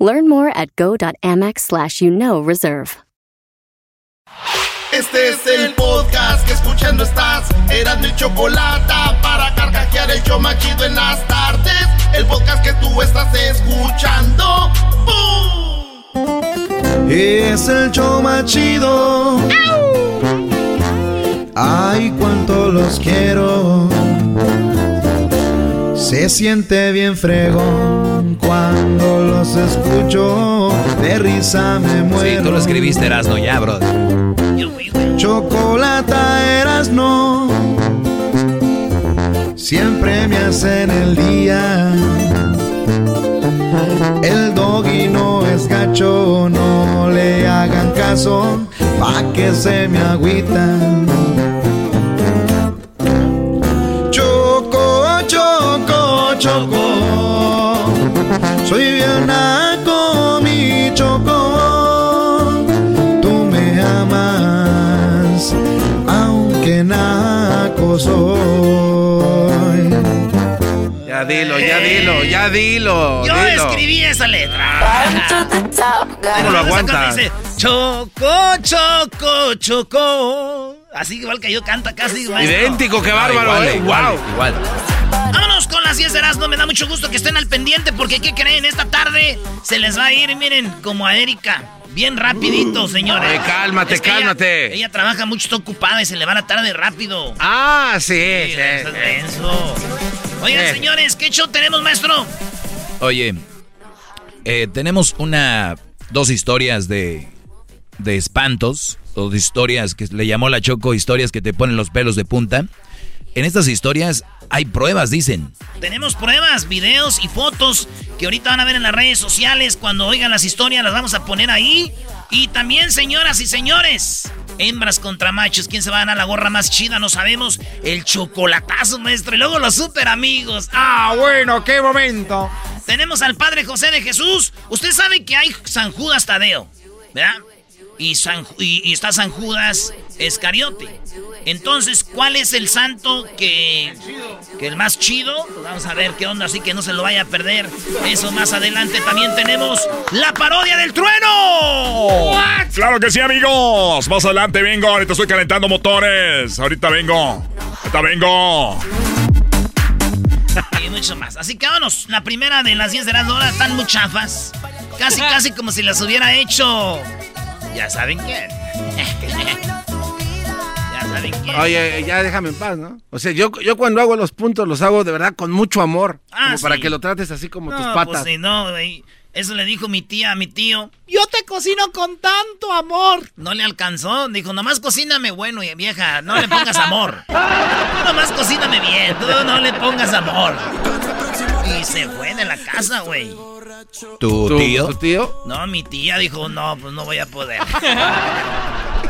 Learn more at go.amex slash you know reserve. Este es el podcast que escuchando estás. Eran mi chocolate para carcajear el yo machido en las tardes. El podcast que tú estás escuchando. ¡Bum! Es el show machido. Ay, cuánto los quiero. Se siente bien fregón cuando los escucho. De risa me muero. Sí, tú lo escribiste, Erasno, ya, bro. Chocolata eras no. Siempre me hacen el día. El doggy no es gacho, no le hagan caso, pa' que se me agüitan. Choco, choco, soy bien naco, mi choco. Tú me amas, aunque naco soy. Ya dilo, ya dilo, ya dilo. Yo dilo. escribí esa letra. ¿Cómo lo aguantas? Dice, choco, choco, choco. Así igual que yo canta casi. maestro. Idéntico, qué bárbaro, igual, eh. igual, wow. igual. 10 de Erasmo. Me da mucho gusto que estén al pendiente porque, ¿qué creen? Esta tarde se les va a ir, miren, como a Erika. Bien rapidito, señores. Eh, cálmate, Es que cálmate. Ella, trabaja mucho, está ocupada y se le va la tarde rápido. Ah, sí, Sí, eso es. Oigan, Eh. señores, ¿qué show tenemos, maestro? Oye, eh, tenemos una, dos historias de, de espantos, dos historias que le llamó la Choco, historias que te ponen los pelos de punta. En estas historias hay pruebas, dicen. Tenemos pruebas, videos y fotos que ahorita van a ver en las redes sociales. Cuando oigan las historias las vamos a poner ahí. Y también, señoras y señores, hembras contra machos. ¿Quién se va a ganar la gorra más chida? No sabemos. El chocolatazo, maestro. Y luego los super amigos. Ah, bueno, qué momento. Tenemos al Padre José de Jesús. Usted sabe que hay San Judas Tadeo, ¿verdad? Y, San, y, y está San Judas Escariote. Entonces, ¿cuál es el santo que, que el más chido? Pues vamos a ver qué onda, así que no se lo vaya a perder. Eso más adelante también tenemos la parodia del trueno. Claro que sí, amigos. Más adelante vengo. Ahorita estoy calentando motores. Ahorita vengo. Ahorita vengo. Y mucho más. Así que vámonos. La primera de las 10 de las horas están muy chafas. Casi, casi como si las hubiera hecho. Ya saben quién. ya saben quién. Oye, ya déjame en paz, ¿no? O sea, yo, yo cuando hago los puntos los hago de verdad con mucho amor. Ah, como para que lo trates así como tus No, patas. pues sí, no, güey. Eso le dijo mi tía a mi tío. Yo te cocino con tanto amor. No le alcanzó. Dijo, nomás cocíname bueno, y vieja. No le pongas amor. Tú nomás cocíname bien. Tú no le pongas amor. Y se fue de la casa, güey. ¿Tu, ¿Tu tío? ¿Tu tío? No, mi tía dijo, no, pues no voy a poder.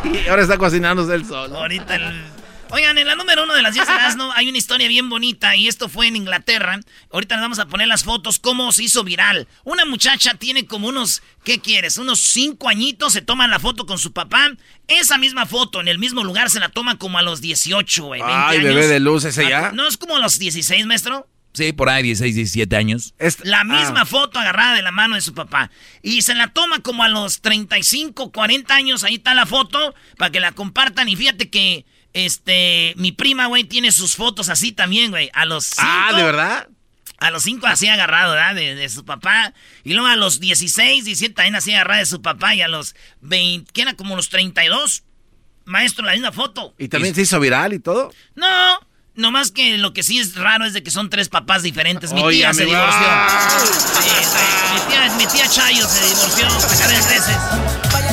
Y ahora está cocinándose él solo. Ahorita el... Oigan, en la número uno de las 10 de Erasmo hay una historia bien bonita y esto fue en Inglaterra. Ahorita les vamos a poner las fotos, cómo se hizo viral. Una muchacha tiene como unos, ¿qué quieres? Unos cinco añitos, se toma la foto con su papá. Esa misma foto en el mismo lugar se la toma como a los 18, güey. 20 Ay, años. bebé de luz ese ya. ¿No es como a los 16, maestro? Sí, por ahí, 16, 17 años. Es- La ah, misma foto agarrada de la mano de su papá. Y se la toma como a los 35, 40 años. Ahí está la foto para que la compartan. Y fíjate que este mi prima, güey, tiene sus fotos así también, güey. A los 5. Ah, ¿de verdad? A los 5 así agarrado, ¿verdad? De, de su papá. Y luego a los 16, 17 también así agarrada de su papá. Y a los 20, que era como los 32. Maestro, la misma foto. ¿Y también se hizo viral y todo? No, nomás que lo que sí es raro es de que son tres papás diferentes. Mi Oye, tía se divorció. Ah. Sí, mi, tía, mi tía Chayo se divorció tres veces.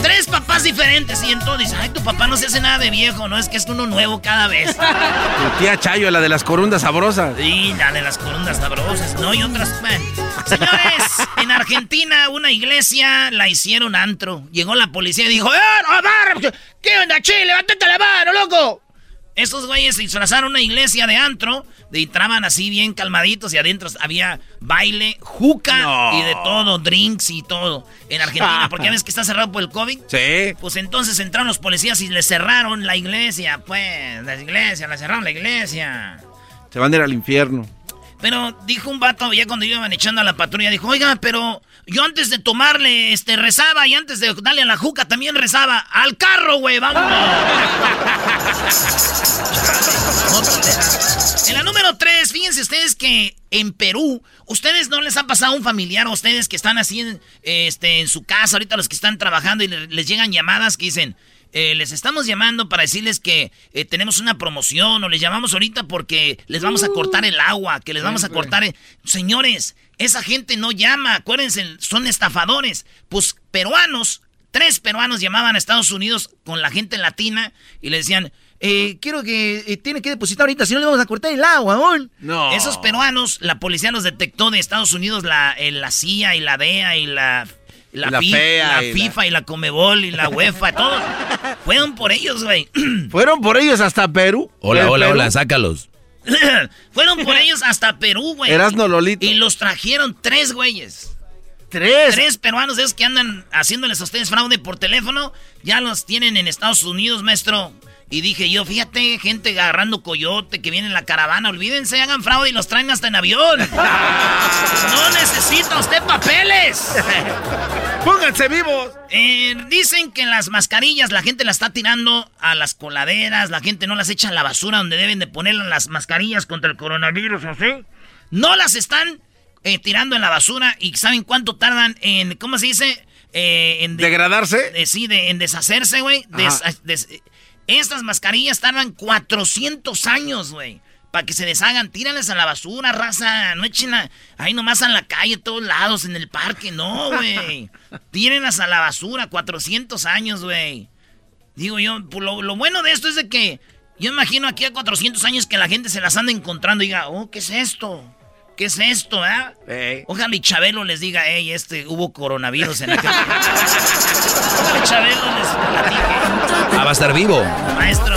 Tres papás diferentes. Y entonces, ay, tu papá no se hace nada de viejo, ¿no? Es que es uno nuevo cada vez. Tu tía Chayo, la de las corundas sabrosas. Y la de las corundas sabrosas, ¿no? Y otras, man. Señores, en Argentina una iglesia la hicieron antro. Llegó la policía y dijo, ¡Eh! ¿Qué onda, che? ¡Levántate la mano, loco! Estos güeyes se disfrazaron una iglesia de antro, de entraban así bien calmaditos y adentro había baile, juca y de todo, drinks y todo en Argentina. Porque ya ves que está cerrado por el COVID. Sí. Pues entonces entraron los policías y le cerraron la iglesia. Pues, la iglesia, le cerraron la iglesia. Se van a ir al infierno. Pero dijo un vato ya cuando iban echando a la patrulla, dijo, oiga, pero yo antes de tomarle, este, rezaba y antes de darle a la juca también rezaba. Al carro, güey, vamos. en la número tres, fíjense ustedes que en Perú, ustedes no les ha pasado un familiar a ustedes que están así en, este, en su casa, ahorita los que están trabajando y les llegan llamadas que dicen, eh, les estamos llamando para decirles que eh, tenemos una promoción o les llamamos ahorita porque les vamos a cortar el agua, que les vamos a cortar... Señores, esa gente no llama, acuérdense, son estafadores. Pues peruanos, tres peruanos llamaban a Estados Unidos con la gente latina y le decían... Eh, quiero que tiene que depositar ahorita, si no le vamos a cortar el agua, aún. No. Esos peruanos, la policía los detectó de Estados Unidos, la, la CIA y la DEA y la la, la, FIFA y la Comebol y la UEFA, todos. Fueron por ellos, güey. Fueron por ellos hasta Perú. Hola, hola, hola, sácalos. Fueron por ellos hasta Perú, güey. Erasno Lolito. Y los trajeron tres güeyes. ¿Tres? Tres peruanos esos que andan haciéndoles a ustedes fraude por teléfono. Ya los tienen en Estados Unidos, maestro. Y dije yo, fíjate, gente agarrando coyote que viene en la caravana, olvídense, hagan fraude y los traen hasta en avión. no necesita usted papeles. Pónganse vivos. Eh, dicen que las mascarillas la gente las está tirando a las coladeras, la gente no las echa a la basura donde deben de poner las mascarillas contra el coronavirus, ¿así? No las están eh, tirando en la basura y ¿saben cuánto tardan en, ¿cómo se dice? Eh, en ¿Degradarse? sí, en deshacerse, güey. Estas mascarillas tardan 400 años, güey. Para que se deshagan, tíranles a la basura, raza. No echen ahí nomás en la calle, a todos lados, en el parque. No, güey. Tírenlas a la basura, 400 años, güey. Digo yo, pues, lo, lo, bueno de esto es de que yo imagino aquí a 400 años que la gente se las anda encontrando y diga, oh, ¿qué es esto? ¿Qué es esto, eh? Ojalá y Chabelo les diga, hey, este, hubo coronavirus en aquel Ojalá Chabelo les platique. Ah, va a estar vivo. Maestro.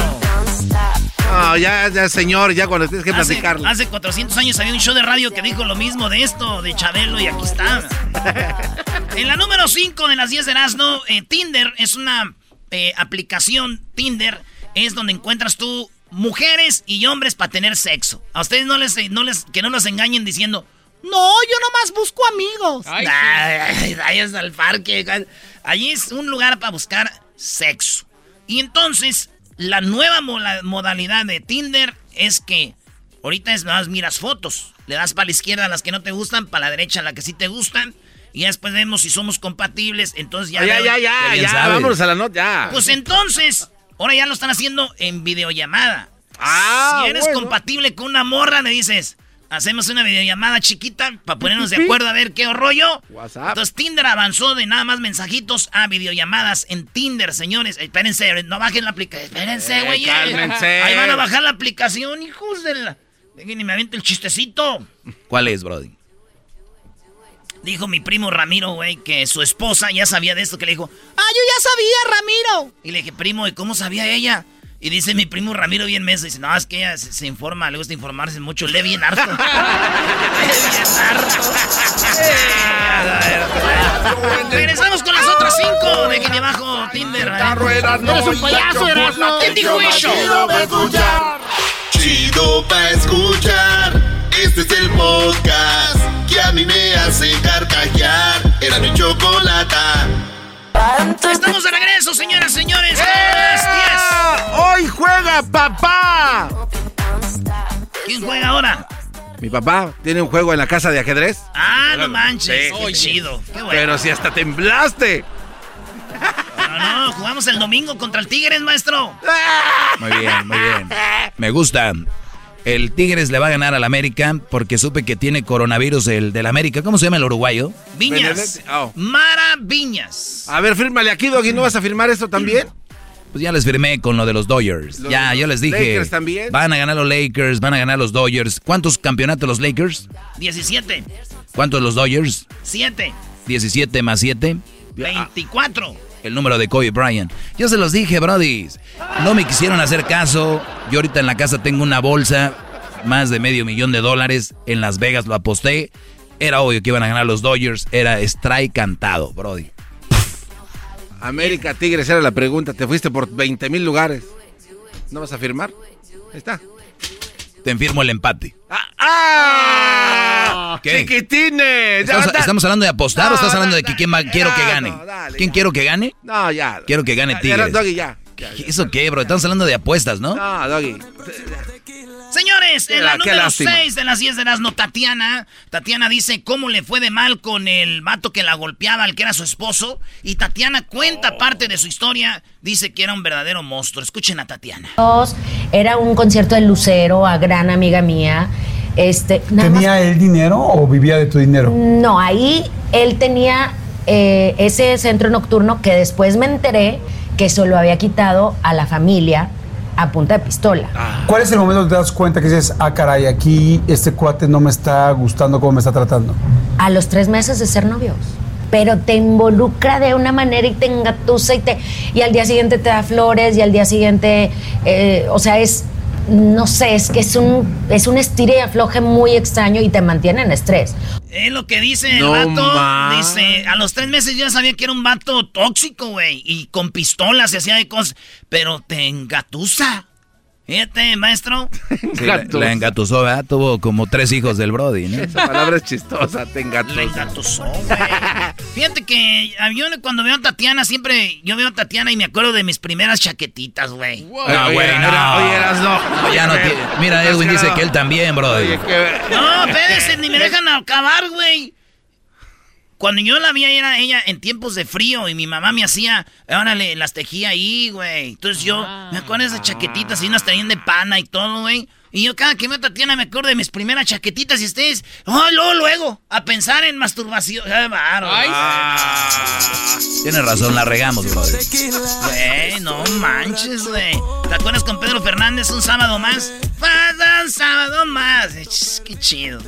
No, ya, ya, señor, ya cuando tienes que platicarlo. Hace 400 años había un show de radio que dijo lo mismo de esto, de Chabelo, y aquí está. en la número 5 de las 10 de Erasmo, eh, Tinder es una eh, aplicación, Tinder, es donde encuentras tú mujeres y hombres para tener sexo. A ustedes no les, no les, que no los engañen diciendo, no, yo nomás busco amigos. Ay, ay, al parque. Allí es un lugar para buscar sexo. Y entonces, la nueva modalidad de Tinder es que ahorita es más miras fotos. Le das para la izquierda a las que no te gustan, para la derecha a las que sí te gustan. Y después vemos si somos compatibles. Entonces ya. Ya, ya, ya, ya, vámonos a la nota. Pues entonces, Ahora ya lo están haciendo en videollamada. Ah, si eres compatible con una morra, le dices, hacemos una videollamada chiquita para ponernos de acuerdo a ver qué rollo. WhatsApp. Entonces Tinder avanzó de nada más mensajitos a videollamadas en Tinder, señores. Espérense, no bajen la aplicación. Espérense, eh, güey. Ahí van a bajar la aplicación, hijos de la... Dejen y me aviente el chistecito. ¿Cuál es, Brody? Dijo mi primo Ramiro, güey, que su esposa ya sabía de esto, que le dijo, ah, yo ya sabía, Ramiro. Y le dije, primo, ¿y cómo sabía ella? Y dice mi primo Ramiro bien meso, dice, no, es que ella se, informa, le gusta informarse mucho, lee bien harto. lee bien harto. Regresamos con las otras cinco de que abajo Tinder. Eres un payaso, Erasmo. ¿Quién dijo eso? Chido pa' escuchar. Chido pa' escuchar. Este es el podcast que a mí me hace carcajear. Era mi chocolata. Estamos de regreso, señoras y señores. ¡Eh! Hoy juega papá. ¿Quién juega ahora? Mi papá tiene un juego en la casa de ajedrez. Ah, no manches. qué chido. Qué bueno. Pero si hasta temblaste. No, no, jugamos el domingo contra el Tigres, maestro. Muy bien, muy bien. Me gusta. El Tigres le va a ganar al América porque supe que tiene coronavirus el del América. ¿Cómo se llama el uruguayo? Viñas. Oh. Mara Viñas. A ver, fírmale aquí, Doggy. ¿No vas a firmar esto también? Pues ya les firmé con lo de los Dodgers. ya, yo les dije. Lakers también. Van a ganar los Lakers, van a ganar los Dodgers. ¿Cuántos campeonatos los Lakers? 17. ¿Cuántos los Dodgers? 7. 17 más 7. 24. El número de Kobe Bryant. Yo se los dije, Brody. No me quisieron hacer caso. Yo ahorita en la casa tengo una bolsa, más de medio millón de dólares. En Las Vegas lo aposté. Era obvio que iban a ganar los Dodgers. Era strike cantado, Brody. América Tigres era la pregunta. Te fuiste por 20 mil lugares. ¿No vas a firmar? Ahí está. Te firmo el empate. ¡Ah! ah ¿Qué? ¡Chiquitines! ¿Estamos, hablando de apostar o estás hablando de que quién quiero que gane? ¿Quién quiero que gane? No, ya. Quiero que gane Tigres. Doggy, ya. ¿Eso qué, bro? Estamos hablando de apuestas, ¿no? No, Doggy. Señores, en la número 6 de las 10 de no Tatiana. Tatiana dice cómo le fue de mal con el vato que la golpeaba, al que era su esposo. Y Tatiana cuenta parte de su historia. Dice que era un verdadero monstruo. Escuchen a Tatiana. Era un concierto de Lucero, a gran amiga mía. Este, ¿Tenía él dinero o vivía de tu dinero? No, ahí él tenía eh, ese centro nocturno que después me enteré que se lo había quitado a la familia a punta de pistola. Ah. ¿Cuál es el momento que te das cuenta que dices, ah, caray, aquí este cuate no me está gustando cómo me está tratando? A los tres meses de ser novios. Pero te involucra de una manera y te engatusa y, te, y al día siguiente te da flores y al día siguiente, eh, o sea, es, no sé, es que es un, es un estire y afloje muy extraño y te mantiene en estrés. Es lo que dice el vato. Dice, a los tres meses ya sabía que era un vato tóxico, güey. Y con pistolas se hacía de cosas. Pero te engatusa. Fíjate, maestro. Sí, la, engatusó, ¿verdad? Tuvo como tres hijos del Brody, ¿no? Esa palabra es chistosa, te engatusó. La engatusó, güey. Fíjate que yo cuando veo a Tatiana, siempre yo veo a Tatiana y me acuerdo de mis primeras chaquetitas, güey. No, güey, no. Oye, eras no. Ya no Mira, Edwin dice que él también, Brody. No, espérense, ni me dejan acabar, güey. Cuando yo la vi era ella en tiempos de frío y mi mamá me hacía, órale, las tejía ahí, güey. Entonces yo me acuerdo de esas chaquetitas y unas tenían de pana y todo, güey. Y yo cada que me Tatiana me acuerdo de mis primeras chaquetitas y ustedes, oh, luego, luego, a pensar en masturbación. Ah, Tienes razón, la regamos, güey. Güey, no manches, güey. ¿Te acuerdas con Pedro Fernández un sábado más? Falta un sábado más. Qué chido.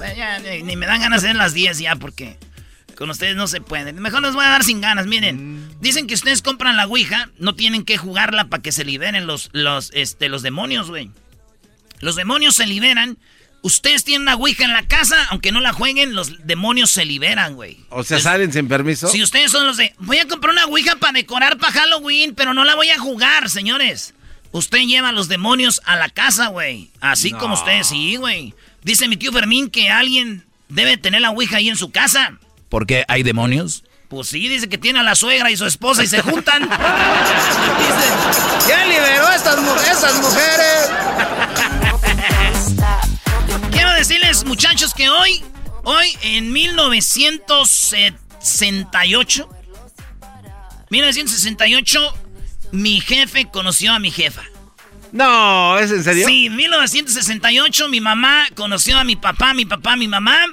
ni me dan ganas de hacer las 10 ya porque... Con ustedes no se puede. Mejor les voy a dar sin ganas. Miren, mm. dicen que ustedes compran la Ouija, no tienen que jugarla para que se liberen los, los, este, los demonios, güey. Los demonios se liberan. Ustedes tienen una Ouija en la casa, aunque no la jueguen, los demonios se liberan, güey. O sea, salen sin permiso. Si ustedes son los de, voy a comprar una Ouija para decorar para Halloween, pero no la voy a jugar, señores. Usted lleva a los demonios a la casa, güey. Así como ustedes, sí, güey. Dice mi tío Fermín que alguien debe tener la Ouija ahí en su casa. ¿Por qué hay demonios? Pues sí, dice que tiene a la suegra y su esposa y se juntan. dice, ¿quién liberó a estas, esas mujeres? Quiero decirles, muchachos, que hoy, hoy en 1968, 1968, mi jefe conoció a mi jefa. No, ¿es en serio? Sí, en 1968 mi mamá conoció a mi papá, mi papá, mi mamá.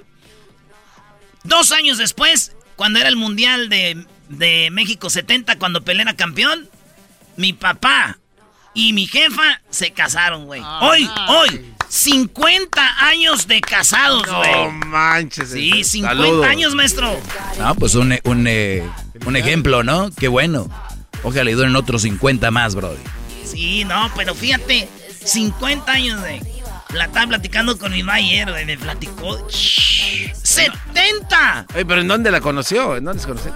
Dos años después, cuando era el Mundial de, México 70, cuando Pelé era campeón, mi papá y mi jefa se casaron, güey. Ah, hoy, hoy, 50 años de casados, güey. No manches. Sí, 50 años, maestro. No, pues un, un, eh, un ejemplo, ¿no? Qué bueno. Ojalá le duren otros 50 más, brody. Sí, no, pero fíjate, 50 años, de la estaba platicando con mi mayer, güey. Me platicó. ¡70! Oye, pero ¿en dónde la conoció? ¿En dónde se conoció?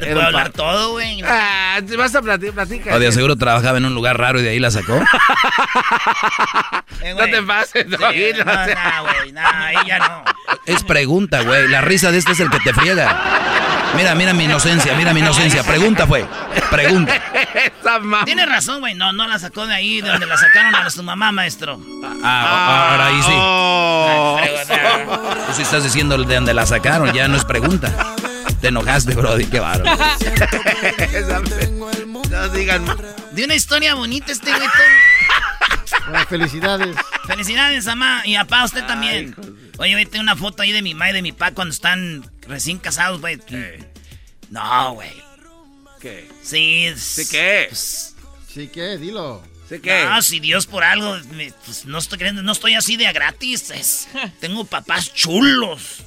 Te puedo hablar todo, güey. Ah, vas a platicar. O de seguro trabajaba en un lugar raro y de ahí la sacó. Eh, no te pases, no, no, güey. No, ella no. Es pregunta, güey. La risa de este es el que te friega. Mira, mira mi inocencia, mira mi inocencia. Pregunta, fue. Pregunta. Tiene razón, güey. No, no la sacó de ahí, de donde la sacaron a su mamá, maestro. Ah, ahora ahí sí. Oh. Tú sí estás diciendo de donde la sacaron, ya no es pregunta. Te enojaste, Brody, qué bárbaro. no digan. De una historia bonita este güey. felicidades. Felicidades, mamá. Y papá, usted también. Oye, vete una foto ahí de mi mamá y de mi papá cuando están recién casados, güey. No, güey. ¿Qué? Sí. ¿Sí qué? Pues, Sí, ¿qué? Dilo. ¿Sí qué? No, si Dios por algo, me- pues, no estoy creyendo, no estoy así de a gratis. es- tengo papás chulos.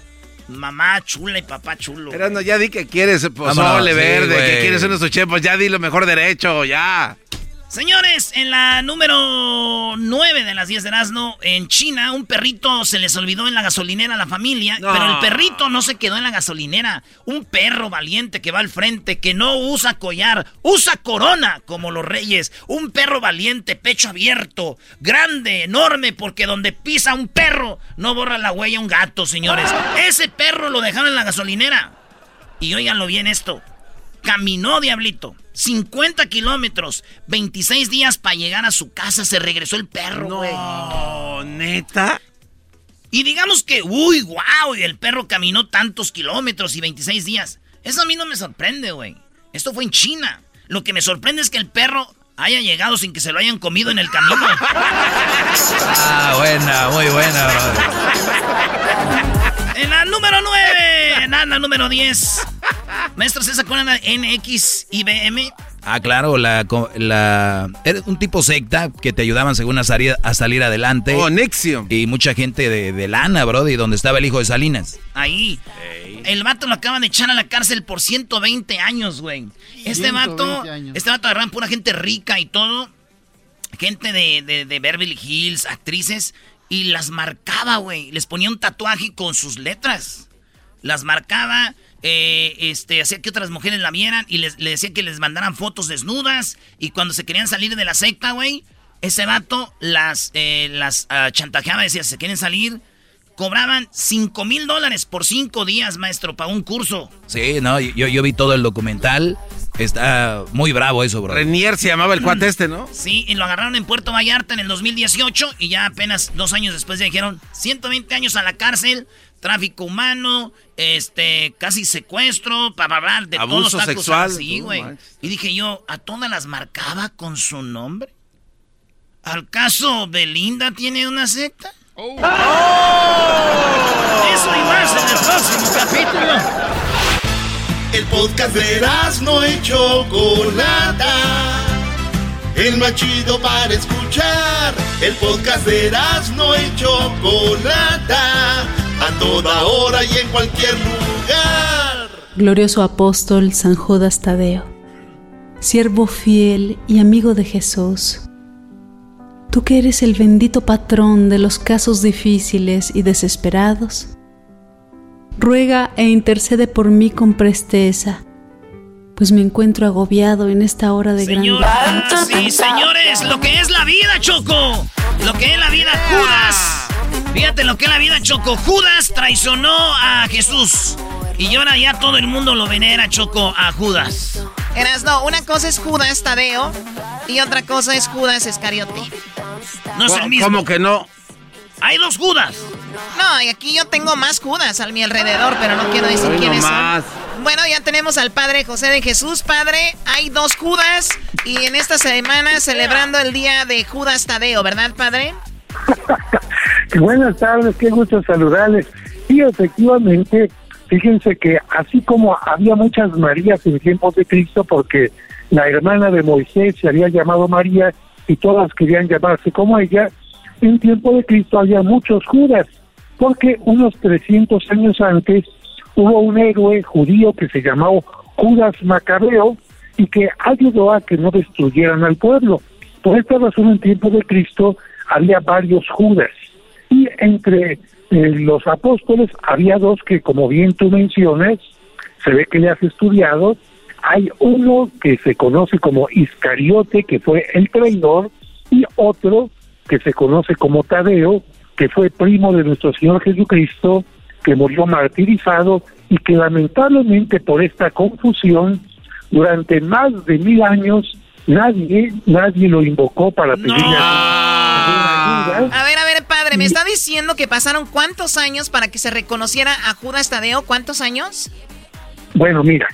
Mamá chula y papá chulo. Pero no, ya di que quieres pozole Vámonos, sí, verde, que quieres unos chepos, ya di lo mejor derecho, ya. Señores, en la número 9 de las 10 de Erasmo, en China, un perrito se les olvidó en la gasolinera a la familia, No. pero el perrito no se quedó en la gasolinera. Un perro valiente que va al frente, que no usa collar, usa corona como los reyes. Un perro valiente, pecho abierto, grande, enorme, porque donde pisa un perro no borra la huella un gato, señores. Ese perro lo dejaron en la gasolinera. Y óiganlo bien esto. Caminó, diablito. 50 kilómetros. 26 días para llegar a su casa. Se regresó el perro, güey. No, neta. Y digamos que, uy, wow, y el perro caminó tantos kilómetros y 26 días. Eso a mí no me sorprende, güey. Esto fue en China. Lo que me sorprende es que el perro haya llegado sin que se lo hayan comido en el camino. Ah, buena, muy buena, bro. En la número 9, en la número 10. Maestro, ¿se acuerdan de NX IBM? Ah, claro, la, la era un tipo secta que te ayudaban según a salir, a salir adelante. Oh, Nexium. Y mucha gente de, de lana, bro, y donde estaba el hijo de Salinas. Ahí. El vato lo acaban de echar a la cárcel por 120 años, güey. Este 120 vato, años. este vato agarran pura gente rica y todo. Gente de, de, de Beverly Hills, actrices. Y las marcaba, güey. Les ponía un tatuaje con sus letras. Las marcaba, eh, este, hacía que otras mujeres la vieran y les, le decía que les mandaran fotos desnudas. Y cuando se querían salir de la secta, güey, ese vato las, eh, las ah, chantajeaba, decía, se quieren salir. Cobraban 5 mil dólares por 5 días, maestro, para un curso. Sí, no, yo, yo vi todo el documental. Está muy bravo eso, bro. Renier se llamaba el cuate este, ¿no? Sí, y lo agarraron en Puerto Vallarta en el 2018 y ya apenas dos años después ya dijeron 120 años a la cárcel, tráfico humano, este, casi secuestro, para hablar de todos Abuso los tacos. sexual. Sí, No güey. y dije yo, ¿a todas las marcaba con su nombre? ¿Al caso Belinda tiene una secta? Eso y más en el próximo capítulo. El podcast de no y Chocolata. El más chido para escuchar. El podcast de no y Chocolata. A toda hora y en cualquier lugar. Glorioso apóstol San Judas Tadeo, siervo fiel y amigo de Jesús, tú que eres el bendito patrón de los casos difíciles y desesperados, ruega e intercede por mí con presteza, pues me encuentro agobiado en esta hora de gran sí, señores, lo que es la vida, Choco. Lo que es la vida, Judas. Fíjate lo que es la vida, Choco. Judas traicionó a Jesús. Y ahora ya todo el mundo lo venera, Choco, a Judas. Eras, no, una cosa es Judas Tadeo y otra cosa es Judas Iscariote. No es el mismo. ¿Cómo que no? Hay dos Judas. No, y aquí yo tengo más Judas a mi alrededor, pero no quiero decir Hoy quiénes nomás. son. Bueno, ya tenemos al Padre José de Jesús. Padre, hay dos Judas y en esta semana celebrando el día de Judas Tadeo, ¿verdad, Padre? Buenas tardes, qué gusto saludarles. Sí, efectivamente, fíjense que así como había muchas Marías en tiempos de Cristo, porque la hermana de Moisés se había llamado María y todas querían llamarse como ella, en tiempo de Cristo había muchos Judas, porque unos 300 años antes hubo un héroe judío que se llamó Judas Macabeo y que ayudó a que no destruyeran al pueblo. Por esta razón, en tiempo de Cristo había varios Judas. Y entre eh, los apóstoles había dos que, como bien tú mencionas, se ve que le has estudiado. Hay uno que se conoce como Iscariote, que fue el traidor, y otro que se conoce como Tadeo, que fue primo de nuestro Señor Jesucristo, que murió martirizado y que lamentablemente por esta confusión, durante más de mil años, nadie, nadie lo invocó para pedirle ayuda. A ver, a ver, Padre, me está diciendo que pasaron cuántos años para que se reconociera a Judas Tadeo, ¿cuántos años? Bueno, mira,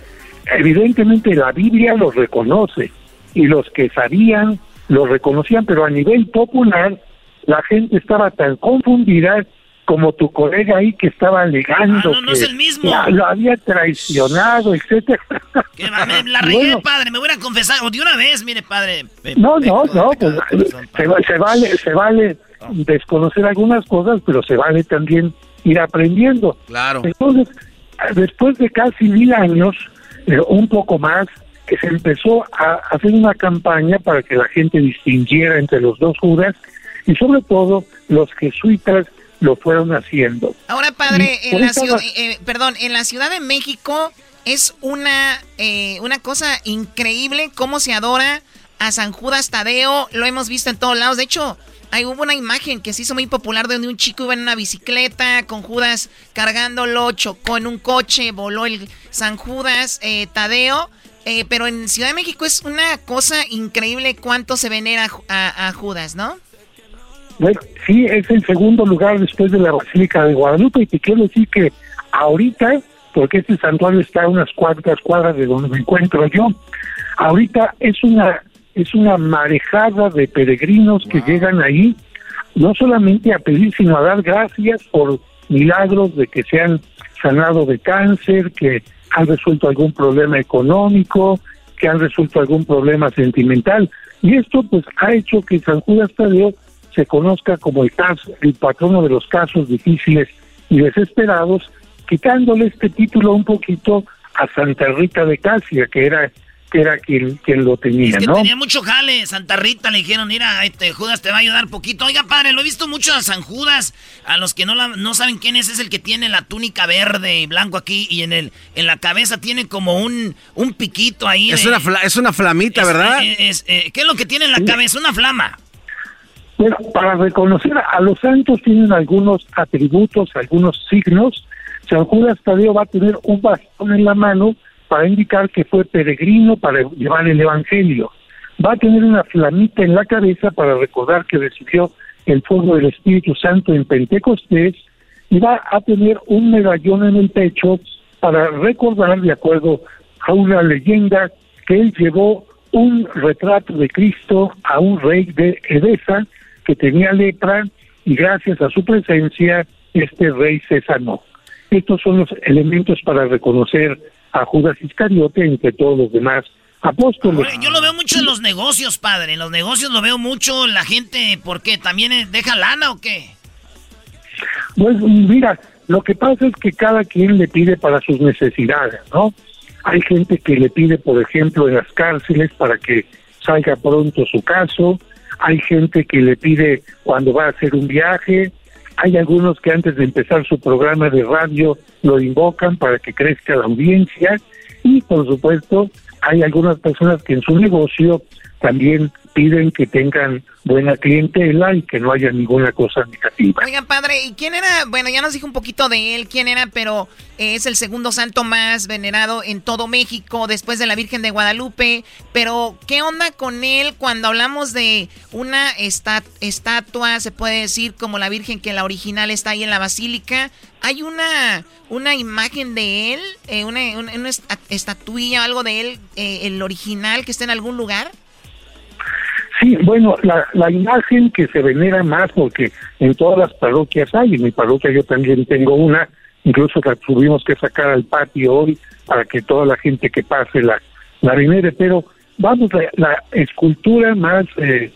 evidentemente la Biblia los reconoce y los que sabían los reconocían, pero a nivel popular la gente estaba tan confundida como tu colega ahí que estaba alegando ah, no, no es el mismo. lo había traicionado, etcétera. me la regué, padre, me voy a confesar de una vez, mire, padre. no, no, no, pues, se, vale, se vale desconocer algunas cosas, pero se vale también ir aprendiendo. Claro. Entonces, después de casi mil años, eh, un poco más, que se empezó a hacer una campaña para que la gente distinguiera entre los dos Judas y sobre todo los jesuitas lo fueron haciendo. Ahora, padre, en la ciudad, eh, perdón, en la Ciudad de México es una, eh, una cosa increíble cómo se adora a San Judas Tadeo. Lo hemos visto en todos lados. De hecho, hay hubo una imagen que se hizo muy popular donde un chico iba en una bicicleta con Judas cargándolo, chocó en un coche, voló el San Judas eh, Tadeo. pero en Ciudad de México es una cosa increíble cuánto se venera a Judas, ¿no? Bueno, sí, es el segundo lugar después de la Basílica de Guadalupe y te quiero decir que ahorita, porque este santuario está a unas cuantas cuadras de donde me encuentro yo, ahorita es una es una marejada de peregrinos que llegan ahí no solamente a pedir, sino a dar gracias por milagros de que se han sanado de cáncer, que han resuelto algún problema económico, que han resuelto algún problema sentimental. Y esto pues ha hecho que San Judas Tadeo se conozca como el, caso, el patrono de los casos difíciles y desesperados, quitándole este título un poquito a Santa Rita de Casia, que era que era quien, quien lo tenía, es que tenía mucho jale, Santa Rita le dijeron, mira, este Judas te va a ayudar poquito. Oiga, padre, lo he visto mucho a San Judas, a los que no no saben quién es, es el que tiene la túnica verde y blanco aquí y en el en la cabeza tiene como un, un piquito ahí. Es, una, es una flamita, ¿verdad? Eh, ¿Qué es lo que tiene en la cabeza? Una flama. Bueno, para reconocer a los santos tienen algunos atributos, algunos signos. San Judas Tadeo va a tener un bastón en la mano para indicar que fue peregrino para llevar el Evangelio. Va a tener una flamita en la cabeza para recordar que recibió el fuego del Espíritu Santo en Pentecostés y va a tener un medallón en el pecho para recordar, de acuerdo a una leyenda, que él llevó un retrato de Cristo a un rey de Edesa que tenía lepra y gracias a su presencia este rey se sanó. Estos son los elementos para reconocer a Judas Iscariote entre todos los demás apóstoles. yo lo veo mucho en los negocios, padre. En los negocios lo veo mucho la gente, ¿por qué? ¿También deja lana o qué? Pues mira, lo que pasa es que cada quien le pide para sus necesidades, ¿no? Hay gente que le pide, por ejemplo, en las cárceles para que salga pronto su caso, hay gente que le pide cuando va a hacer un viaje, hay algunos que antes de empezar su programa de radio lo invocan para que crezca la audiencia y por supuesto hay algunas personas que en su negocio también piden que tengan buena clientela y que no haya ninguna cosa negativa. Oigan, padre, ¿y quién era? Bueno, ya nos dijo un poquito de él, quién era, pero es el segundo santo más venerado en todo México después de la Virgen de Guadalupe. Pero, ¿qué onda con él cuando hablamos de una estatua, se puede decir, como la Virgen que la original está ahí en la basílica? ¿Hay una, una imagen de él, eh, una, una, estatuilla o algo de él, eh, el original, que está en algún lugar? Sí, bueno, la, la imagen que se venera más, porque en todas las parroquias hay, en mi parroquia yo también tengo una, incluso la tuvimos que sacar al patio hoy para que toda la gente que pase la, la venere, pero vamos, la, la escultura más eh,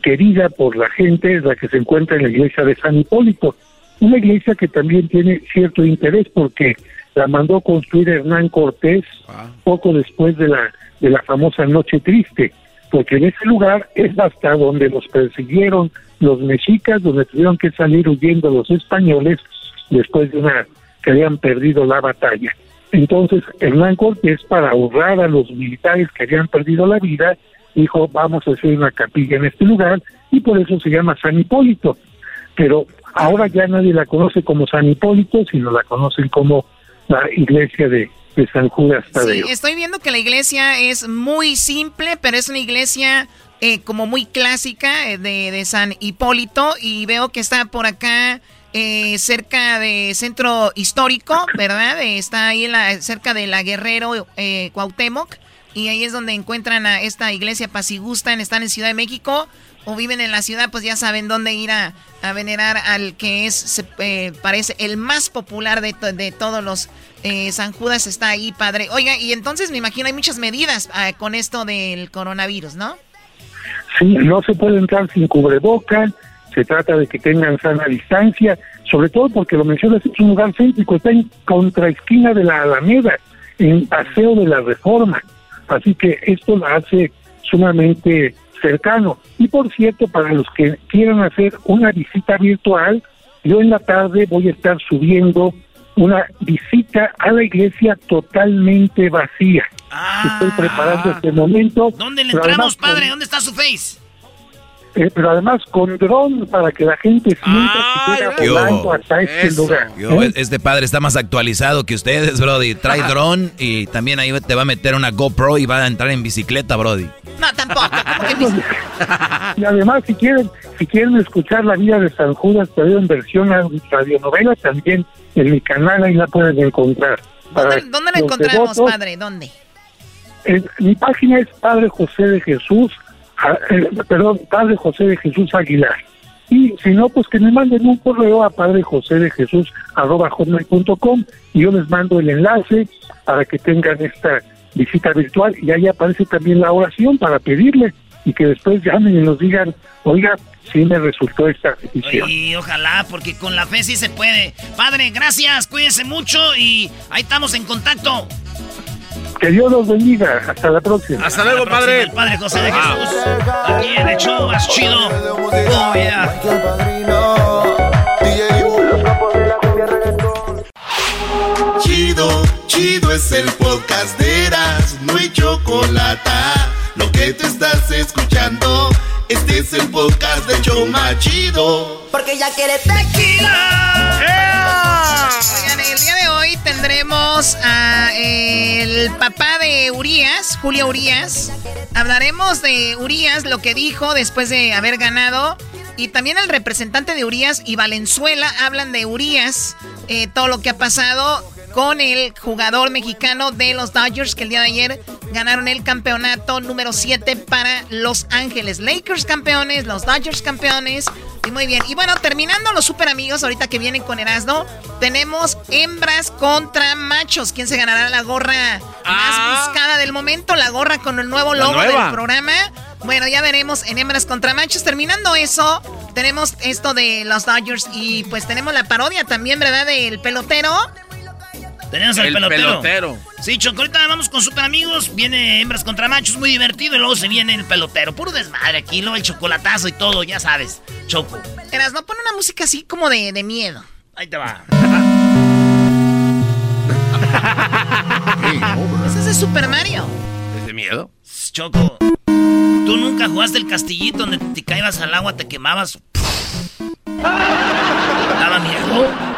querida por la gente es la que se encuentra en la iglesia de San Hipólito, una iglesia que también tiene cierto interés porque la mandó construir Hernán Cortés ah. poco después de la de la famosa Noche Triste porque en ese lugar es hasta donde los persiguieron los mexicas, donde tuvieron que salir huyendo los españoles después de una que habían perdido la batalla. Entonces, Hernán Cortés, para ahorrar a los militares que habían perdido la vida, dijo, vamos a hacer una capilla en este lugar, y por eso se llama San Hipólito. Pero ahora ya nadie la conoce como San Hipólito, sino la conocen como la iglesia de de San Judas Tadeo. Sí, estoy viendo que la iglesia es muy simple, pero es una iglesia eh, como muy clásica eh, de, de, San Hipólito y veo que está por acá eh, cerca de centro histórico, ¿verdad? está ahí la, cerca de la Guerrero Cuauhtémoc. y ahí es donde encuentran a esta iglesia Pasigusta, están en Ciudad de México o viven en la ciudad, pues ya saben dónde ir a, venerar al que es, se, eh, parece, el más popular de, de todos los eh, San Judas está ahí, padre. Oiga, y entonces me imagino hay muchas medidas ah, con esto del coronavirus, ¿no? Sí, no se puede entrar sin cubreboca, se trata de que tengan sana distancia, sobre todo porque lo mencionas, es un lugar céntrico, está en contraesquina de la Alameda, en Paseo de la Reforma. Así que esto lo hace sumamente cercano. Y por cierto, para los que quieran hacer una visita virtual, yo en la tarde voy a estar subiendo una visita a la iglesia totalmente vacía. Estoy preparando este momento. ¿Dónde le entramos, padre? ¿Dónde está su face? Eh, pero además con dron para que la gente sienta que llega volando hasta este lugar. ¿Eh? Este padre está más actualizado que ustedes, Brody. Trae dron y también ahí te va a meter una GoPro y va a entrar en bicicleta, Brody. No, tampoco. y además, si quieren, si quieren escuchar la vida de San Judas, veo en versión radionovela también en mi canal, ahí la pueden encontrar. ¿Dónde, la encontramos, padre? ¿Dónde? mi página es Padre José de Jesús perdón, Padre José de Jesús Aguilar. Y si no, pues que me manden un correo a Padre José de Jesús arroba y yo les mando el enlace para que tengan esta visita virtual y ahí aparece también la oración para pedirle y que después llamen y nos digan, oiga, sí me resultó esta petición. Y ojalá, porque con la fe sí se puede. Padre, gracias, cuídense mucho y ahí estamos en contacto. Que Dios los bendiga. Hasta la próxima. Hasta luego, padre. El padre José de Jesús. Aquí en el show más chido. Oh, yeah. Chido, chido es el podcast de Eras. No hay chocolate. Lo que te estás escuchando. Este es el podcast de Choma Chido. Porque ya quiere tequila. Oigan, el día de hoy tendremos a el papá de Urias, Julio Urias. Hablaremos de Urias, lo que dijo después de haber ganado. Y también el representante de Urias y Valenzuela hablan de Urias, eh, todo lo que ha pasado con el jugador mexicano de los Dodgers que el día de ayer ganaron el campeonato número 7 para Los Ángeles. Lakers campeones, los Dodgers campeones. Y muy bien. Y bueno, terminando los super amigos, ahorita que vienen con Erasmo, tenemos hembras contra machos. ¿Quién se ganará la gorra más ah. buscada del momento? La gorra con el nuevo logo del programa. Bueno, ya veremos en hembras contra machos. Terminando eso, tenemos esto de los Dodgers y pues tenemos la parodia también, ¿verdad? Del pelotero. Tenemos al pelotero. Sí, Choco, ahorita vamos con super amigos. Viene hembras contra machos, muy divertido. Y luego se viene el pelotero. Puro desmadre aquí, luego el chocolatazo y todo, ya sabes. Choco. Eras, no pone una música así como de, de miedo. Ahí te va. Ese es de Super Mario. ¿Es de miedo? Choco, tú nunca jugaste el castillito donde te caibas al agua, te quemabas. ¿Daba miedo?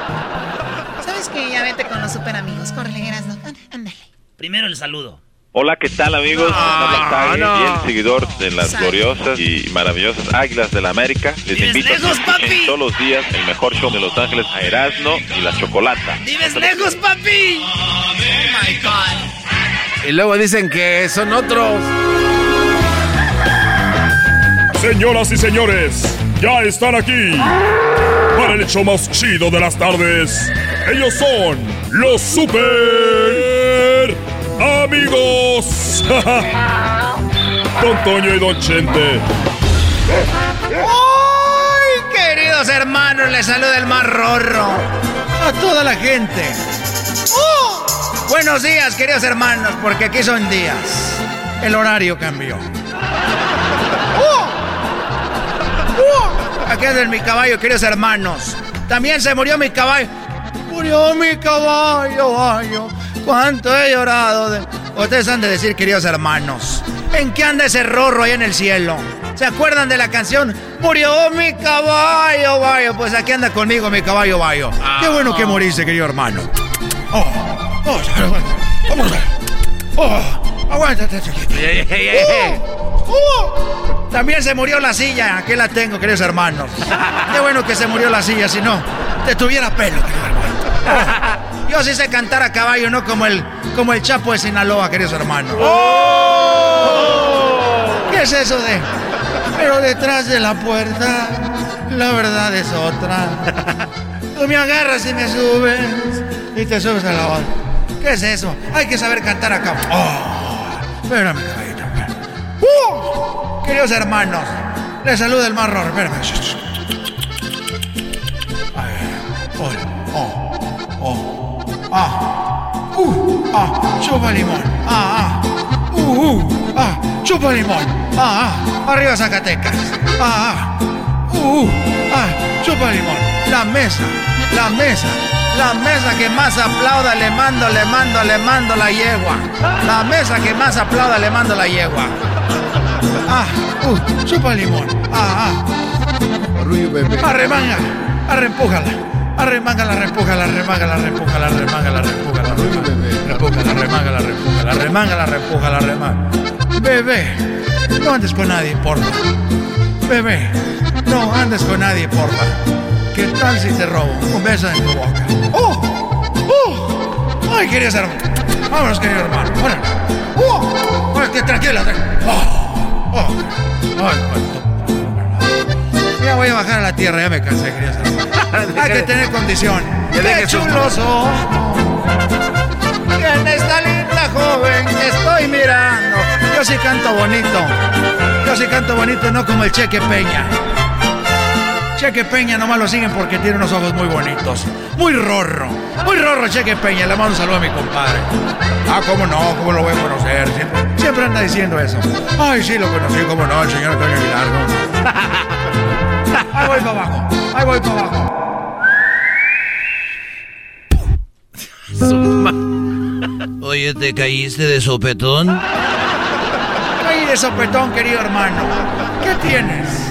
Que ya vete con los super amigos. Córrele, no ándale. Primero el saludo. Hola, ¿qué tal amigos? No, no. y el seguidor de las gloriosas y maravillosas Águilas de la América. Les invito lejos, a papi? todos los días el mejor show de Los Ángeles a Erasmo y la Chocolata. ¡Vives lejos, papi! Oh my God. Y luego dicen que son otros. Señoras y señores, ya están aquí para el hecho más chido de las tardes. Ellos son los super amigos. Don Toño y Don Chente. ¡Ay, queridos hermanos! Les saluda el más rorro. A toda la gente. ¡Oh! Buenos días, queridos hermanos, porque aquí son días. El horario cambió. ¡Oh! Aquí anda mi caballo, queridos hermanos. También se murió mi caballo. Murió mi caballo, caballo. Cuánto he llorado. De... Ustedes han de decir, queridos hermanos, ¿en qué anda ese rorro ahí en el cielo? ¿Se acuerdan de la canción? Murió mi caballo, vaya. Pues aquí anda conmigo mi caballo, vaya. qué bueno que moriste, querido hermano. Oh, oh, vamos a Oh, aguántate. Oh, oh. También se murió la silla. Aquí la tengo, queridos hermanos. Qué bueno que se murió la silla, si no, te tuviera pelo. Yo sí sé cantar a caballo, no como el, como el Chapo de Sinaloa, queridos hermanos. ¡Oh! ¿Qué es eso de? Pero detrás de la puerta, la verdad es otra. Tú me agarras y me subes y te subes a la otra. ¿Qué es eso? Hay que saber cantar a caballo. ¡Oh! Espérame, caballito. ¡Uh! Queridos hermanos, les saluda el más. Oh, oh, oh, ah, uh, ah, chupa limón, ah, ah, uh, uh, ah, chupa limón, ah, ah, arriba Zacatecas, ah, ah, uh, uh, ah, chupa limón, la mesa, la mesa, la mesa que más aplauda le mando, le mando, le mando la yegua, la mesa que más aplauda le mando la yegua, ah, uh, chupa limón, ah, ah, arremanga, arrempújala. Arremángala, repújala, remángala, repújala, remángala, repújala, repújala, remángala, repújala, remángala, repújala, remángala. Bebé, no andes con nadie, porfa. Bebé, no andes con nadie, porfa. ¿Qué tal si te robo un beso en tu boca? ¡Oh! ¡Oh! ¡Ay, quería ser! Vámonos, querido hermano. ¡Órale! ¡Oh! ¡Ay, tranquila! ¡Oh! ¡Oh! ¡Ay, Ya voy a bajar a la tierra, ya me cansé, quería ser. Hay que tener condición. ¡Qué chulos En esta linda joven estoy mirando. Yo sí canto bonito. Yo sí canto bonito, no como el Cheque Peña. Cheque Peña nomás lo siguen porque tiene unos ojos muy bonitos. Muy rorro. Muy rorro Cheque Peña. Le mando un saludo a mi compadre. Ah, cómo no, cómo lo voy a conocer. Siempre, siempre anda diciendo eso. Ay, sí, lo conocí, cómo no, el señor Antonio Aguilar. Ahí voy para abajo. Ahí voy para abajo. Oye, ¿te caíste de sopetón? Caí de sopetón, querido hermano. ¿Qué tienes?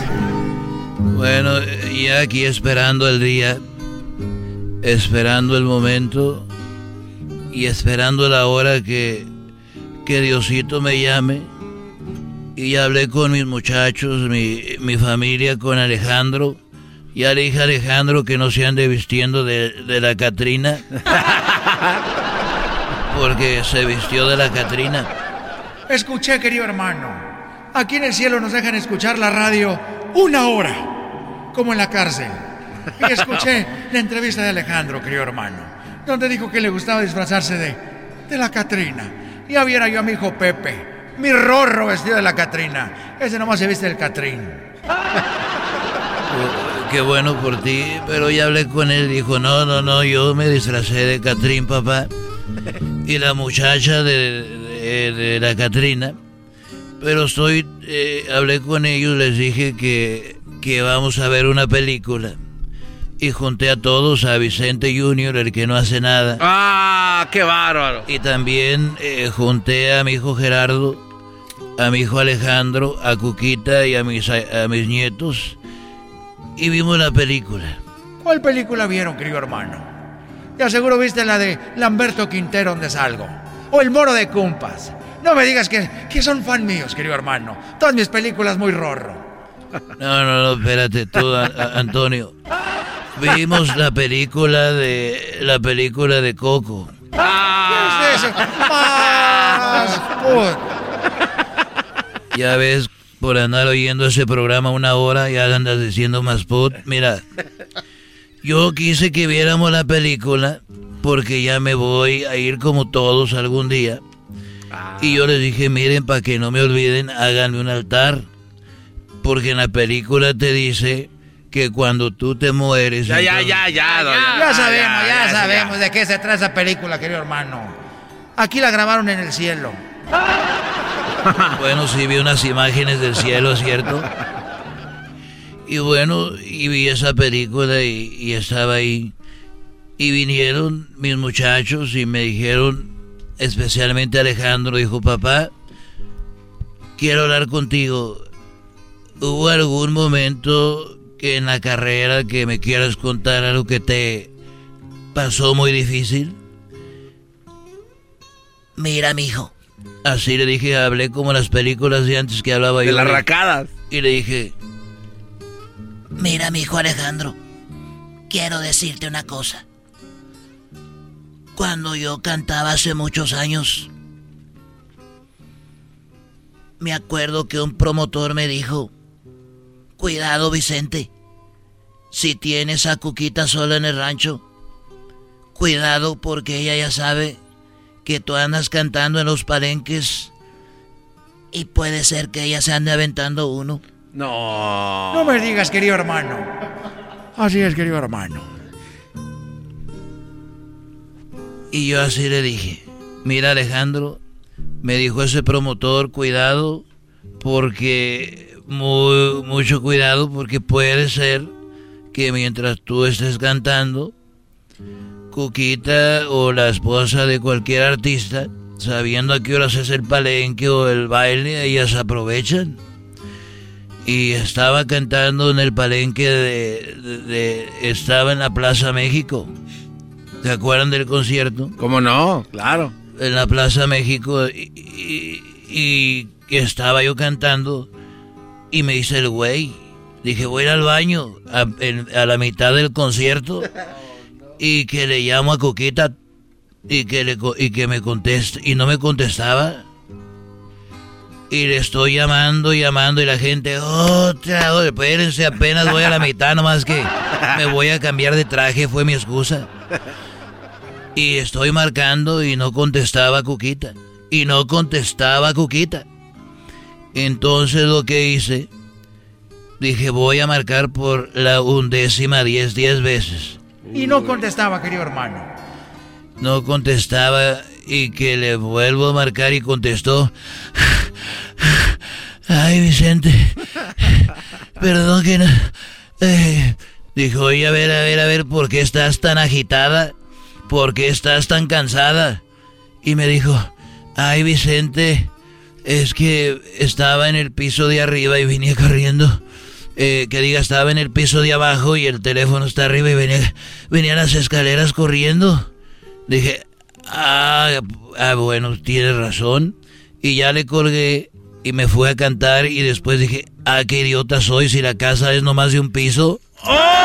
Bueno, ya aquí esperando el día, esperando el momento y esperando la hora que, que Diosito me llame. Y hablé con mis muchachos, mi, mi familia, con Alejandro. Ya le dije a Alejandro que no se ande vistiendo de, de la Catrina. Porque se vistió de la Catrina. Escuché, querido hermano. Aquí en el cielo nos dejan escuchar la radio una hora, como en la cárcel. Y escuché la entrevista de Alejandro, querido hermano, donde dijo que le gustaba disfrazarse de, de la Catrina. Ya viera yo a mi hijo Pepe, mi rorro vestido de la Catrina. Ese nomás se viste del Catrín. Qué bueno por ti, pero ya hablé con él. Dijo: No, no, no, yo me disfracé de Catrín, papá. Y la muchacha de, la Catrina. Pero estoy. Eh, hablé con ellos, les dije que, que vamos a ver una película. Y junté a todos, a Vicente Junior, el que no hace nada. ¡Ah, qué bárbaro! Y también eh, junté a mi hijo Gerardo, a mi hijo Alejandro, a Cuquita y a mis, a mis nietos y vimos la película. ¿Cuál película vieron, querido hermano? Ya seguro viste la de Lamberto Quintero donde salgo. O El Moro de Cumpas. No me digas que, que son fan míos, querido hermano. Todas mis películas muy rorro. No, no, no, espérate tú, Antonio. Vimos la película de la película de Coco. ¿Qué es eso? Más Ya ves por andar oyendo ese programa una hora y andas diciendo más put. Mira, yo quise que viéramos la película porque ya me voy a ir como todos algún día. Y yo les dije, miren, para que no me olviden, háganme un altar. Porque en la película te dice que cuando tú te mueres... Ya, ya, ya, ya, ya, sabemos, ya, sabemos de qué se trata esa película, querido hermano. Aquí la grabaron en el cielo. bueno, sí vi unas imágenes del cielo, ¿cierto? Y bueno, y vi esa película y, estaba ahí. Y vinieron mis muchachos y me dijeron, especialmente Alejandro, dijo, papá, quiero hablar contigo. ¿Hubo algún momento que en la carrera que me quieras contar algo que te pasó muy difícil? Mira, mijo, Así le dije, hablé como las películas de antes que hablaba yo. De las racadas. Y le dije, mira, mi hijo Alejandro, quiero decirte una cosa. Cuando yo cantaba hace muchos años, me acuerdo que un promotor me dijo, cuidado Vicente, si tienes a Cuquita sola en el rancho, cuidado porque ella ya sabe que tú andas cantando en los palenques y puede ser que ella se ande aventando uno. No. No me digas, querido hermano. Así es, querido hermano. Y yo así le dije, mira Alejandro, me dijo ese promotor, cuidado, porque mucho cuidado, porque puede ser que mientras tú estés cantando, Cuquita o la esposa de cualquier artista, sabiendo a qué horas es el palenque o el baile, ellas aprovechan. Y estaba cantando en el palenque de, estaba en la Plaza México. ¿Se acuerdan del concierto? ¿Cómo no? Claro. En la Plaza México y, y, estaba yo cantando y me dice el güey, dije voy al baño a, a, la mitad del concierto y que le llamo a Coquita y que, le, y que me conteste y no me contestaba. Y le estoy llamando, llamando y la gente, otra, espérense, apenas voy a la mitad, nomás que me voy a cambiar de traje, fue mi excusa. Y estoy marcando y no contestaba Cuquita. Y no contestaba Cuquita. Entonces lo que hice, dije voy a marcar por la undécima diez, diez veces. Y no contestaba, querido hermano. No contestaba y que le vuelvo a marcar y contestó. Ay, Vicente. Perdón que no. Eh, dijo, oye, a ver, a ver, a ver, ¿por qué estás tan agitada? ¿Por qué estás tan cansada? Y me dijo, ay, Vicente, es que estaba en el piso de arriba y venía corriendo. Eh, que diga, estaba en el piso de abajo y el teléfono está arriba y venía, venía las escaleras corriendo. Dije, ah, ah, bueno, tienes razón. Y ya le colgué y me fui a cantar y después dije, ah, qué idiota soy si la casa es nomás de un piso. ¡Oh!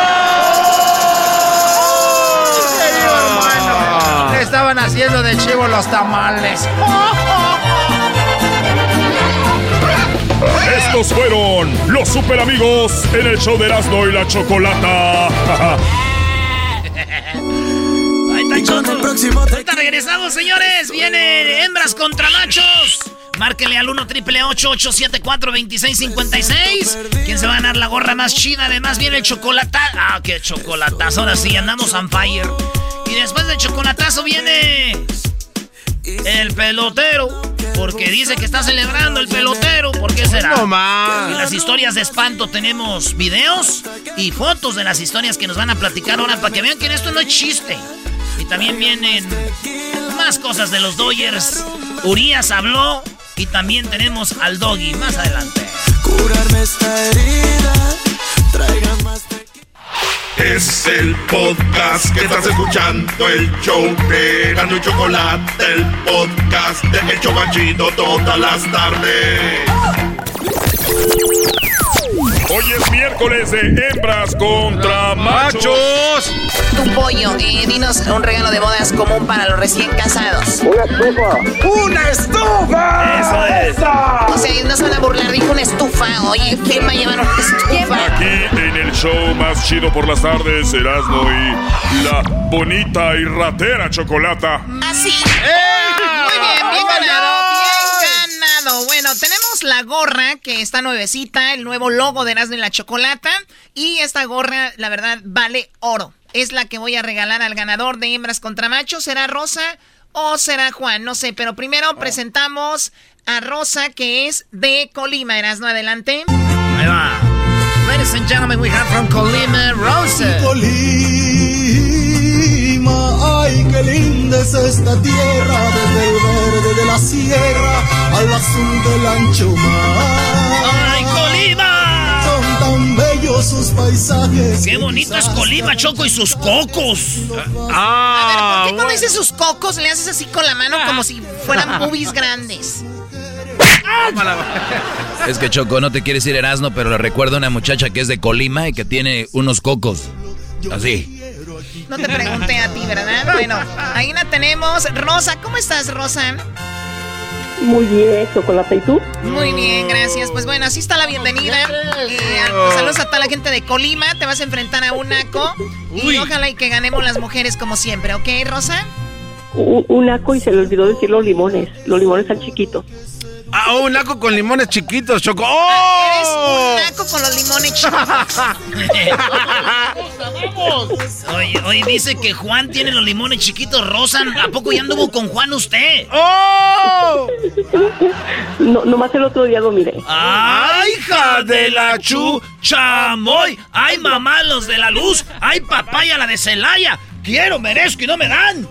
estaban haciendo de chivo los tamales. Estos fueron los super amigos en el show de Erasmo y la Chocolata. Ahorita regresamos, señores. Viene hembras contra machos. Márquenle al 1 triple 874 2656 ¿Quién se va a ganar la gorra más chida? Además viene el chocolatazo. Ah, qué chocolatazo. Ahora sí, andamos on fire. Y después del chocolatazo viene el pelotero. Porque dice que está celebrando el pelotero. ¿Por qué será? No más. En las historias de espanto tenemos videos y fotos de las historias que nos van a platicar ahora para que vean que esto no es chiste. Y también vienen más cosas de los Dodgers. Urias habló y también tenemos al Doggy más adelante. Curarme esta herida, traigan más es el podcast que estás escuchando, el show de Gano y Chocolate, el podcast de El Chocachito todas las tardes. Hoy es miércoles de hembras contra machos. Tu pollo, eh, dinos un regalo de bodas común para los recién casados. Una estufa. ¡Una estufa! Eso es. O sea, no se van a burlar, dijo una estufa. Oye, ¿quién va a llevar una estufa? Aquí en el show más chido por las tardes, Erasmo y la bonita y ratera chocolata. Así. ¡Eh! Muy bien, bien ganado. Bueno, tenemos la gorra que está nuevecita, el nuevo logo de Erasmo y la Chocolata. Y esta gorra, la verdad, vale oro. Es la que voy a regalar al ganador de hembras contra machos. ¿Será Rosa o será Juan? No sé, pero primero oh. presentamos a Rosa, que es de Colima. Erasmo, adelante. Ahí va. Ladies and gentlemen, we have from Colima, Rosa. Ay, qué es esta tierra, desde el verde de la sierra al azul del ancho mar. ¡Ay, Colima! Son tan bellos sus paisajes. ¡Qué bonito es Colima, Choco, y sus cocos! Ah, A ver, ¿por qué cuando dices sus cocos le haces así con la mano como si fueran boobies grandes? Es que Choco, no te quieres ir Erasmo, pero le recuerdo a una muchacha que es de Colima y que tiene unos cocos. Así. No te pregunté a ti, ¿verdad? Bueno, ahí la tenemos. Rosa, ¿cómo estás, Rosa? Muy bien, chocolate, ¿y tú? Muy bien, gracias. Pues bueno, así está la bienvenida. Eh, saludos a toda la gente de Colima. Te vas a enfrentar a un naco. Y ojalá y que ganemos las mujeres como siempre, ¿ok, Rosa? Un, un naco y se le olvidó decir los limones. Los limones están chiquitos. Ah, un naco con limones chiquitos, Choco. ¡Oh! Eres un naco con los limones chiquitos. Oye, oye, dice que Juan tiene los limones chiquitos, Rosa. ¿A poco ya anduvo con Juan usted? ¡Oh! No, nomás el otro día lo miré. ¡Ay, hija de la chu! ¡Chamoy! ¡Ay, mamá, los de la luz! ¡Ay, papaya, la de Celaya! ¡Quiero, merezco y no me dan!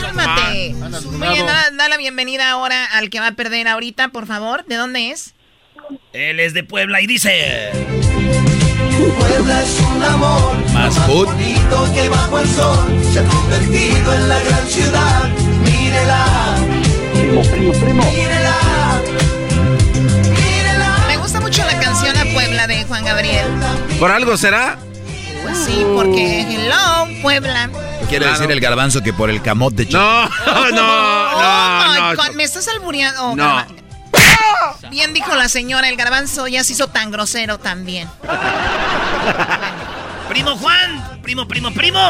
Cálmate. Muy bien, da, da la bienvenida ahora al que va a perder ahorita, por favor. ¿De dónde es? Él es de Puebla y dice... Puebla es un amor Más food. bonito que bajo el sol se ha convertido en la gran ciudad. Mírela, Primo, primo, primo. mírela, Me gusta mucho la canción A Puebla de Juan Gabriel. ¿Por algo será? Pues sí, porque hello, Puebla. Quiere decir el garbanzo que por el camote. chico. No, no, Oh my no. No. ¿Me estás albureando? Oh, No. Bien dijo la señora, el garbanzo ya se hizo tan grosero también. Primo Juan, primo, primo, primo.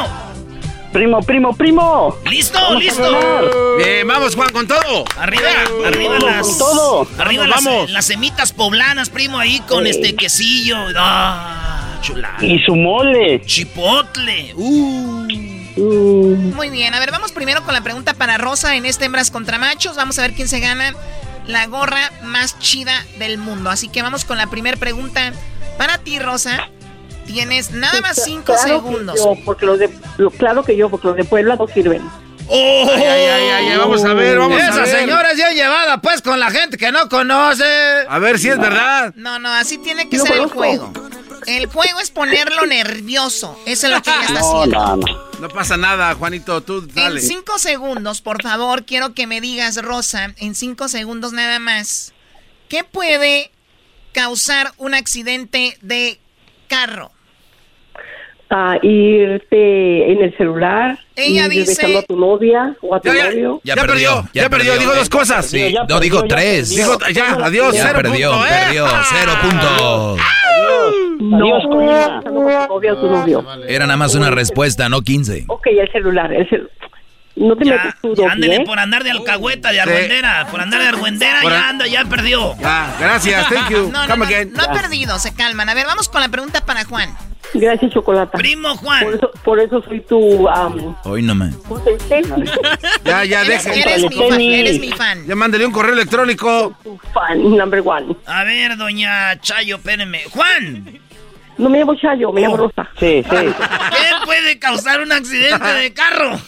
Primo, primo, primo. ¿Listo? Vamos ¿Listo? Bien, vamos, Juan, con todo. Arriba, arriba Vamos las. con todo. Arriba Vamos, las, vamos. las semitas poblanas, primo, ahí con Sí. este quesillo. Ah, chulada. Y su mole. Chipotle. Uh. Mm, Muy bien, a ver, vamos primero con la pregunta para Rosa en este Hembras contra Machos. Vamos a ver quién se gana la gorra más chida del mundo. Así que vamos con la primera pregunta para ti, Rosa. Tienes nada más cinco claro que segundos. yo, porque los de, lo- claro que yo, porque los de Puebla no sirven. Ay, ay, ay, ay, ay, vamos a ver, vamos a Esa ver. señora es ya llevada, pues, con la gente que no conoce. A ver si es verdad. No, no, así tiene que No ser el juego. El juego es ponerlo nervioso. Eso es lo que ella está No, haciendo. no, no. No pasa nada, Juanito, tú dale. En cinco segundos, por favor, quiero que me digas, Rosa, en cinco segundos nada más, ¿qué puede causar un accidente de carro? Ah, irte en el celular. Ella dice- a tu novia o a tu Ya, ya, novio. Ya perdió, ya perdió, dijo dos cosas. Sí, Ya no, perdió, dijo ya tres. perdió. Dijo, ya, adiós, Ya cero perdió, punto, ¿eh? perdió, cero puntos. Adiós, Colina. Besando a tu novia o a tu novio. Era nada más una respuesta, no 15. Ok, el celular, el celular. No te Ya, ándele ¿eh? por andar de alcahueta, de Sí. argüendera. Por andar de argüendera, Por ya a- anda, ya perdió. Ya, gracias, thank you. No, no, Come no, again. no ha perdido, se calman. A ver, vamos con la pregunta para Juan. Gracias, Chocolata. Primo Por Juan. eso, por eso soy tu... Um, Hoy nomás. ¿Cómo se dice? Ya, ya, Eres, dejen. eres mi fan, eres mi fan. Ya mándale un correo electrónico. tu fan number one. A ver, doña Chayo, espérenme. Juan, No me llamo Chayo, me llamo Rosa. Sí, sí. ¿qué puede causar un accidente de carro?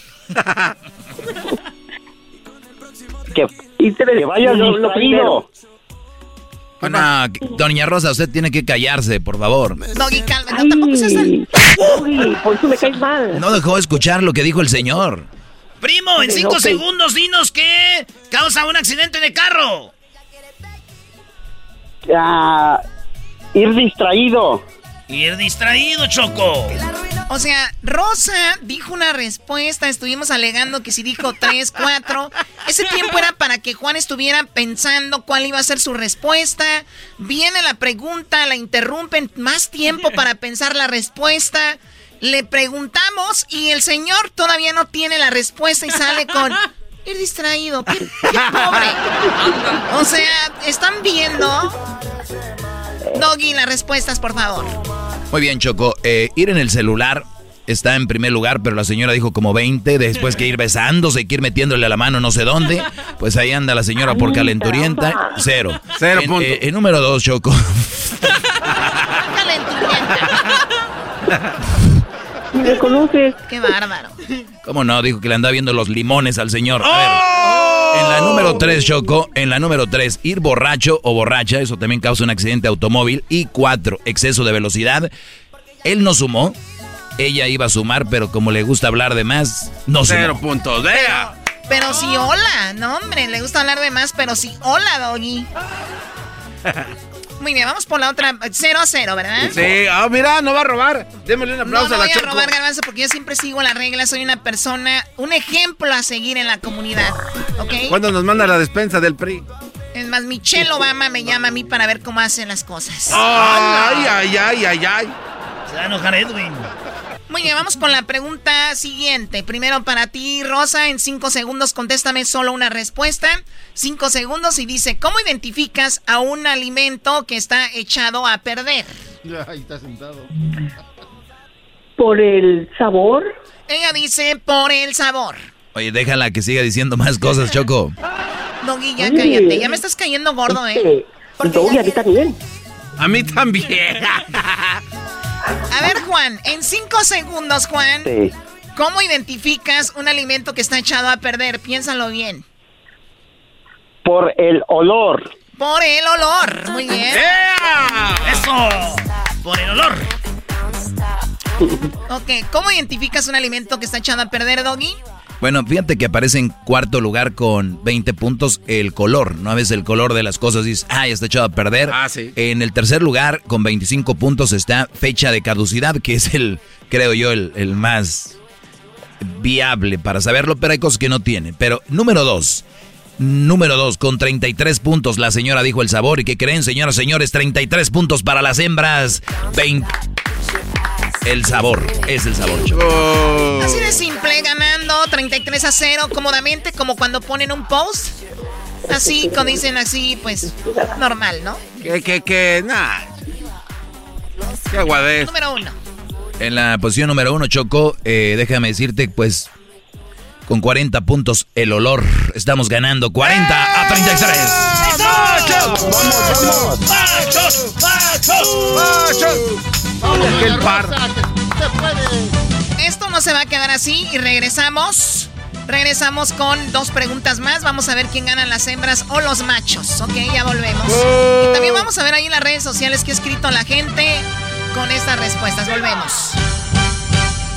Que, que vaya lo, lo primero. No, que- doña Rosa, usted tiene que callarse, por favor. Doggy, calma. No, tampoco seas Doggy, por eso me caes mal. No dejó escuchar lo que dijo el señor. Primo, en cinco ok. segundos dinos qué causa un accidente de carro. Ah, ir distraído. Ir distraído, Choco. O sea, Rosa dijo una respuesta, estuvimos alegando que si dijo tres, cuatro. Ese tiempo era para que Juan estuviera pensando cuál iba a ser su respuesta. Viene la pregunta, la interrumpen, más tiempo para pensar la respuesta. Le preguntamos y el señor todavía no tiene la respuesta y sale con ir distraído. Qué pobre. O sea, ¿están viendo? Doggy, las respuestas, por favor. Muy bien, Choco. Eh, ir en el celular está en primer lugar, pero la señora dijo como 20. Después que ir besándose, que ir metiéndole la mano no sé dónde. Pues ahí anda la señora por calenturienta. Cero. Cero En- punto. eh, en número dos, Choco. ¿Me reconoces? Qué bárbaro. ¿Cómo no? Dijo que le andaba viendo los limones al señor. A ver. En la número 3, Choco, en la número 3, ir borracho o borracha, eso también causa un accidente automóvil. Y 4, exceso de velocidad. Él no sumó, ella iba a sumar, pero como le gusta hablar de más, no sumó. Cero puntos, vea. Pero sí, hola. No, hombre, le gusta hablar de más, pero sí, hola, Doggy. Muy bien, vamos por la otra. 0 a 0, ¿verdad? Sí, ah, mira, no va a robar. Démosle un aplauso no, no a la voy a robar, Garbanzo, porque yo siempre sigo las reglas. Soy una persona, un ejemplo a seguir en la comunidad. ¿Ok? ¿Cuándo nos manda la despensa del PRI? Es más, Michelle Obama me llama a mí para ver cómo hacen las cosas. Ay, ay, ay, ay, ay. Se va a enojar Edwin. Muy bien, vamos con la pregunta siguiente. Primero para ti, Rosa, en cinco segundos contéstame solo una respuesta. Cinco segundos y dice, ¿cómo identificas a un alimento que está echado a perder? Ahí está sentado. Por el sabor. Ella dice, por el sabor. Oye, déjala que siga diciendo más cosas, Choco. Doggy, ya cállate. Ya me estás cayendo gordo, ¿eh? Doggy, a mí también. A mí también. A ver, Juan, en cinco segundos, Juan. Sí. ¿Cómo identificas un alimento que está echado a perder? Piénsalo bien. Por el olor. Por el olor. Muy bien. ¡Eso! Por el olor. Ok, ¿cómo identificas un alimento que está echado a perder, Doggy? Bueno, fíjate que aparece en cuarto lugar con 20 puntos el color, ¿no? A veces el color de las cosas dices, ya está echado a perder. Ah, sí. En el tercer lugar, con 25 puntos, está fecha de caducidad, que es el, creo yo, el, el más viable para saberlo, pero hay cosas que no tiene. Pero número dos, número dos, con 33 puntos, la señora dijo el sabor. ¿Y qué creen, señoras, señores? 33 puntos para las hembras, 20... El sabor, es el sabor. Choco. Así de simple, ganando 33 a 0 cómodamente, como cuando ponen un post. Así, cuando dicen así, pues normal, ¿no? Que, que, que, nah. Qué aguadez. Número uno. En la posición número uno, Choco, eh, déjame decirte, pues, con 40 puntos, el olor. Estamos ganando 40 a 33. ¡Machos! ¡Vamos, vamos! ¡Machos! ¡Machos! ¡Machos! ¡Vamos, aquel par! Esto no se va a quedar así y regresamos. Regresamos con dos preguntas más. Vamos a ver quién ganan las hembras o los machos. Ok, ya volvemos. Y también vamos a ver ahí en las redes sociales qué ha escrito la gente con estas respuestas. Volvemos.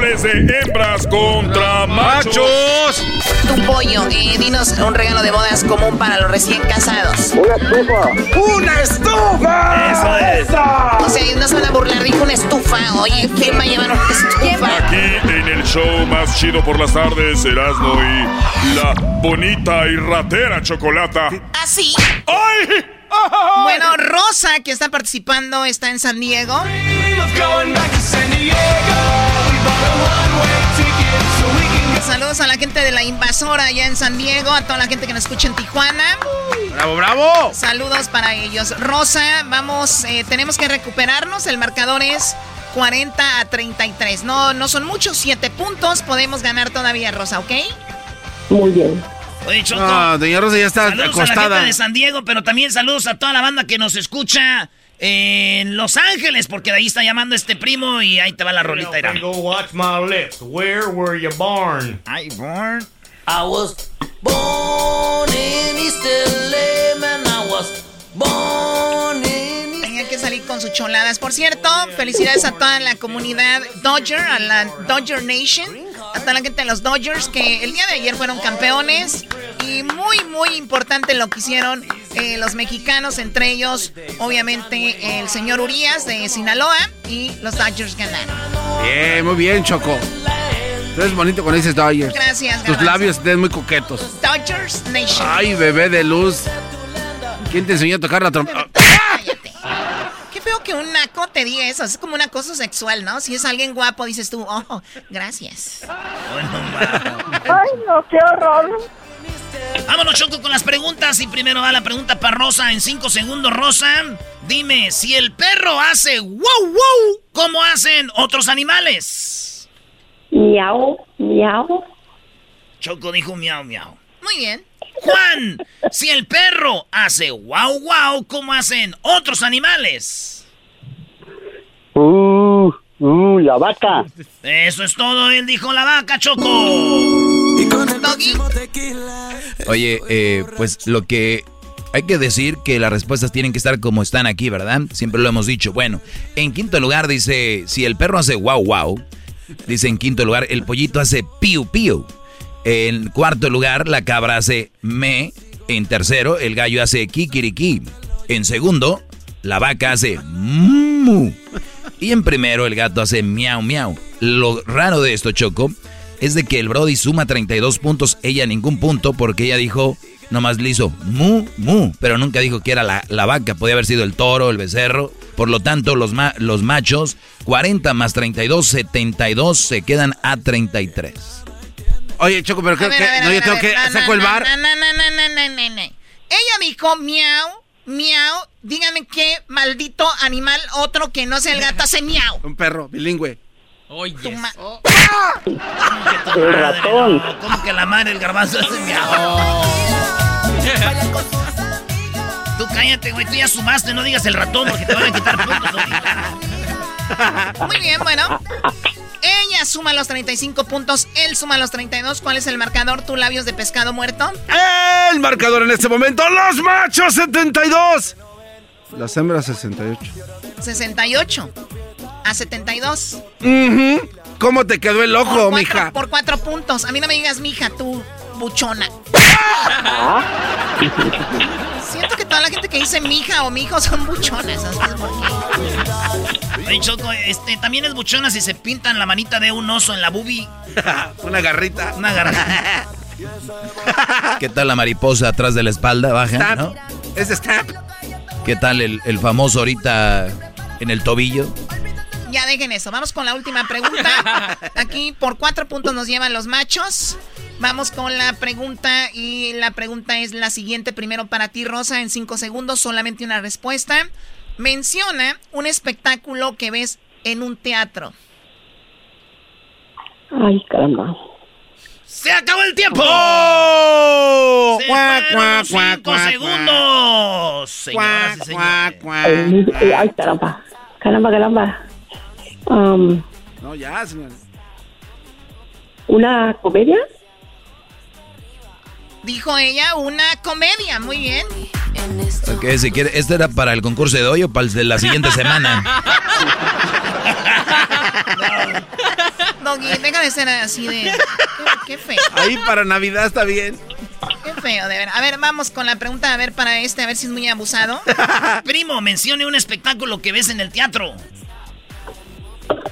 Miércoles de hembras contra machos. Tu pollo, eh, dinos un regalo de bodas común para los recién casados. Una estufa. ¡Una estufa! Eso es. O sea, no se van a burlar, dijo una estufa. Oye, ¿quién va a llevar una estufa? Aquí en el show más chido por las tardes, Erasmo y la bonita y ratera chocolata. Así. ¡Ay! Bueno, Rosa, que está participando, está en San Diego. Saludos a la gente de la invasora allá en San Diego, a toda la gente que nos escucha en Tijuana. ¡Bravo, bravo! Saludos para ellos. Rosa, vamos, eh, tenemos que recuperarnos. El marcador es 40 a 33. No, no son muchos, 7 puntos. Podemos ganar todavía, Rosa, ¿ok? Muy bien. Oye, Choco. No, doña Rosa ya está saludos a la acostada. gente de San Diego, pero también saludos a toda la banda que nos escucha en Los Ángeles, porque de ahí está llamando este primo y ahí te va la rolita. Irán. Go watch my lips. Where were you born? I born. I was born in East LA, man. I was born in Tenía que salir con sus choladas. Por cierto, felicidades a toda la comunidad Dodger, a la Dodger Nation, a toda la gente de los Dodgers que el día de ayer fueron campeones. Y muy, muy importante lo que hicieron eh, los mexicanos, entre ellos, obviamente, el señor Urias de Sinaloa y los Dodgers ganaron. Bien, muy bien, Choco. Tú eres bonito cuando dices Dodgers. Gracias, Tus Garbanzo. labios están muy coquetos. Dodgers Nation. Ay, bebé de luz. ¿Quién te enseñó a tocar la trompa? Qué feo que un naco te diga eso. Es como una cosa sexual, ¿no? Si es alguien guapo, dices tú, oh, gracias. Ay, no, qué horror. Vámonos, Choco, con las preguntas. Y primero va la pregunta para Rosa en 5 segundos. Rosa, dime, si el perro hace wow, wow, ¿cómo hacen otros animales? Miau, miau. Choco dijo miau, miau. Muy bien. Juan, si el perro hace wow, wow, ¿cómo hacen otros animales? Uh, uh, la vaca. Eso es todo, él dijo la vaca, Choco. Doggy. Oye, eh, pues lo que Hay que decir que las respuestas tienen que estar como están aquí, ¿verdad? Siempre lo hemos dicho. Bueno, en quinto lugar dice, si el perro hace wow wow, dice en quinto lugar, el pollito hace piu piu. En cuarto lugar, la cabra hace me. En tercero, el gallo hace kikiriki. En segundo, la vaca hace mu. Y en primero, el gato hace miau miau. Lo raro de esto, Choco, es de que el Brody suma 32 puntos, ella ningún punto, porque ella dijo, nomás le hizo mu, mu, pero nunca dijo que era la, la vaca, podía haber sido el toro, el becerro. Por lo tanto, los, ma- los machos, 40 más 32, 72, se quedan a 33. Oye, Choco, pero creo que. ver, no, yo tengo que. no, saco no, el bar. no, no, no, no, no, no, no, no. Ella dijo miau, miau. Dígame qué maldito animal otro que no sea el gato hace miau. Un perro bilingüe. Oye. Tu ma- El ratón. ¿Cómo que la madre del garbanzo hace miau? Tú cállate, güey. Tú ya sumaste, no digas el ratón porque te van a quitar puntos. Muy bien, bueno. Ella suma los 35 puntos, él suma los 32. ¿Cuál es el marcador? ¿Tu labios de pescado muerto? El marcador en este momento, los machos 72. Las hembras 68. 68 a 72. Ujú. ¿Cómo te quedó el ojo, Por cuatro- mija? Por cuatro puntos. A mí no me digas mija, tú, buchona. Siento que toda la gente que dice mija o mijo son buchonas. ¿sabes por qué? Oye, Choco, este, también es buchona si se pintan la manita de un oso en la bubi. Una garrita. Una garrita. ¿Qué tal la mariposa atrás de la espalda? Baja. ¿no? Es. ¿Qué tal el, el famoso ahorita en el tobillo? Ya dejen eso. Vamos con la última pregunta. Aquí por cuatro puntos nos llevan los machos. Vamos con la pregunta y la pregunta es la siguiente. Primero para ti, Rosa, en cinco segundos, solamente una respuesta. Menciona un espectáculo que ves en un teatro. Ay, caramba. ¡Se acabó el tiempo! ¡Oh! ¡Se los cuac, cinco cuac, segundos! Señoras y señores. Ay, ay, caramba. Caramba, caramba. Um, No, ya, señor. ¿Una comedia? Dijo ella una comedia. Muy bien. Ok, si quiere, ¿este era para el concurso de hoy o para el de la siguiente semana? Doggy, deja de ser así de... Qué, qué feo. Ahí para Navidad está bien. Qué feo, de ver. A ver, vamos con la pregunta, a ver, para este, a ver si es muy abusado. Primo, mencione un espectáculo que ves en el teatro.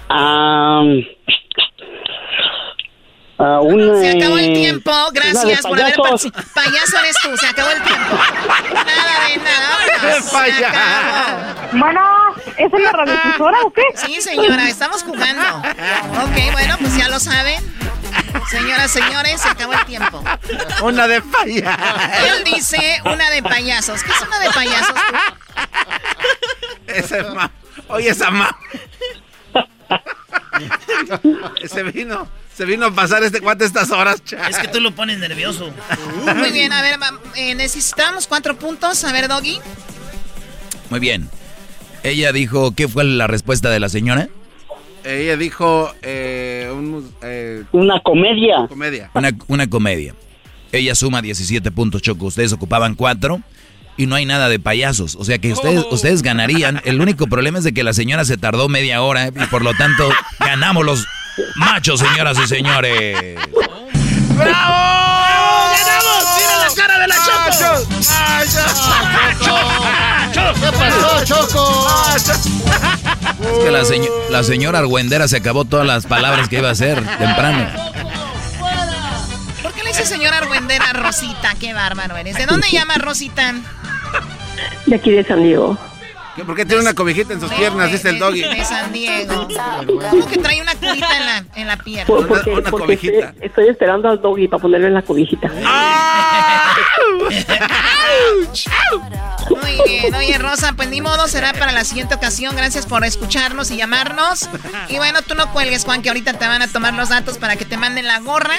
Um, ah, un, Se acabó el tiempo, gracias por haber payasos. participado. Payaso eres tú, se acabó el tiempo. Nada de nada, vámonos, se Payaso. acabó. Bueno, ¿es en la radiodifusora o qué? Sí, señora, estamos jugando. Ok, bueno, pues ya lo saben. Señoras, señores, se acabó el tiempo. Una de falla. Él dice una de payasos. ¿Qué es una de payasos? Ese ma. Oye, esa ma. se vino. Se vino a pasar este cuate estas horas, cha. Es que tú lo pones nervioso. Muy bien, a ver, eh, necesitamos cuatro puntos. A ver, Doggy. Muy bien. Ella dijo, ¿qué fue la respuesta de la señora? Ella dijo eh, un eh, Una comedia. comedia. Una, una comedia. Ella suma 17 puntos, Choco. Ustedes ocupaban 4 y no hay nada de payasos. O sea que ustedes, ustedes ganarían. El único problema es de que la señora se tardó media hora y por lo tanto ganamos los machos, señoras y señores. ¡Bravo! ¡Ganamos! ¡Mira la cara de la Choco! ¿Qué pasó, Choco? Es que la, seño- la señora Argüendera se acabó todas las palabras que iba a hacer temprano. ¿Por qué le dice señora Argüendera Rosita? Qué bárbaro eres. ¿De dónde llamas Rosita? De aquí de San Diego. ¿Qué- ¿Por qué tiene una cobijita en sus piernas? De- Dice el doggy. De San Diego. ¿Cómo que trae una curita en la, en la pierna? Por- porque una porque cobijita. estoy esperando al doggy para ponerle en la cobijita. Muy bien. Oye, Rosa, pues ni modo, será para la siguiente ocasión. Gracias por escucharnos y llamarnos. Y bueno, tú no cuelgues, Juan, que ahorita te van a tomar los datos para que te manden la gorra.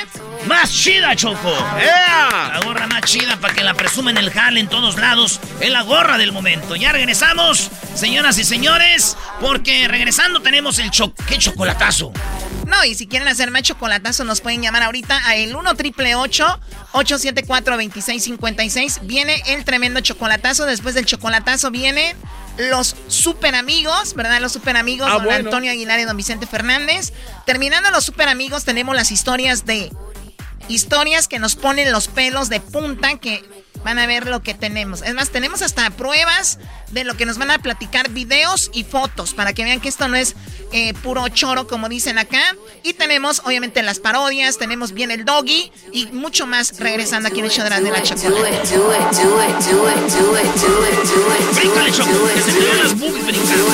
¡Más chida, Choco! La gorra más chida para que la presumen el jale en todos lados. Es la gorra del momento. Ya regresamos. Señoras y señores, porque regresando tenemos el cho ¿qué chocolatazo. No, y si quieren hacer más chocolatazo, nos pueden llamar ahorita a el 1 triple 874 2656. Viene el tremendo chocolatazo. Después del chocolatazo viene los super amigos, ¿verdad? Los super amigos, Ah, don bueno. Antonio Aguilar y don Vicente Fernández. Terminando los super amigos, tenemos las historias de. Historias que nos ponen los pelos de punta que van a ver lo que tenemos. Es más, tenemos hasta pruebas de lo que nos van a platicar, videos y fotos, para que vean que esto no es eh, puro choro, como dicen acá. Y tenemos, obviamente, las parodias, tenemos bien el doggy y mucho más regresando aquí en el show de la, de la chocolate. Bríncale, Choco, que se te las boobies brincando.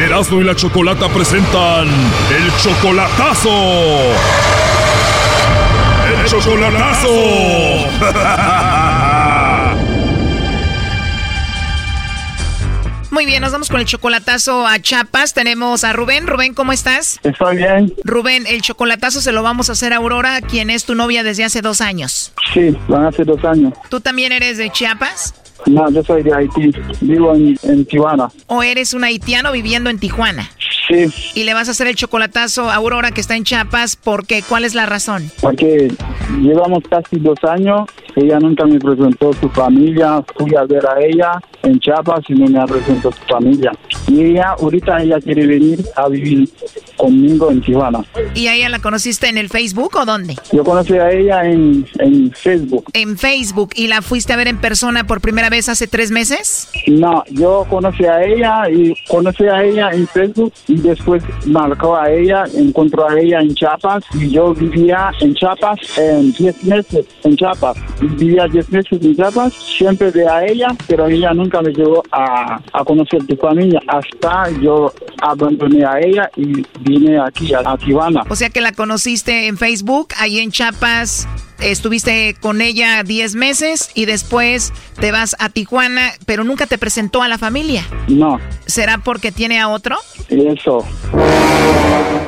Erasmo y la Chocolata presentan el chocolatazo. El chocolatazo. Muy bien, nos vamos con el chocolatazo a Chiapas. Tenemos a Rubén. Rubén, ¿cómo estás? Estoy bien. Rubén, el chocolatazo se lo vamos a hacer a Aurora, quien es tu novia desde hace dos años. Sí, van a ser dos años. ¿Tú también eres de Chiapas? No, yo soy de Haití. Vivo en, en Tijuana. ¿O eres un haitiano viviendo en Tijuana? Sí, Y le vas a hacer el chocolatazo a Aurora, que está en Chiapas, porque ¿cuál es la razón? porque llevamos casi dos años. Ella nunca me presentó su familia. Fui a ver a ella en Chiapas y no me presentó su familia. Y ella, ahorita ella quiere venir a vivir conmigo en Tijuana. ¿Y a ella la conociste en el Facebook o dónde? Yo conocí a ella en, en Facebook. En Facebook. ¿Y la fuiste a ver en persona por primera vez hace tres meses? No, yo conocí a ella y conocí a ella en Facebook y después marcó a ella, encontró a ella en Chiapas y yo vivía en Chiapas en 10 meses en Chiapas. Vivía 10 meses en Chiapas, siempre de a ella, pero ella nunca me llegó a, a conocer tu familia hasta yo abandoné a ella y vine aquí a, a. O sea que la conociste en Facebook, ahí en Chiapas. Estuviste con ella 10 meses y después te vas a Tijuana, pero nunca te presentó a la familia. No, ¿Será porque tiene a otro? eso.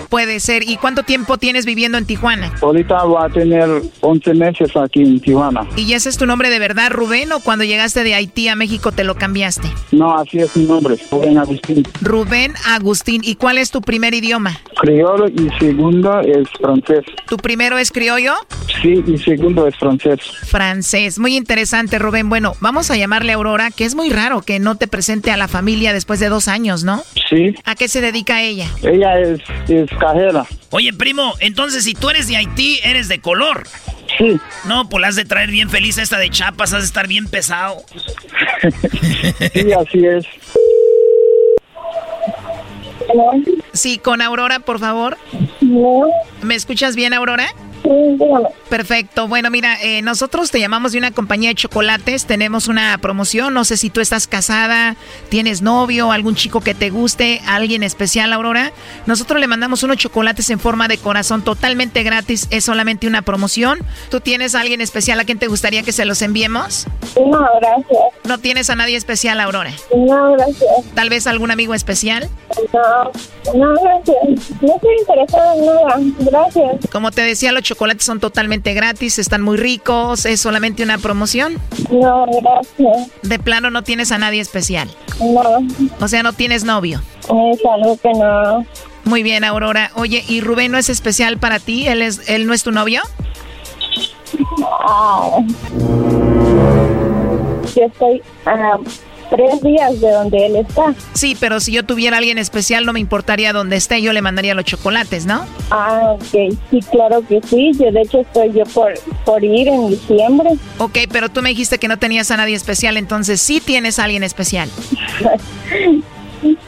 Puede ser. ¿Y cuánto tiempo tienes viviendo en Tijuana? Ahorita voy a tener 11 meses aquí en Tijuana. ¿Y ese es tu nombre de verdad, Rubén, o cuando llegaste de Haití a México te lo cambiaste? No, así es mi nombre, Rubén Agustín. Rubén Agustín. ¿Y cuál es tu primer idioma? Criollo y segundo es francés. ¿Tu primero es criollo? Sí, y segundo es francés. Francés. Muy interesante, Rubén. Bueno, vamos a llamarle a Aurora, que es muy raro que no te presente a la familia después de dos años, ¿no? Sí. ¿A qué se dedica ella? Ella es, es cajera. Oye, primo, entonces si tú eres de Haití, eres de color. Sí. No, pues la has de traer bien feliz esta de Chapas, has de estar bien pesado. Sí, así es. Sí, con Aurora, por favor. ¿Me escuchas bien, Aurora? Perfecto. Bueno, mira, eh, nosotros te llamamos de una compañía de chocolates. Tenemos una promoción. No sé si tú estás casada, tienes novio, algún chico que te guste, alguien especial, Aurora. Nosotros le mandamos unos chocolates en forma de corazón totalmente gratis. Es solamente una promoción. ¿Tú tienes a alguien especial a quien te gustaría que se los enviemos? No, gracias. ¿No tienes a nadie especial, Aurora? No, gracias. ¿Tal vez algún amigo especial? No, no, gracias. No estoy interesada en nada. Gracias. Como te decía, los chocolates son totalmente gratis, están muy ricos, es solamente una promoción. No, gracias. De plano no tienes a nadie especial. No, O sea, no tienes novio. es algo que no. Muy bien, Aurora. Oye, ¿y Rubén no es especial para ti? ¿Él, es, él no es tu novio? Ah. Yo estoy a tres días de donde él está. Sí, pero si yo tuviera a alguien especial no me importaría dónde esté, yo le mandaría los chocolates, ¿no? Ah, ok. Sí, claro que sí. Yo, de hecho, estoy yo por, por ir en diciembre. Ok, pero tú me dijiste que no tenías a nadie especial, entonces sí tienes a alguien especial.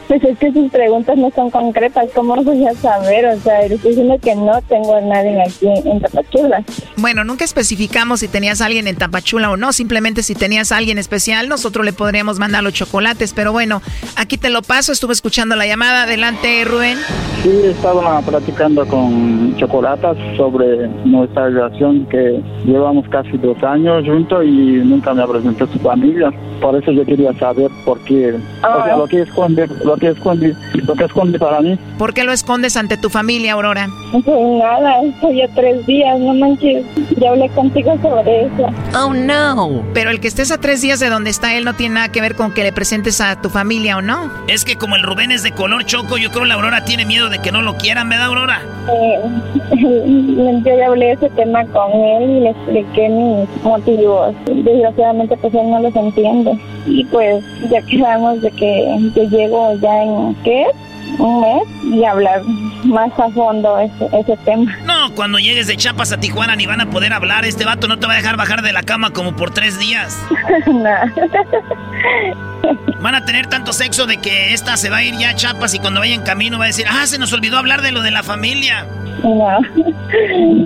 Pues es que sus preguntas no son concretas, ¿cómo voy a saber? O sea, estoy diciendo que no tengo a nadie aquí en Tapachula. Bueno, nunca especificamos si tenías a alguien en Tapachula o no, simplemente si tenías a alguien especial, nosotros le podríamos mandar los chocolates, pero bueno, aquí te lo paso, estuve escuchando la llamada, adelante Rubén. Sí, estaba platicando con Chocolatas sobre nuestra relación que llevamos casi dos años juntos y nunca me presentó su familia. Por eso yo quería saber por qué, o sea, lo que esconde, lo que esconde, lo que esconde para mí. ¿Por qué lo escondes ante tu familia, Aurora? Pues nada, estoy ya tres días, no manches, ya hablé contigo sobre eso. Oh no. Pero el que estés a tres días de donde está él no tiene nada que ver con que le presentes a tu familia o no. Es que como el Rubén es de color choco, yo creo que la Aurora tiene miedo de que no lo quieran, ¿verdad, Aurora? Eh, yo ya hablé ese tema con él y le expliqué mis motivos. Desgraciadamente, pues él no los entiende. Y pues ya quedamos de que yo llego ya en, ¿qué? un mes y hablar más a fondo ese, ese tema. No, cuando llegues de Chapas a Tijuana ni van a poder hablar. Este vato no te va a dejar bajar de la cama como por tres días. Van a tener tanto sexo de que esta se va a ir ya a Chapas y cuando vaya en camino va a decir, ah, se nos olvidó hablar de lo de la familia. No.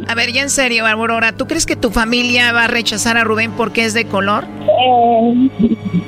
A ver, ya en serio, Aurora, ¿tú crees que tu familia va a rechazar a Rubén porque es de color? Eh,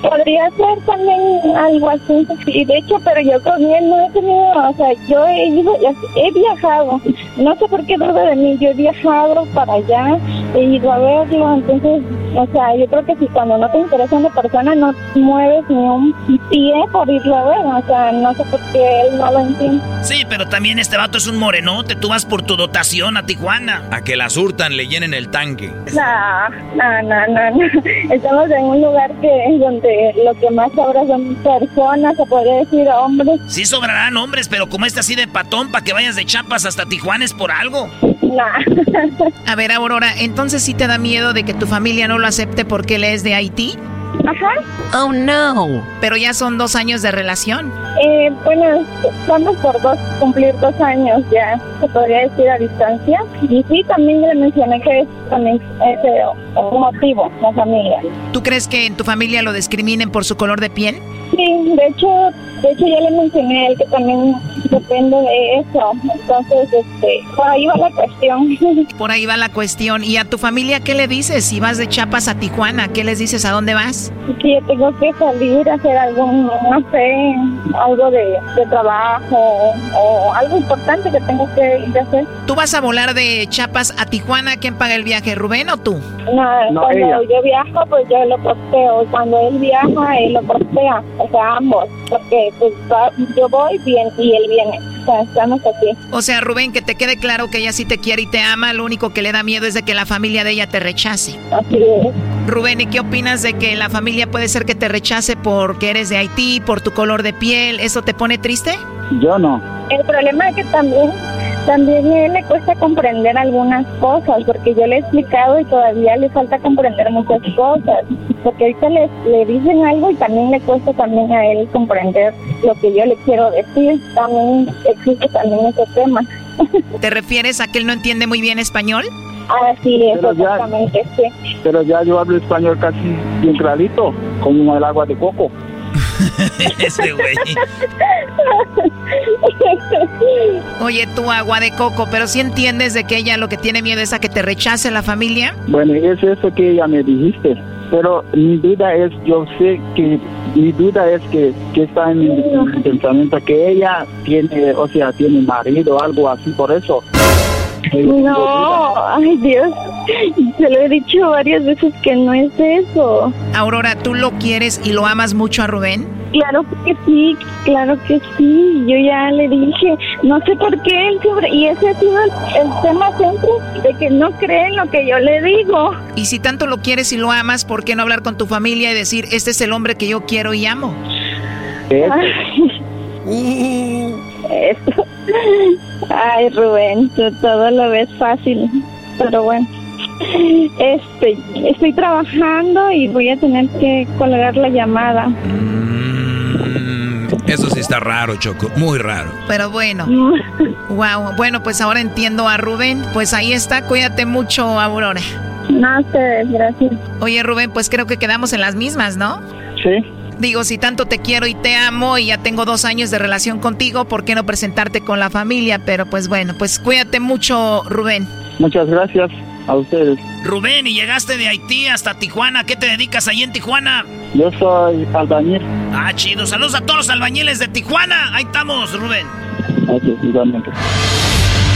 podría ser también algo así. Y de hecho, pero yo con él no he tenido, o sea, yo he ido, he viajado. No sé por qué duda de mí, yo he viajado para allá, he ido a verlo. Entonces, o sea, yo creo que si cuando no te interesa una persona, no mueves ni un pie por irlo a ver. O sea, no sé por qué él no lo entiende. Sí, pero también este vato es un morenote. Tú vas por tu dotación a Tijuana. A que la surtan, le llenen el tanque. No, no, no, no, no. Estamos en un lugar que donde lo que más sobra son personas, se podría decir hombres. Sí sobrarán hombres, pero como este así de patón, para que vayas de Chapas hasta Tijuana es por algo. No. A ver, Aurora, entonces sí te da miedo de que tu familia no lo acepte porque él es de Haití. Ajá. Oh no. Pero ya son dos años de relación. Eh, bueno, estamos por dos, cumplir dos años ya, se podría decir a distancia. Y sí, también le mencioné que es también ese un motivo, la familia. ¿Tú crees que en tu familia lo discriminen por su color de piel? Sí, de hecho, de hecho ya le mencioné a él que también depende de eso. Entonces, este, por ahí va la cuestión. Por ahí va la cuestión. ¿Y a tu familia qué le dices? Si vas de Chiapas a Tijuana, ¿qué les dices? ¿A dónde vas? Que yo tengo que salir a hacer algún, no sé, algo de, de trabajo o algo importante que tengo que ir a hacer. ¿Tú vas a volar de Chiapas a Tijuana? ¿Quién paga el viaje, Rubén o tú? No, No, cuando ella. yo viajo, pues yo lo posteo. Cuando él viaja, él lo postea. Sea, ambos. Porque pues va- yo voy bien y él viene. O sea, estamos aquí. O sea, Rubén, que te quede claro que ella sí te quiere y te ama, lo único que le da miedo es de que la familia de ella te rechace. Así es. Rubén, ¿y qué opinas de que la familia puede ser que te rechace porque eres de Haití, por tu color de piel? ¿Eso te pone triste? Yo no. El problema es que también, también a él le cuesta comprender algunas cosas, porque yo le he explicado y todavía le falta comprender muchas cosas. Porque ahorita le, le dicen algo y también le cuesta también a él comprender lo que yo le quiero decir. También existe también ese tema. ¿Te refieres a que él no entiende muy bien español? Así es, Pero ya- exactamente, sí. Pero ya yo hablo español casi bien clarito, como el agua de coco. Ese güey. Oye, tú agua de coco, pero si entiendes de que ella lo que tiene miedo es a que te rechace la familia. Bueno, es eso que ella me dijiste. Pero mi duda es, yo sé que, mi duda es que, que está en mi, en mi pensamiento que ella tiene, o sea, tiene marido o algo así, por eso. No, ay Dios, se lo he dicho varias veces que no es eso. Aurora, ¿tú lo quieres y lo amas mucho a Rubén? Claro que sí, claro que sí. Yo ya le dije, no sé por qué él siempre, y ese ha sido el, el tema siempre, de que no cree en lo que yo le digo. Y si tanto lo quieres y lo amas, ¿por qué no hablar con tu familia y decir, este es el hombre que yo quiero y amo? Ay, Eso. Ay, Rubén, tú todo lo ves fácil, pero bueno. Este, estoy trabajando y voy a tener que colgar la llamada. Mm, eso sí está raro, Choco. Muy raro. Pero bueno. Wow. Bueno, pues ahora entiendo a Rubén. Pues ahí está. Cuídate mucho, Aurora. No sé, gracias. Oye, Rubén, pues creo que quedamos en las mismas, ¿no? Sí. Digo, si tanto te quiero y te amo y ya tengo dos años de relación contigo, ¿por qué no presentarte con la familia? Pero pues bueno, pues cuídate mucho, Rubén. Muchas gracias a ustedes. Rubén, y llegaste de Haití hasta Tijuana. ¿Qué te dedicas ahí en Tijuana? Yo soy albañil. Ah, chido. Saludos a todos los albañiles de Tijuana. Ahí estamos, Rubén. Gracias, igualmente.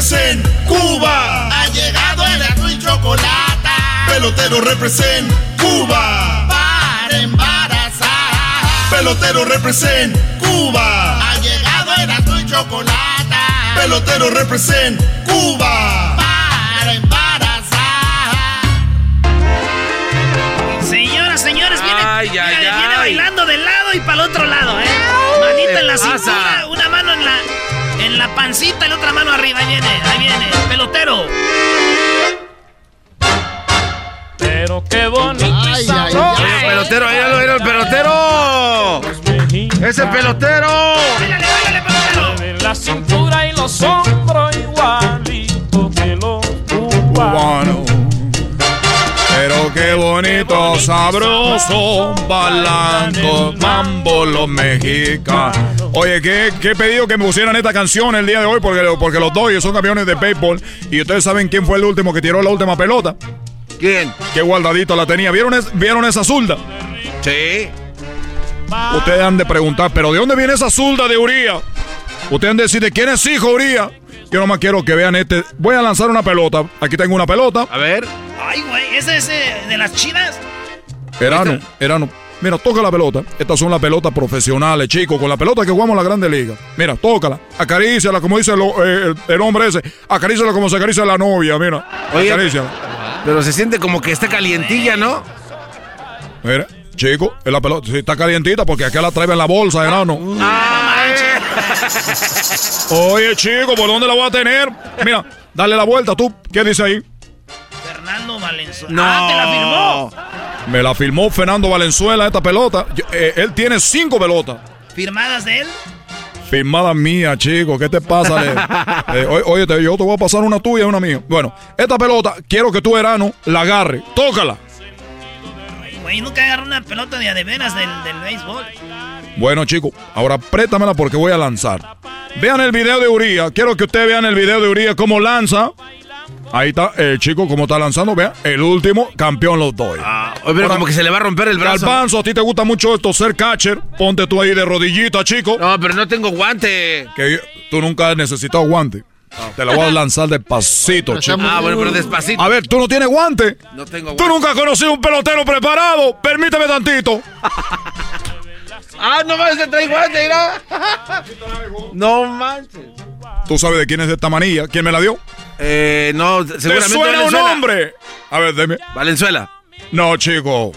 represent Cuba. Ha llegado el y chocolata. Pelotero represent Cuba. Para embarazar. Pelotero represent Cuba. Ha llegado el y chocolata. Pelotero represent Cuba. Para embarazar. Señoras, señores, viene, Ay, ay, viene- ay. viene bailando del lado y para el otro lado, ¿eh? Manita en la cintura, una mano en la, en la pancita y la otra mano arriba. Ahí viene, ahí viene, pelotero. Pero qué bonito. Oye, el pelotero, míralo, mira el pelotero. Ese pelotero. De la cintura y los hombros igualito que los cubanos. Pero qué bonito, sabroso, balanco, mambo los mexicanos. Oye, ¿qué, qué pedido que me pusieran esta canción el día de hoy porque, porque los Dodgers son campeones de béisbol y ustedes saben quién fue el último que tiró la última pelota. ¿Quién? Qué guardadito la tenía. ¿Vieron, es- ¿vieron esa zurda? Sí. Ustedes han de preguntar, ¿pero de dónde viene esa zurda de Uría? Ustedes han de decir, ¿de quién es hijo Uría? Yo nomás quiero que vean este. Voy a lanzar una pelota. Aquí tengo una pelota. A ver. Ay, güey, ¿ese es eh, de las chinas? Erano, Erano. Mira, toca la pelota. Estas son las pelotas profesionales, chicos, con la pelota que jugamos en la Grande Liga. Mira, tócala, acaríciala, como dice eh, el, el hombre ese. Acaríciala como se acaricia la novia, mira. Oye, Acaríciala. pero se siente como que está calientilla, ¿no? Mira, chico, es la pelota. Sí, está calientita porque acá la trae en la bolsa, Erano. Oye, chico, ¿por dónde la voy a tener? Mira, dale la vuelta tú. ¿Qué dice ahí? Fernando Valenzuela. No. Ah, te la firmó. Me la firmó Fernando Valenzuela esta pelota. Yo- eh, él tiene cinco pelotas. ¿Firmadas de él? Firmada mía, chico. ¿Qué te pasa? Eh, oye, te- yo te voy a pasar una tuya y una mía. Bueno, esta pelota, quiero que tú, Erano, la agarre. Tócala. Güey, nunca agarró una pelota de a de veras del, del béisbol. Bueno, chicos, ahora préstamela porque voy a lanzar. Vean el video de Uría. Quiero que ustedes vean el video de Uría cómo lanza. Ahí está el chico cómo está lanzando. Vean, el último campeón los doy. Oye, pero como que se le va a romper el brazo. Galbanzo, a ti te gusta mucho esto, ser catcher. Ponte tú ahí de rodillita, chico. No, pero no tengo guante. Que tú nunca has necesitado guante. Te la voy a lanzar despacito, chico. Ah, bueno, pero despacito. A ver, tú no tienes guante. No tengo Tú guante. nunca has conocido un pelotero preparado. Permíteme tantito. Ah, no se trae guante, mira. No manches. ¿Tú sabes de quién es esta manilla? ¿Quién me la dio? Eh, no, ¿Te seguramente suena un nombre? A ver, dime. Valenzuela. No, chico.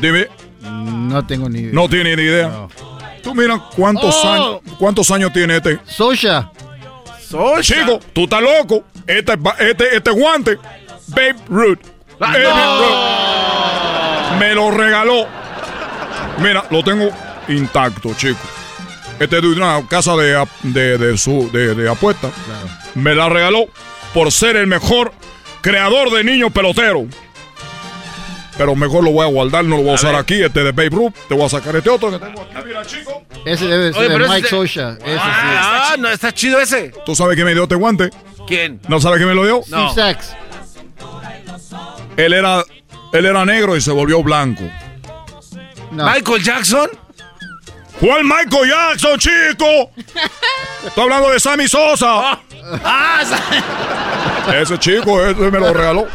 Dime. No tengo ni idea. No tiene ni idea. Tú mira cuántos Oh. años cuántos años tiene este. Sosha. Chico, tú estás loco. Este, este, este guante, Babe Ruth. Babe Ruth. Me lo regaló. Mira, lo tengo intacto, chico. Este es de una casa de, de, de su, de, de apuestas. Me la regaló por ser el mejor creador de niños peloteros. Pero mejor lo voy a guardar, no lo voy a, usar aquí. Este de Babe Ruth. Te voy a sacar este otro que tengo aquí. Mira, chico. Ese debe ser Oye, de Mike ese- Sosha. Ese Ah, no, está chido ese. ¿Tú sabes quién me dio este guante? ¿Quién? ¿No sabes quién me lo dio? sí. Steve Sachs. Él era, él era negro y se volvió blanco. No. Michael Jackson. ¿Cuál Michael Jackson, chico? Estoy hablando de Sammy Sosa. Ah, Ese chico, ese me lo regaló.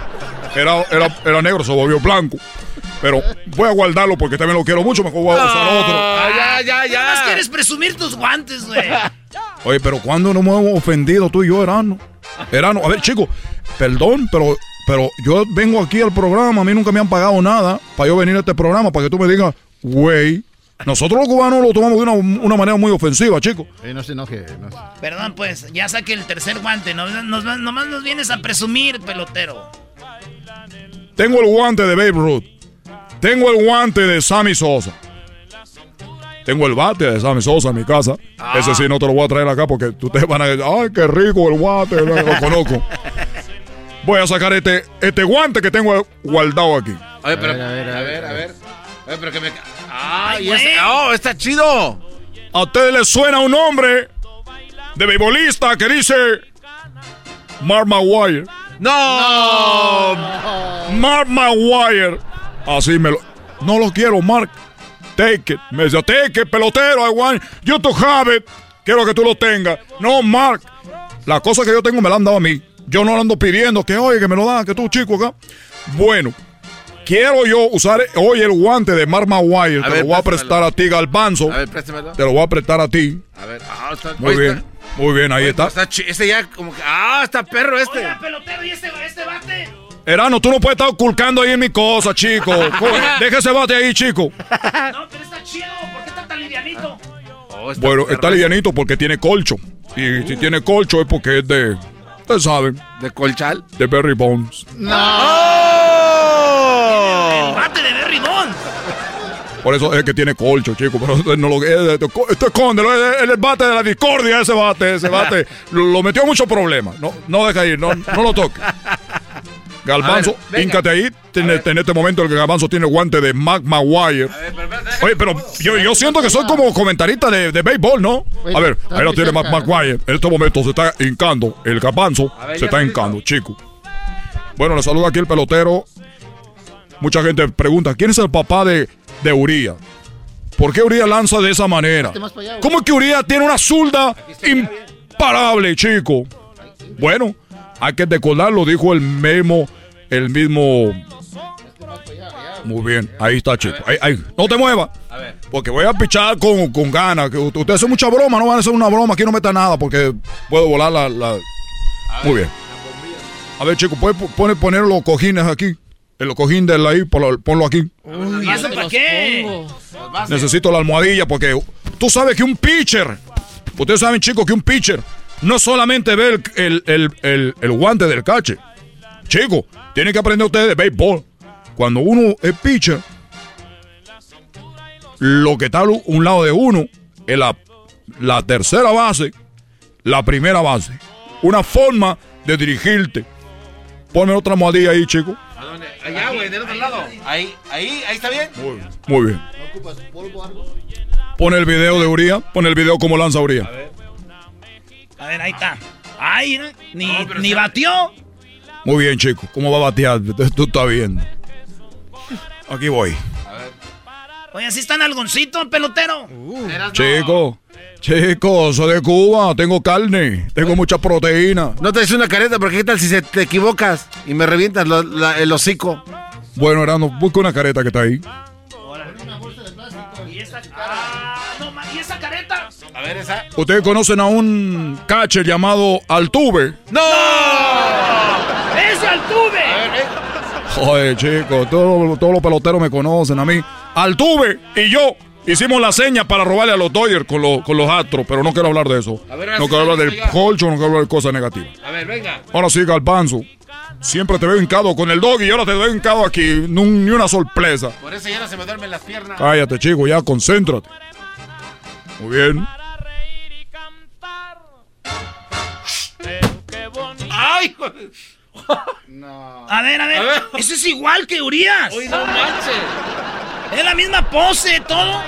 Era, era, era negro, se volvió blanco. Pero voy a guardarlo porque también lo quiero mucho. Mejor voy a usar otro. Ah, ya, ya, Nada más ya. quieres presumir tus guantes, güey. Oye, pero ¿cuándo nos hemos ofendido tú y yo, Erano? Erano, a ver, chico, perdón, pero, pero yo vengo aquí al programa, a mí nunca me han pagado nada para yo venir a este programa, para que tú me digas, güey. Nosotros los cubanos lo tomamos de una, una manera muy ofensiva, chico. Eh, no se enoje. No se- Perdón, pues, ya saque el tercer guante. Nos, nos- nomás nos vienes a presumir, pelotero. Tengo el guante de Babe Ruth. Tengo el guante de Sammy Sosa. Tengo el bate de Sammy Sosa en mi casa. Ese sí no te lo voy a traer acá porque ustedes van a decir, ay, qué rico el guante, lo conozco. Voy a sacar este, este guante que tengo guardado aquí. A ver, pero, A ver, a ver, a ver, a ver. A ver, pero que me... ¡Ah! Ay, y. ¡Oh, está chido! ¿A ustedes les suena un nombre de beisbolista que dice Mark Maguire? ¡No! Mark Maguire. Así me lo... No lo quiero, Mark. Take it. Me dice, take it, pelotero. I want you to have it. Quiero que tú lo tengas. No, Mark. La cosa que yo tengo me la han dado a mí. Yo no la ando pidiendo que, oye, que me lo dan, que tú, chico, acá. Bueno, quiero yo usar hoy el guante de Mark Maguire. Te ver, lo voy a prestar a ti, Galbanzo. A ver, préstamelo. Te lo voy a prestar a ti. A ver, ah, está... Muy bien. está- Muy bien, ahí oye, está. Ese ya como que... ¡Ah, está perro este! Oiga, pelotero, ¿y este, este bate? Erano, tú no puedes estar ocultando ahí en mi cosa, chico. Deja ese bate ahí, chico. No, pero está chido. ¿Por qué está tan livianito? Oh, Bueno, está este. livianito porque tiene colcho. Y si tiene colcho es porque es de. Ustedes saben, ¿De colchal? de Berry Bones. El bate de Berry Bonds. Por eso es que tiene colcho, chico. Pero no lo es, esto escóndelo. Es el bate de la discordia, ese bate. Ese bate lo, lo metió en muchos problemas. No, no deja ir, no, no lo toque. Galbanzo, híncate ahí. En, en este momento el Galbanzo tiene guante de Mac Maguire. Oye, pero yo, yo siento que soy como comentarista de, de béisbol, ¿no? A ver, ahí lo tiene Mac Maguire. En este momento se está hincando. El Galbanzo ver, se está hincando, chico. Bueno, le saluda aquí el pelotero. Mucha gente pregunta, ¿quién es el papá de, de Uriah? ¿Por qué Uriah lanza de esa manera? güey. ¿Cómo es que Uriah tiene una zurda imparable, chico? Bueno, hay que decorarlo, dijo el mismo, el mismo... Muy bien, ahí está, chico. Ahí, ahí. No te muevas. Porque voy a pichar con, con ganas. Ustedes hacen mucha broma, no van a hacer una broma. Aquí no meta nada porque puedo volar la... la- Muy bien. A ver, chico, ¿puedes po- poner, poner los cojines aquí? El cojín de ahí, ponlo, ponlo aquí. ¿Y eso para qué? Necesito la almohadilla porque tú sabes que un pitcher, ustedes saben chicos que un pitcher no solamente ve el, el- el- el- el guante del cache. Chicos, tienen que aprender ustedes de béisbol. Cuando uno es pitcher, lo que está a un lado de uno es la, la tercera base, la primera base. Una forma de dirigirte. Ponme otra almohadilla ahí, chicos. ¿A dónde? Allá, güey, del otro lado. Ahí, ahí, ahí está bien. Muy bien. Pon el video de Uriah. Pon el video como lanza Uriah. A ver, ahí está. Ay, ¿no? ni, ni batió. Muy bien, chico. ¿Cómo va a batear? Tú estás viendo. Aquí voy. Oye, así está en algoncito, pelotero. Chico, chico, soy de Cuba. Tengo carne. Tengo mucha proteína. No te des una careta, porque qué tal si se te equivocas y me revientas lo- la- el hocico. Bueno, Erano, busca una careta que está ahí. ¿Y esa, ah, no, ¿y esa careta? A ver, esa. Ustedes conocen a un catcher llamado Altuve. ¡No! ¡Ese Altuve! Joder, chico, todos, todos los peloteros me conocen a mí. Altuve y yo hicimos la seña para robarle a los Dodgers con, los- con los astros, pero no quiero hablar de eso. A ver, no quiero hablar del colcho, no quiero hablar de cosas negativas. A ver, venga. Ahora sí, Galbanzo. Siempre te veo hincado con el doggy y ahora te veo hincado aquí. Ni, un- ni una sorpresa. Por eso ya no se me duermen las piernas. Cállate, chico, ya concéntrate. Muy bien. ¡Ay! A ver, a ver. Ese es igual que Urias. Uy, no manches. Es la misma pose, todo.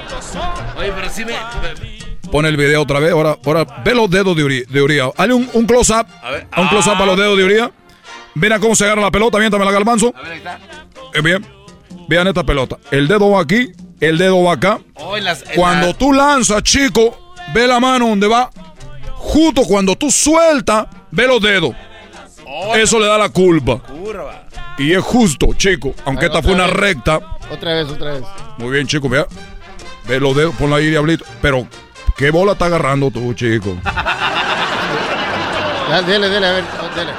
Oye, pero sí me. Pon el video otra vez. Ahora, ahora ve los dedos de Uri- de Uriah. Hazle un, un close-up. A ver. Un close-up a los dedos de Uriah. Ven a cómo se agarra la pelota. Miéntame la galbanzo. A ver, ahí está. Eh, bien. Vean esta pelota. El dedo va aquí. El dedo va acá. Oh, en las, en Cuando la- tú lanzas, chico, ve la mano donde va. Justo cuando tú sueltas, ve los dedos. Oh, Eso le da la culpa. curva. Y es justo, chico. Aunque esta fue una vez. recta. Otra vez, otra vez. Muy bien, chico, vea. Ve los dedos, ponla ahí, diablito. Pero, ¿qué bola está agarrando tú, chico? Ya, dele, dele, a ver, dele.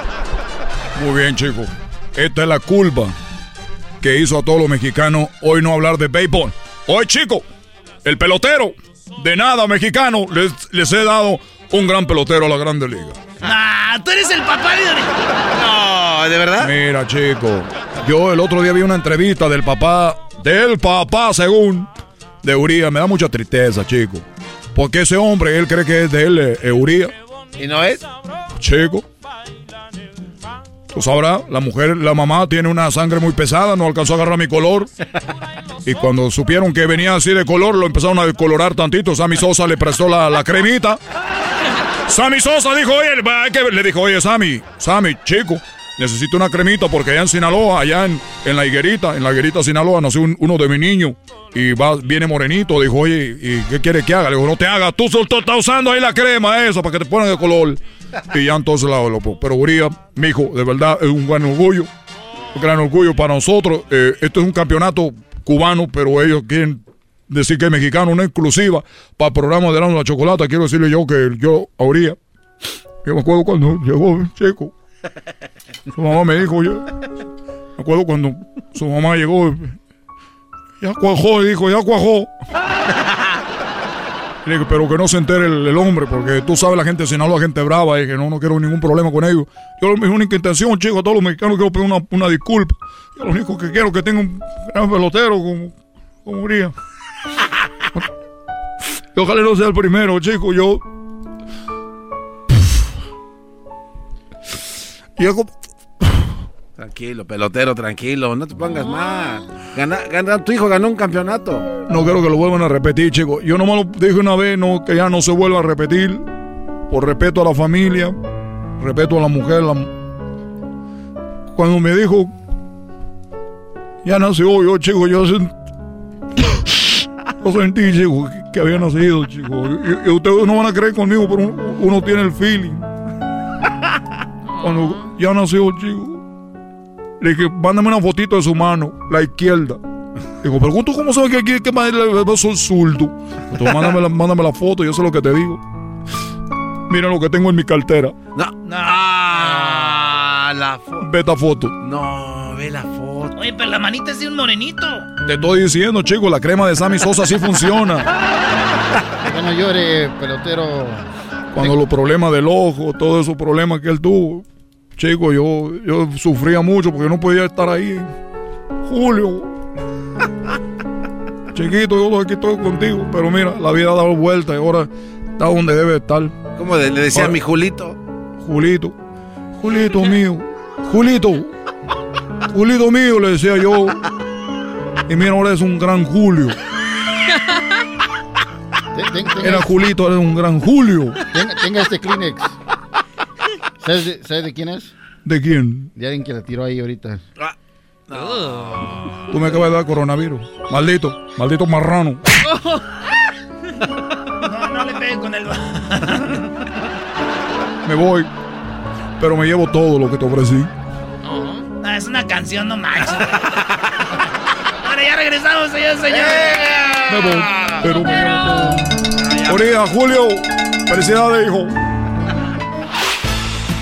Muy bien, chicos. Esta es la culpa que hizo a todos los mexicanos hoy no hablar de béisbol. Hoy, chicos, el pelotero, de nada mexicano, les, les he dado un gran pelotero a la Grande Liga. Ah, tú eres el papá de... No, ¿de verdad? Mira, chico, yo el otro día vi una entrevista del papá, del papá, según, de Uría. Me da mucha tristeza, chico. Porque ese hombre, él cree que es de él, eh, Uría. ¿Y no es? Chico. Tú sabrás, la mujer, la mamá tiene una sangre muy pesada, no alcanzó a agarrar mi color. Y cuando supieron que venía así de color, lo empezaron a decolorar tantito. Sammy Sosa le prestó la, la cremita. Sammy Sosa dijo, oye, va, hay que ver". le dijo, oye, Sammy, Sammy, chico, necesito una cremita porque allá en Sinaloa, allá en, en la higuerita, en la higuerita Sinaloa, nació un- uno de mi niño y va, viene morenito. Dijo, oye, ¿y qué quiere que haga? Le dijo, no te hagas, tú solo estás usando ahí la crema esa para que te pongan de color. Y ya entonces la lo, Pero Uría, mi hijo, de verdad es un gran orgullo, un gran orgullo para nosotros. Eh, esto es un campeonato cubano, pero ellos quieren decir que es mexicano, una exclusiva para el programa de la Chocolata. Quiero decirle yo que yo, a yo me acuerdo cuando llegó chico, su mamá me dijo, yo, me acuerdo cuando su mamá llegó, ya cuajó, y dijo, ya cuajó. Pero que no se entere el, hombre, porque tú sabes la gente de Sinaloa, gente brava, y que no, no quiero ningún problema con ellos. Yo mi única intención, chicos, a todos los mexicanos quiero pedir una, una disculpa. Yo lo único que quiero es que tenga un gran pelotero como, como Uría. Y ojalá no sea el primero, chicos, yo... Y es como- Tranquilo, pelotero, tranquilo, no te pongas mal. Gana, gana- tu hijo ganó un campeonato. No quiero que lo vuelvan a repetir, chicos. Yo nomás lo dije una vez, no, que ya no se vuelva a repetir. Por respeto a la familia, respeto a la mujer. la- Cuando me dijo, ya nació yo, chicos, yo, sent- yo sentí, chicos, que, había nacido, chicos. Y, y ustedes no van a creer conmigo, pero uno, uno tiene el feeling. Cuando ya nació, chicos, le dije, mándame una fotito de su mano, la izquierda. Digo, pero ¿tú cómo sabes que aquí que madre soy zurdo? Entonces, mándame la, mándame la foto, yo sé lo que te digo. Mira lo que tengo en mi cartera. No. Ah, la foto. Beta foto. No, ve la foto. Oye, pero la manita es de un morenito. Te estoy diciendo, chico, la crema de Sammy Sosa sí funciona. Que no llore, pelotero. Cuando los problemas del ojo, todos esos problemas que él tuvo, chico, yo, yo sufría mucho porque no podía estar ahí. Julio. Chiquito, yo aquí estoy contigo, pero mira, la vida ha dado vuelta y ahora está donde debe estar. ¿Cómo le decía a Ahora- mi Julito? Julito, Julito mío, Julito, Julito mío, le decía yo. Y mira, ahora es un gran Julio. Ten- ten- tenga- Era Julito, era un gran Julio. Tenga, tenga este Kleenex. ¿Sabes de, sabes de quién es? ¿De quién? De alguien que la tiró ahí ahorita. Tú me acabas de dar coronavirus. Maldito, maldito marrano. No, no le pegues con el... Me voy. Pero me llevo todo lo que te ofrecí. No, es una canción, no manches. Ahora ya regresamos, señor, señor. Me voy. Pero me llevo todo. Orilla, Julio. Felicidades, hijo.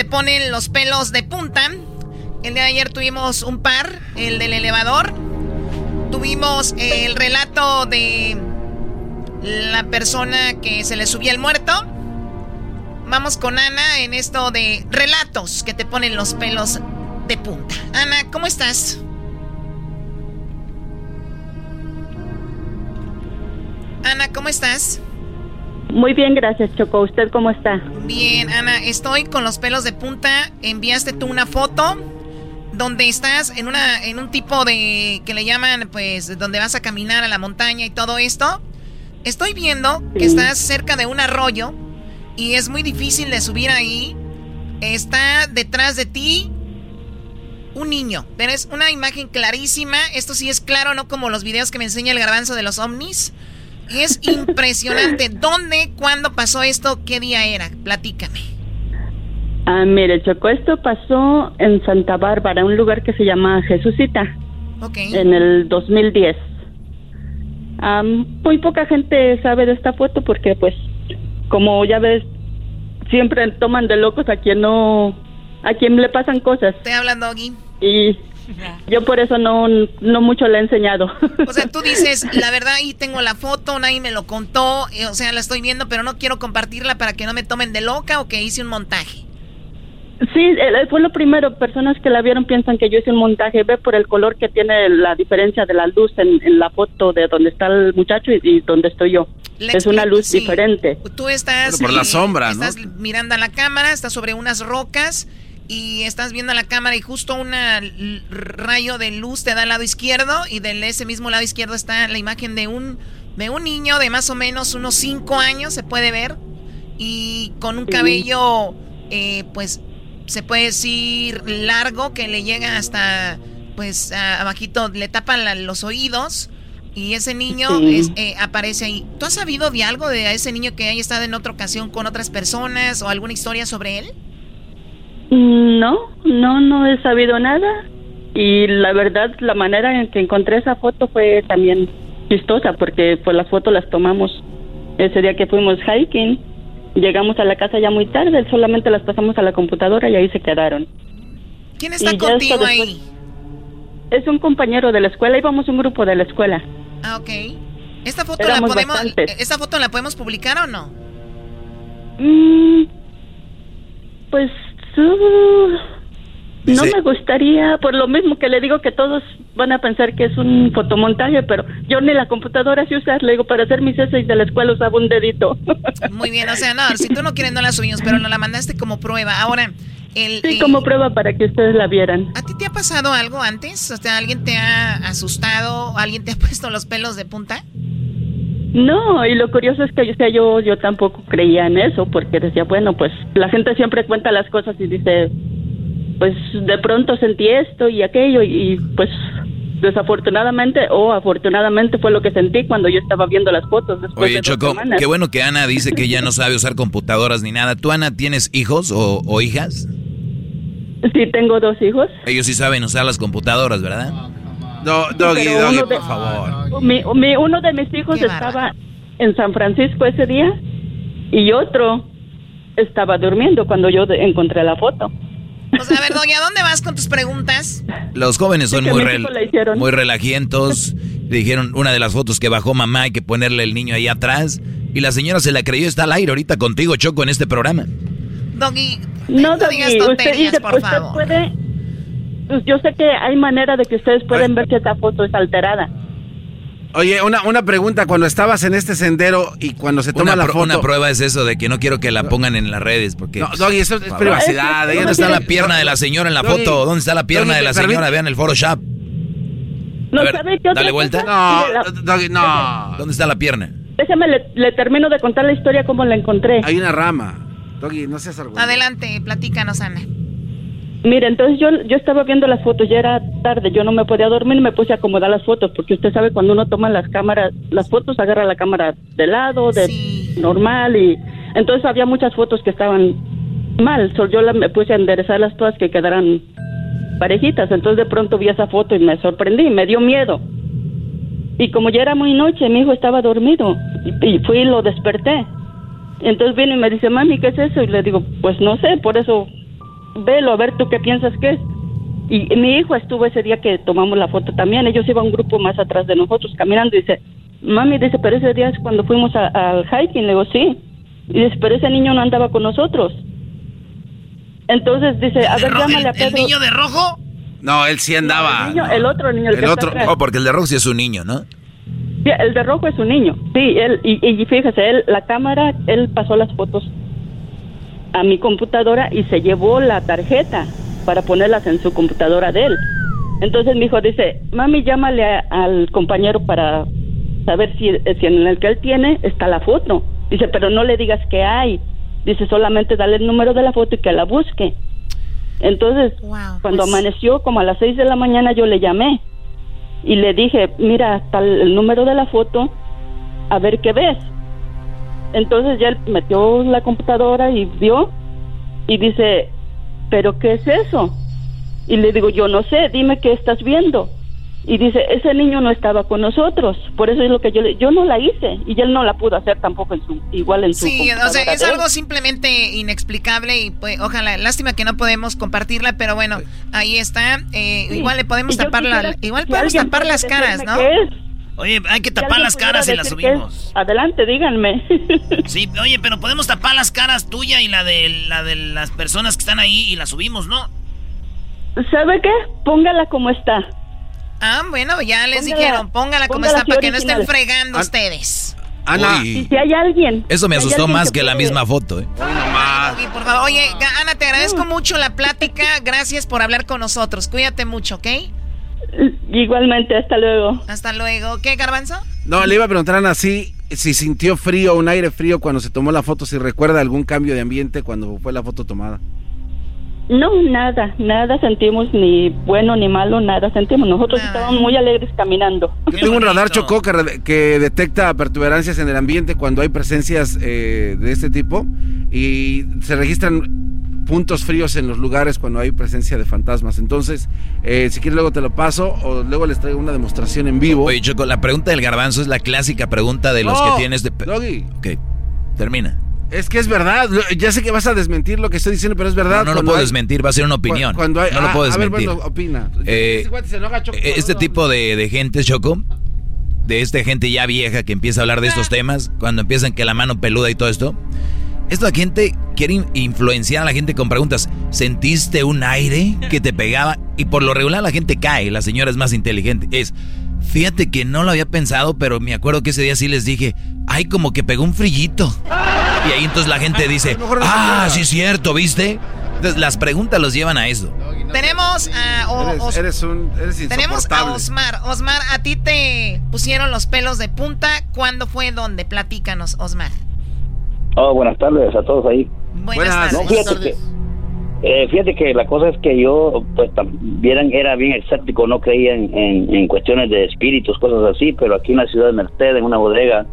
Te ponen los pelos de punta. El de ayer tuvimos un par, el del elevador. Tuvimos el relato de la persona que se le subía el muerto. Vamos con Ana en esto de relatos que te ponen los pelos de punta. Ana, ¿cómo estás? Ana, ¿cómo estás? Muy bien, gracias, Choco. ¿Usted cómo está? Bien, Ana, estoy con los pelos de punta. Enviaste tú una foto donde estás en una en un tipo de que le llaman pues donde vas a caminar a la montaña y todo esto. Estoy viendo que estás cerca de un arroyo y es muy difícil de subir ahí. Está detrás de ti un niño. Pero es una imagen clarísima. Esto sí es claro, no como los videos que me enseña el garbanzo de los ovnis. Es impresionante. ¿Dónde, cuándo pasó esto? ¿Qué día era? Platícame. Ah, mire, Choco, esto pasó en Santa Bárbara, un lugar que se llama Jesucita. Ok. En el 2010. muy poca gente sabe de esta foto porque, pues, como ya ves, siempre toman de locos a quien no, a quien le pasan cosas. Te hablan, Doggy. Y yo por eso no, no mucho le he enseñado. O sea, tú dices, la verdad, ahí tengo la foto, nadie me lo contó, eh, o sea, la estoy viendo, pero no quiero compartirla para que no me tomen de loca o que hice un montaje. Sí, eh, fue lo primero. Personas que la vieron piensan que yo hice un montaje. Ve por el color que tiene la diferencia de la luz en, la foto de donde está el muchacho y, donde estoy yo. es una luz diferente. Tú estás. por la sombra, Estás mirando a la cámara, estás sobre unas rocas y estás viendo a la cámara y justo un rayo de luz te da al lado izquierdo y de ese mismo lado izquierdo está la imagen de un de un niño de más o menos unos 5 años se puede ver y con un cabello eh, pues se puede decir largo que le llega hasta pues abajito le tapan los oídos y ese niño eh, aparece ahí. ¿Tú has sabido de algo de ese niño que haya estado en otra ocasión con otras personas o alguna historia sobre él? No, no, no he sabido nada. Y la verdad, la manera en que encontré esa foto fue también chistosa, porque pues las fotos las tomamos ese día que fuimos hiking. Llegamos a la casa ya muy tarde, solamente las pasamos a la computadora y ahí se quedaron. ¿Quién está contigo ahí? Es un compañero de la escuela, íbamos un grupo de la escuela. Ah, ok. ¿Esta foto, la podemos, ¿Esta foto la podemos publicar o no? Mm, pues no me gustaría, por lo mismo que le digo que todos van a pensar que es un fotomontaje, pero yo ni la computadora sé usar, le digo, para hacer mis essays de la escuela usaba un dedito. Muy bien, o sea, no, si tú no quieres no la subimos, pero no la mandaste como prueba. Ahora, el... Sí, como prueba para que ustedes la vieran. ¿A ti te ha pasado algo antes? O sea, ¿alguien te ha asustado? ¿Alguien te ha puesto los pelos de punta? No, y lo curioso es que o sea, yo, yo tampoco creía en eso, porque decía, bueno, pues la gente siempre cuenta las cosas y dice, pues de pronto sentí esto y aquello, y pues desafortunadamente o afortunadamente fue lo que sentí cuando yo estaba viendo las fotos. Después Oye, Choco, qué bueno que Ana dice que ya no sabe usar computadoras ni nada. ¿Tú, Ana, tienes hijos o, o hijas? Sí, tengo dos hijos. Ellos sí saben usar las computadoras, ¿verdad? No, Doggy, Doggy, por favor. Mi, uno de mis hijos estaba en San Francisco ese día y otro estaba durmiendo cuando yo encontré la foto. Pues a ver, Doggy, ¿a dónde vas con tus preguntas? Los jóvenes son muy, muy relajientos. Dijeron una de las fotos que bajó mamá hay que ponerle el niño ahí atrás. Y la señora se la creyó, está al aire ahorita contigo, Choco, en este programa. Doggy, no, no digas tonterías, por favor. Puede pues yo sé que hay manera de que ustedes pueden ver que esta foto es alterada. Oye, una, una pregunta, cuando estabas en este sendero y cuando se toma la foto... Una prueba es eso, de que no quiero que la pongan en las redes, porque... No, Doggy, eso es privacidad. ¿Dónde está la pierna de la señora en la foto? ¿Dónde está la pierna de la señora? Vean el Photoshop. No, ¿sabe qué Dale vuelta. No, Doggy, no. ¿Dónde está la pierna? Déjame, le, termino de contar la historia como la encontré. Hay una rama. Doggy, no seas algo. Adelante, platícanos, Ana. Mire, entonces yo, yo estaba viendo las fotos, ya era tarde, yo no me podía dormir, me puse a acomodar las fotos, porque usted sabe cuando uno toma las cámaras, las fotos, agarra la cámara de lado, de normal, y entonces había muchas fotos que estaban mal, so, yo la, me puse a enderezarlas todas que quedaran parejitas, entonces de pronto vi esa foto y me sorprendí, me dio miedo. Y como ya era muy noche, mi hijo estaba dormido, y, y fui y lo desperté. Entonces viene y me dice, mami, ¿qué es eso? Y le digo, pues no sé, por eso velo, a ver tú qué piensas que es. Y, mi hijo estuvo ese día que tomamos la foto también, ellos iban un grupo más atrás de nosotros caminando y dice, mami, dice, pero ese día es cuando fuimos al hiking, le digo, sí. Y dice, pero ese niño no andaba con nosotros. Entonces dice, a ver, llámale a Pedro. ¿El niño de rojo? No, él sí andaba. el, otro niño, el, otro. Oh, porque el de rojo sí es un niño, ¿no? Sí, el de rojo es un niño. Sí, él, y, y fíjese, él, la cámara, él pasó las fotos a mi computadora y se llevó la tarjeta para ponerlas en su computadora de él. Entonces mi hijo dice, mami, llámale al compañero para saber si, si en el que él tiene está la foto. Dice, pero no le digas que hay. Dice, solamente dale el número de la foto y que la busque. Entonces, cuando pues amaneció, como a las 6 de la mañana, yo le llamé y le dije, mira, está el número de la foto, a ver qué ves. Entonces ya él metió la computadora y vio y dice, ¿pero qué es eso? Y le digo, yo no sé, dime qué estás viendo. Y dice, ese niño no estaba con nosotros, por eso es lo que yo le, yo no la hice y él no la pudo hacer tampoco en su, igual en su. Sí, o sea, es algo simplemente inexplicable y pues, ojalá, lástima que no podemos compartirla, pero bueno, ahí está. Eh, Sí. Igual le podemos tapar la, igual podemos tapar las caras, ¿no? qué es. Oye, hay que tapar las caras y las subimos. Adelante, díganme. Sí, oye, pero podemos tapar las caras tuya y la de la de las personas que están ahí y las subimos, ¿no? ¿Sabe qué? Póngala como está. Ah, bueno, ya les Póngala- dijeron, póngala como póngala está para que no estén fregando ustedes. Ana. Y si hay alguien. Eso me asustó más que la misma foto, ¿eh? Doggy, por favor. Oye, Ana, te agradezco mucho la plática. Gracias por hablar con nosotros. Cuídate mucho, ¿ok? Igualmente, hasta luego. Hasta luego. ¿Qué, Garbanzo? No, le iba a preguntar a Ana si, si sintió frío, un aire frío cuando se tomó la foto, si recuerda algún cambio de ambiente cuando fue la foto tomada. No, nada, nada sentimos, ni bueno ni malo, nada sentimos. Nosotros estábamos muy alegres caminando. Yo tengo un radar chocó que, re- que detecta perturbancias en el ambiente cuando hay presencias eh, de este tipo y se registran puntos fríos en los lugares cuando hay presencia de fantasmas. Entonces, eh, si quieres luego te lo paso o luego les traigo una demostración en vivo. Oye, Choco, la pregunta del garbanzo es la clásica pregunta de los No, que tienes de... Doggy. Ok, termina. Es que es verdad. Ya sé que vas a desmentir lo que estoy diciendo, pero es verdad. No, no lo puedo hay- desmentir, va a ser una opinión. cu- Cuando hay, no lo ah, puedo a ver, desmentir. bueno, opina. Eh, Choco, este tipo de, de gente, Choco, de esta gente ya vieja que empieza a hablar de estos temas, cuando empiezan que la mano peluda y todo esto, esta gente quiere in- influenciar a la gente con preguntas. ¿Sentiste un aire que te pegaba? Y por lo regular la gente cae, la señora es más inteligente. Es, fíjate que no lo había pensado, pero me acuerdo que ese día sí les dije, ay, como que pegó un frillito. Y ahí entonces la gente dice, ah, sí es cierto, ¿viste? Entonces las preguntas los llevan a eso. Tenemos a... o- Eres, Os- eres un, eres tenemos a. Osmar. Osmar, a ti te pusieron los pelos de punta. ¿Cuándo fue? ¿Dónde? Platícanos, Osmar. Oh, buenas tardes a todos ahí. Buenas tardes. No, fíjate que, eh, fíjate que la cosa es que yo, pues, también era bien escéptico, no creía en, en- en cuestiones de espíritus, cosas así, pero aquí en la ciudad de Merced, en una bodega,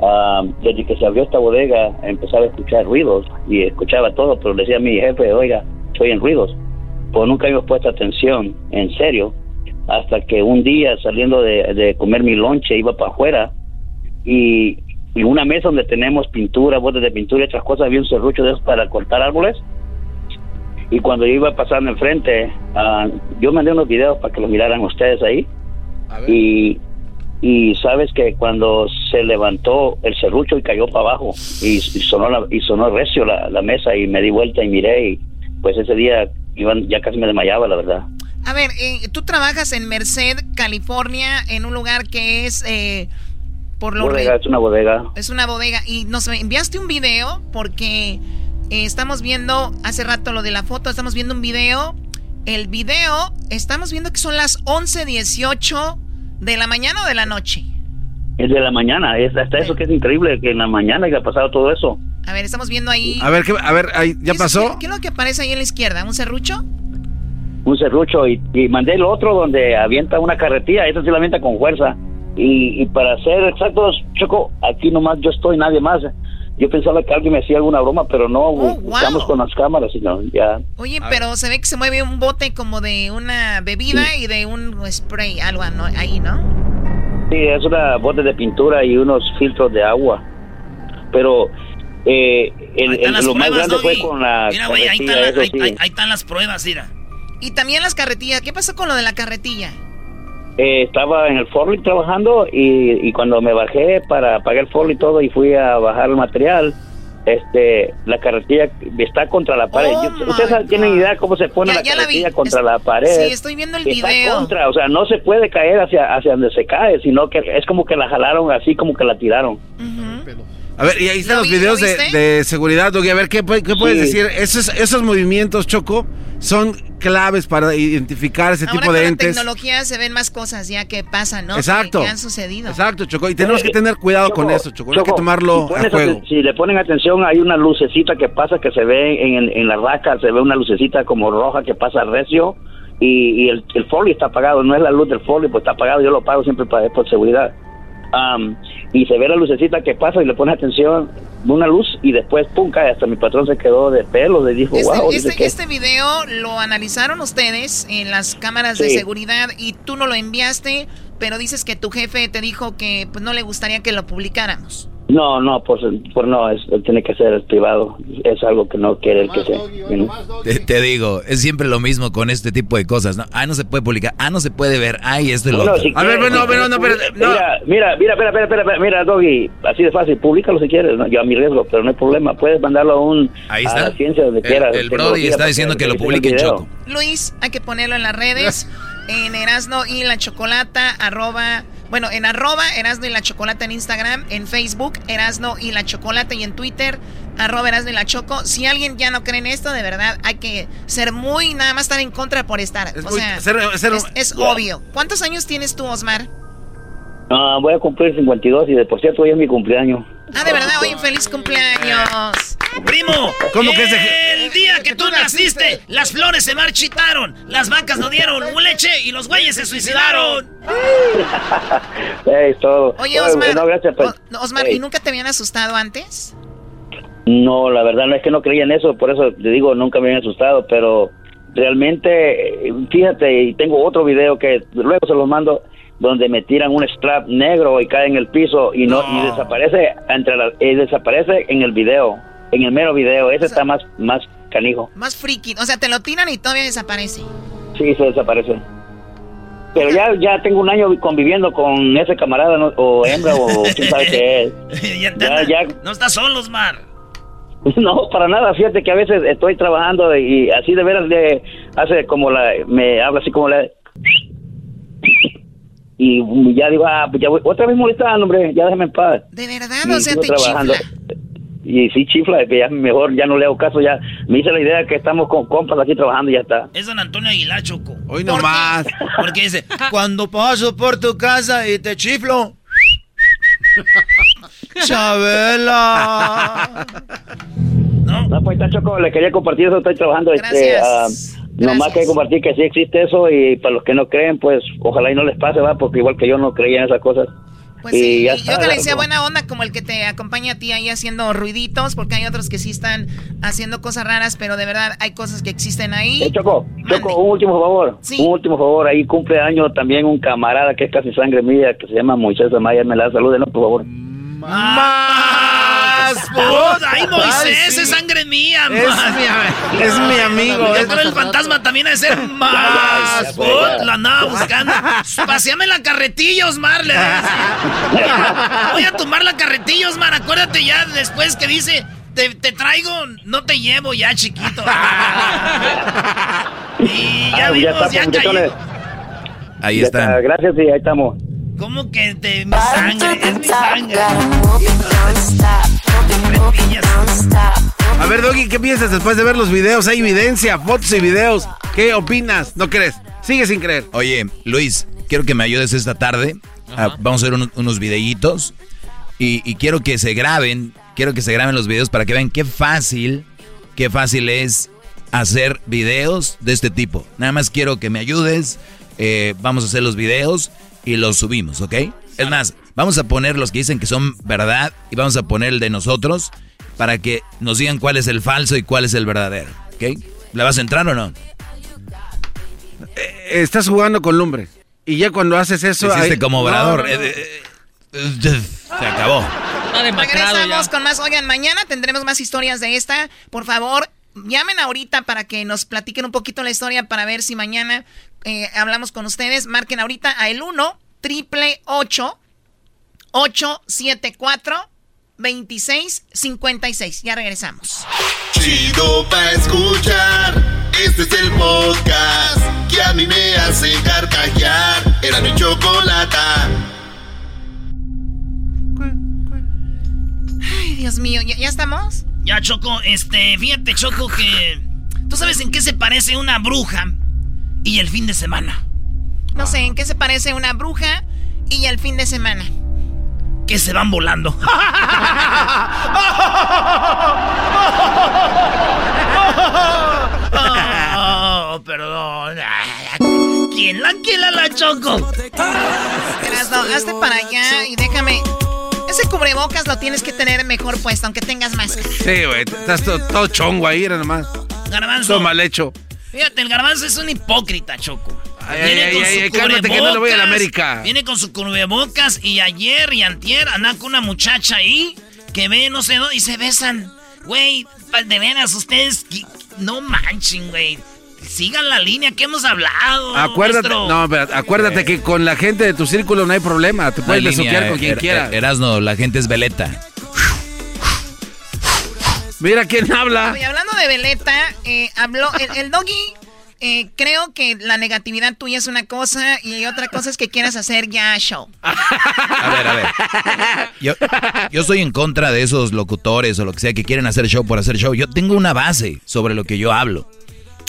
ah, desde que se abrió esta bodega, empezaba a escuchar ruidos y escuchaba todo, pero le decía a mi jefe, oiga, soy en ruidos. Pues nunca había puesto atención, en serio, hasta que un día saliendo de, de comer mi lonche iba para afuera y, y una mesa donde tenemos pintura, botes de pintura y otras cosas, había un serrucho de esos para cortar árboles. Y cuando yo iba pasando enfrente, ah, yo mandé unos videos para que los miraran ustedes ahí. Y, y sabes que cuando se levantó el serrucho y cayó para abajo y, y sonó la- y sonó recio la, la mesa y me di vuelta y miré y pues ese día iban, ya casi me desmayaba la verdad. A ver, eh, tú trabajas en Merced, California, en un lugar que es... eh, por lo Bodega, re- es una bodega. Es una bodega. Y nos enviaste un video porque eh, estamos viendo hace rato lo de la foto, estamos viendo un video. El video, estamos viendo que son las 11.18 de la mañana o de la noche. Es de la mañana, es hasta eso que es increíble que en la mañana haya pasado todo eso. A ver, estamos viendo ahí. A ver, ¿qué, a ver, ahí, ¿ya ¿Qué es- pasó? ¿Qué, qué es lo que aparece ahí en la izquierda? ¿Un serrucho? un serrucho y, y mandé el otro donde avienta una carretilla, eso sí la avienta con fuerza. Y, y para ser exactos, Choco, aquí nomás yo estoy, nadie más. Yo pensaba que alguien me hacía alguna broma, pero no, Oh, buscamos con las cámaras y no, ya. Oye, pero se ve que se mueve un bote como de una bebida y de un spray, algo ¿no? ahí, ¿no? Sí, es una bote de pintura y unos filtros de agua. Pero eh, el, el- lo más grande fue con la Mira, güey, ahí, carretilla, están la- eso ahí- sí. ahí- ahí están las pruebas, mira. Y también las carretillas. ¿Qué pasó con lo de la carretilla? Eh, estaba en el Forli trabajando y, y cuando me bajé para pagar el Forli y todo y fui a bajar el material, este, la carretilla está contra la pared. Oh, ¿Ustedes tienen idea cómo se pone Ya- la ya la vi. carretilla contra Es- la pared? Sí, estoy viendo el Está video. contra, o sea, no se puede caer hacia, hacia donde se cae, sino que es como que la jalaron así, como que la tiraron. A ver, y ahí están ¿Lo los vi- videos lo de, seguridad, Doggy. A ver, ¿qué, qué puedes Sí. decir? Esos, esos movimientos, Choco, son claves para identificar ese Ahora tipo con de la entes. tecnología se ven más cosas ya que pasan, ¿no? Exacto. Que, que han sucedido. Exacto, Choco. Y tenemos que tener cuidado con eso, Choco. Hay que tomarlo si a juego. Si le ponen atención, hay una lucecita que pasa que se ve en, en la raca, se ve una lucecita como roja que pasa recio y, y el, el folio está apagado, no es la luz del folio, pues está apagado, yo lo apago siempre para, por seguridad. Am, y se ve la lucecita que pasa y le pones atención, una luz y después, pum, cae, hasta mi patrón se quedó de pelo, le dijo, Este, wow, este, que- este video lo analizaron ustedes en las cámaras de seguridad y tú no lo enviaste, pero dices que tu jefe te dijo que pues, no le gustaría que lo publicáramos. No, no, pues, pues no, es, tiene que ser privado, es algo que no quiere el que sea. Te, te digo, es siempre lo mismo con este tipo de cosas, ¿no? Ah, no se puede publicar, ah, no se puede ver, ay, esto y lo Bueno, otro. si quieres, si quieres, Mira, mira, mira, espera, espera, espera, mira, Doggy, así de fácil, públicalo si quieres, ¿no? yo a mi riesgo, pero no hay problema, puedes mandarlo a un Ahí a está. la ciencia donde El- quieras. el Brody está diciendo que lo revisen el publiquen, video. Choco. Luis, hay que ponerlo en las redes, en Erasno y la Chocolata, arroba, bueno, en arroba Erasno y la Chocolata en Instagram, en Facebook, Erasno y la Chocolata y en Twitter, arroba Erasno y la Choco. Si alguien ya no cree en esto, de verdad, hay que ser muy, nada más estar en contra por estar. o muy- sea, ser- ser- es, es obvio. ¿Cuántos años tienes tú, Osmar? Ah, voy a cumplir 52 y de por cierto hoy es mi cumpleaños. Ah, de verdad, hoy un feliz cumpleaños. Primo, ¿Cómo que ese- el día que tú naciste, las flores se marchitaron, las vacas no dieron leche y los güeyes se suicidaron. Es todo. Oye, Osmar, no, gracias, pues. O- Osmar. ¿y nunca te habían asustado antes? No, la verdad no es que no creía en eso, por eso te digo, nunca me habían asustado, pero realmente, fíjate, y tengo otro video que luego se los mando, donde me tiran un strap negro y cae en el piso y no, y desaparece entre la- y desaparece en el video, en el mero video, ese está más, más canijo, Más friki. O sea, te lo tiran y todavía desaparece. sí, se desaparece. Pero ya, ya tengo un año conviviendo con ese camarada, ¿no? o hembra, o quién sabe qué es. ya, Ya, No estás solo, Osmar. No, para nada. Fíjate que a veces estoy trabajando y así de veras le hace como la, me habla así como la, y ya digo, ah, pues ya voy, otra vez molestando, hombre, ya déjame en paz. De verdad, Y o sea, te trabajando. chifla. Y sí, chifla, que ya mejor ya no le hago caso, ya me hice la idea que estamos con compas aquí trabajando y ya está. Es don Antonio Aguilar, Choco. Hoy nomás. Porque dice, Cuando paso por tu casa y te chiflo. Chabela. No, pues está choco, le quería compartir eso, estoy trabajando. Este, Gracias. ah, nomás que compartir que sí existe eso y para los que no creen, pues ojalá y no les pase, va, porque igual que yo no creía en esas cosas. Pues sí, y yo que le decía buena onda como el que te acompaña a ti ahí haciendo ruiditos, porque hay otros que sí están haciendo cosas raras, pero de verdad hay cosas que existen ahí. Eh, Choco, Choco, un último favor. Un último favor. Ahí cumple año también un camarada que es casi sangre mía, que se llama Moisés Amaya. Me la saluden, ¿no? por favor. ¡Más! ¡Ay, Moisés! ¡Es sangre mía! Es más. mi- es mi amigo, es- creo el fantasma también ha de ser más. Put, la andaba buscando. Paseame la carretilla, Osmar. le. Voy a tomar la carretilla, Osmar. Acuérdate ya después que dice... Te, te traigo, no te llevo ya, chiquito. y ya Ah, vimos, está, ya pues, cayó. muchachones. Ahí Ya están. está, Gracias y ahí estamos. ¿Cómo que te mi sangre? Es mi sangre. A ver, Doggy, ¿qué piensas después de ver los videos? Hay evidencia, fotos y videos. ¿Qué opinas? ¿No crees? Sigue sin creer. Oye, Luis, quiero que me ayudes esta tarde. Ah, vamos a ver unos, unos videitos. Y, y quiero que se graben, quiero que se graben los videos para que vean qué fácil, qué fácil es hacer videos de este tipo. Nada más quiero que me ayudes. eh, vamos a hacer los videos y los subimos, ¿ok? Es más, vamos a poner los que dicen que son verdad y vamos a poner el de nosotros para que nos digan cuál es el falso y cuál es el verdadero, ¿ok? ¿Le vas a entrar o no? Eh, Estás jugando con lumbre. Y ya cuando haces eso. Hiciste ahí- como obrador. no, no. Eh, eh, eh, Se acabó. Regresamos con más. Oigan, mañana tendremos más historias de esta. Por favor, llamen ahorita para que nos platiquen un poquito la historia para ver si mañana eh, hablamos con ustedes. Marquen ahorita a el 1 triple 874 2656. Ya regresamos. Chido pa' escuchar. Este es el podcast que a mí me hace carcajear. Era mi chocolata. Ay, Dios mío, ¿ya, ya estamos? Ya, Choco, este, fíjate, Choco, que... ¿Tú sabes en qué se parece una bruja y el fin de semana? No sé, ¿en qué se parece una bruja y el fin de semana? Que se van volando. Oh, perdón. ¿Quién la quiera la choco? Erasno, hazte para allá y déjame. Ese cubrebocas lo tienes que tener mejor puesto, aunque tengas máscara. Sí, güey, estás todo, todo chongo ahí, era nomás. Garbanzo. Todo mal hecho. Fíjate, el garbanzo es un hipócrita, Choco. Ay, ay, ay, ay, cálmate que no le voy a la América. Viene con su cubrebocas y ayer y antier anda con una muchacha ahí que ve no sé dónde y se besan. Güey, de veras, ustedes no manchen, güey. Sigan la línea que hemos hablado. Acuérdate, no, pero acuérdate que con la gente de tu círculo no hay problema. Te puedes besuquear con quien Er- quiera. Er- Erasno, la gente es veleta. Mira quién habla. Oye, hablando de Veleta, eh, habló el, el doggy. Eh, creo que la negatividad tuya es una cosa y otra cosa es que quieras hacer ya show. A ver, a ver. Yo, yo estoy en contra de esos locutores o lo que sea que quieren hacer show por hacer show. Yo tengo una base sobre lo que yo hablo.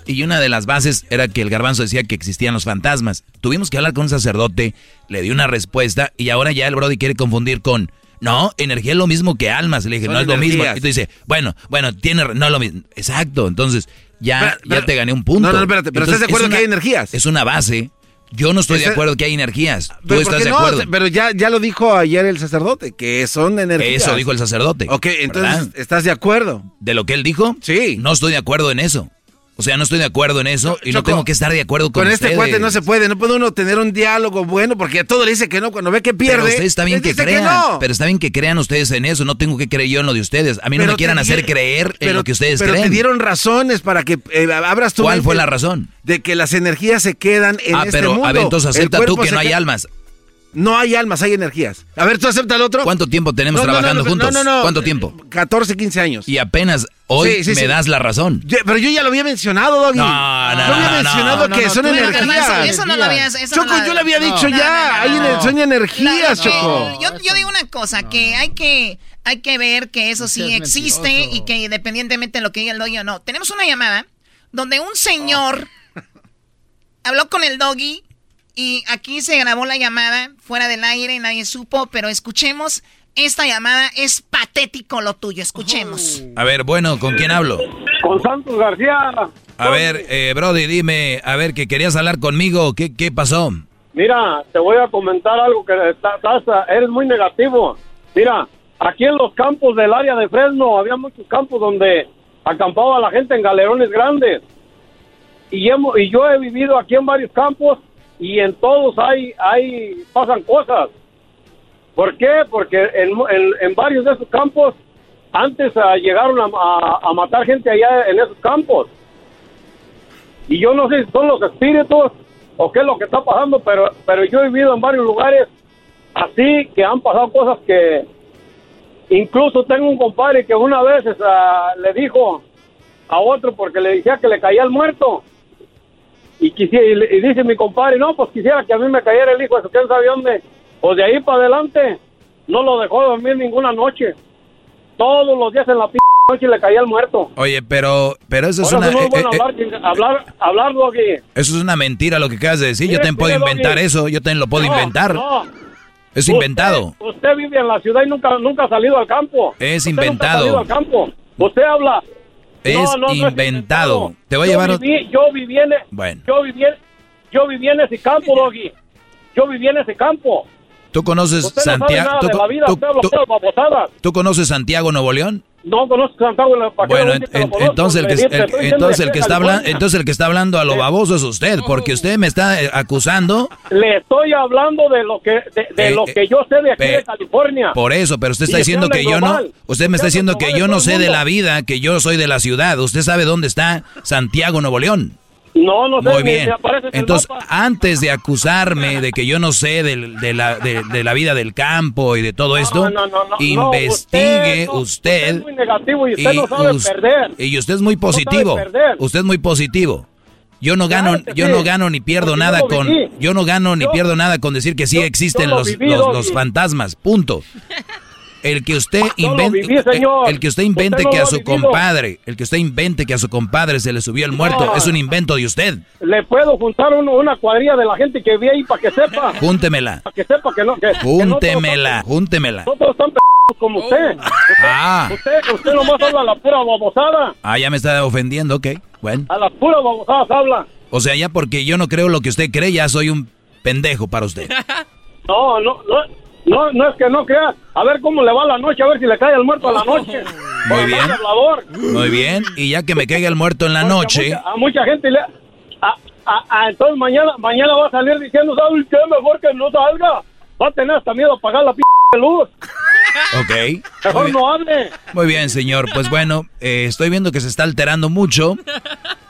Y una de las bases era que el garbanzo decía que existían los fantasmas. Tuvimos que hablar con un sacerdote, le di una respuesta y ahora ya el Brody quiere confundir con... No, energía es lo mismo que almas. Le dije, Son no es lo mismo. Y tú dices, bueno, bueno, tiene, no es lo mismo. Exacto, entonces ya, Pero- pero- ya te gané un punto. No, no, espérate, pero ¿estás de Entonces, acuerdo es que hay energías? Es una base. Yo no estoy de acuerdo que hay energías. Tú Pero, ¿por estás de no? acuerdo. Pero ya, ya lo dijo ayer el sacerdote, que son energías. Eso dijo el sacerdote. Ok, entonces, ¿verdad? ¿estás de acuerdo? ¿De lo que él dijo? Sí. No estoy de acuerdo en eso. O sea, no estoy de acuerdo en eso y no tengo que estar de acuerdo con, Con este ustedes. cuate no se puede, no puede uno tener un diálogo bueno porque a todo le dice que no, cuando ve que pierde. Pero ustedes está bien que crean, no. pero está bien que crean ustedes en eso, no tengo que creer yo en lo de ustedes. A mí no Pero me quieran te hacer creer en pero- lo que ustedes pero creen. te dieron razones para que eh, abras tu ¿Cuál mente fue la razón? De que las energías se quedan en ah, este pero mundo. a ver, entonces acepta tú que no hay almas. No hay almas, hay energías. A ver, ¿tú acepta el otro? ¿Cuánto tiempo tenemos No, trabajando no, juntos? no, no, no. ¿Cuánto tiempo? 14, 15 años. Y apenas hoy Sí, sí, me sí. das la razón. Yo- pero yo ya lo había mencionado, Doggy. No, no, Yo había no, mencionado que son energías. Eso, no lo habías. Eso Choco, no lo- yo le había dicho No, ya. no, no, hay no. ener- son energías, Choco. Yo, yo digo una cosa, que hay que hay que ver que eso sí existe mentiroso. y que independientemente de lo que diga el doggy o no. Tenemos una llamada donde un señor habló con el doggy y aquí se grabó la llamada fuera del aire, nadie supo, pero escuchemos esta llamada. Es patético lo tuyo, escuchemos. A ver, bueno, ¿con quién hablo? Con Santos García. A ver, eh, Brody, dime, a ver, que querías hablar conmigo, ¿qué, qué pasó? Mira, te voy a comentar algo que estás, estás- eres muy negativo. Mira, aquí en los campos del área de Fresno había muchos campos donde acampaba la gente en galerones grandes. Y, hemos, y yo he vivido aquí en varios campos y en todos hay, hay pasan cosas. ¿Por qué? Porque en, en- en varios de esos campos antes ah, llegaron a, a- matar gente allá en esos campos. Y yo no sé si son los espíritus o qué es lo que está pasando, pero, pero yo he vivido en varios lugares así que han pasado cosas que incluso tengo un compadre que una vez ah, le dijo a otro porque le decía que le caía el muerto. Y, quisiera, y dice mi compadre, no, pues quisiera que a mí me cayera el hijo, eso quién sabe dónde. Pues de ahí para adelante no lo dejó dormir ninguna noche. Todos los días en la p noche le caía el muerto. Oye, pero, pero eso es Ahora una, no es eh, bueno eh, hablar, sin- hablar, hablarlo aquí. eso es una mentira lo que acabas de decir. Yo también puedo mire, Doggy. inventar eso, yo también lo puedo No, inventar. no. Es Usted- inventado. Usted, vive en la ciudad y nunca, nunca ha salido al campo. Es Usted nunca ha inventado. salido al campo. Usted habla. Es No, no, no es inventado. Te voy a yo llevar... Viví, yo viví en, Bueno. yo viví, yo viví en ese campo, Doggy. Yo viví en ese campo. ¿Tú conoces Santiago? ¿Tú, conoces Santiago, Nuevo León? No conozco Santiago. ¿para qué Bueno, en- en- entonces el que el- entonces el que está hablando entonces el que está hablando a lo baboso es usted, porque usted me está eh, acusando Le estoy hablando de lo que de, de Eh, lo eh, que yo sé de aquí de California. por eso, pero usted está diciendo que yo no, usted me está diciendo que yo no sé de la vida, que yo soy de la ciudad. Usted sabe dónde está Santiago, Nuevo León. No, no sé, Muy bien. Entonces, antes de acusarme de que yo no sé de, la, de, de la vida del campo y de todo esto, no, no, no, investigue usted, usted. es muy negativo y usted y no sabe us- perder. Y usted es muy positivo. Usted es muy positivo. Yo no gano, Claro yo sí, no gano ni pierdo porque nada con, yo no gano ni Yo- pierdo nada con decir que sí yo- existen yo lo los, viví, los, Doggy. los fantasmas. Punto. el que usted invente, viví, señor. el que usted invente Usted no que a su vivido. compadre, el que usted invente que a su compadre se le subió el muerto, No. es un invento de usted. Le puedo juntar uno- una cuadrilla de la gente que vi ahí para que sepa. Júntemela. Para que sepa que no. Que, que Júntemela, júntemela. están- No todos están p como usted. Ah. Usted, usted nomás habla la pura babosada. Ah, ya me está ofendiendo, ok. Bueno. A las puras babosadas habla. O sea, ya porque yo no creo lo que usted cree, ya soy un pendejo para usted. No, no, no. No, no es que no crea. A ver cómo le va la noche, a ver si le cae el muerto a la noche. Muy bien. Muy bien. Y ya que me caiga el muerto en la noche, A mucha gente le... A, a- a- entonces mañana mañana va a salir diciendo, ¿sabes qué? Mejor que no salga. Va a tener hasta miedo a apagar la p luz. Ok. Mejor no hable. Muy bien, señor. Pues bueno, eh, estoy viendo que se está alterando mucho.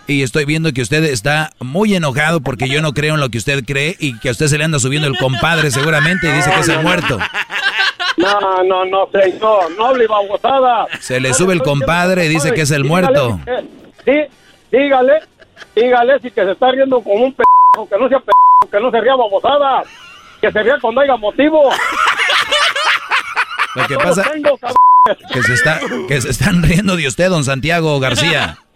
Y estoy viendo que usted está muy enojado porque yo no creo en lo que usted cree y que a usted se le anda subiendo el compadre seguramente y dice que es el muerto. No, no, no, señor. No hable babosada. Se le sube el compadre y dice que es el muerto. Sí, dígale, dígale si que se está riendo como un p que no sea p que no se ría babosada, que se ría cuando haya motivo. Lo que pasa tengo, que se está que se están riendo de usted, don Santiago García.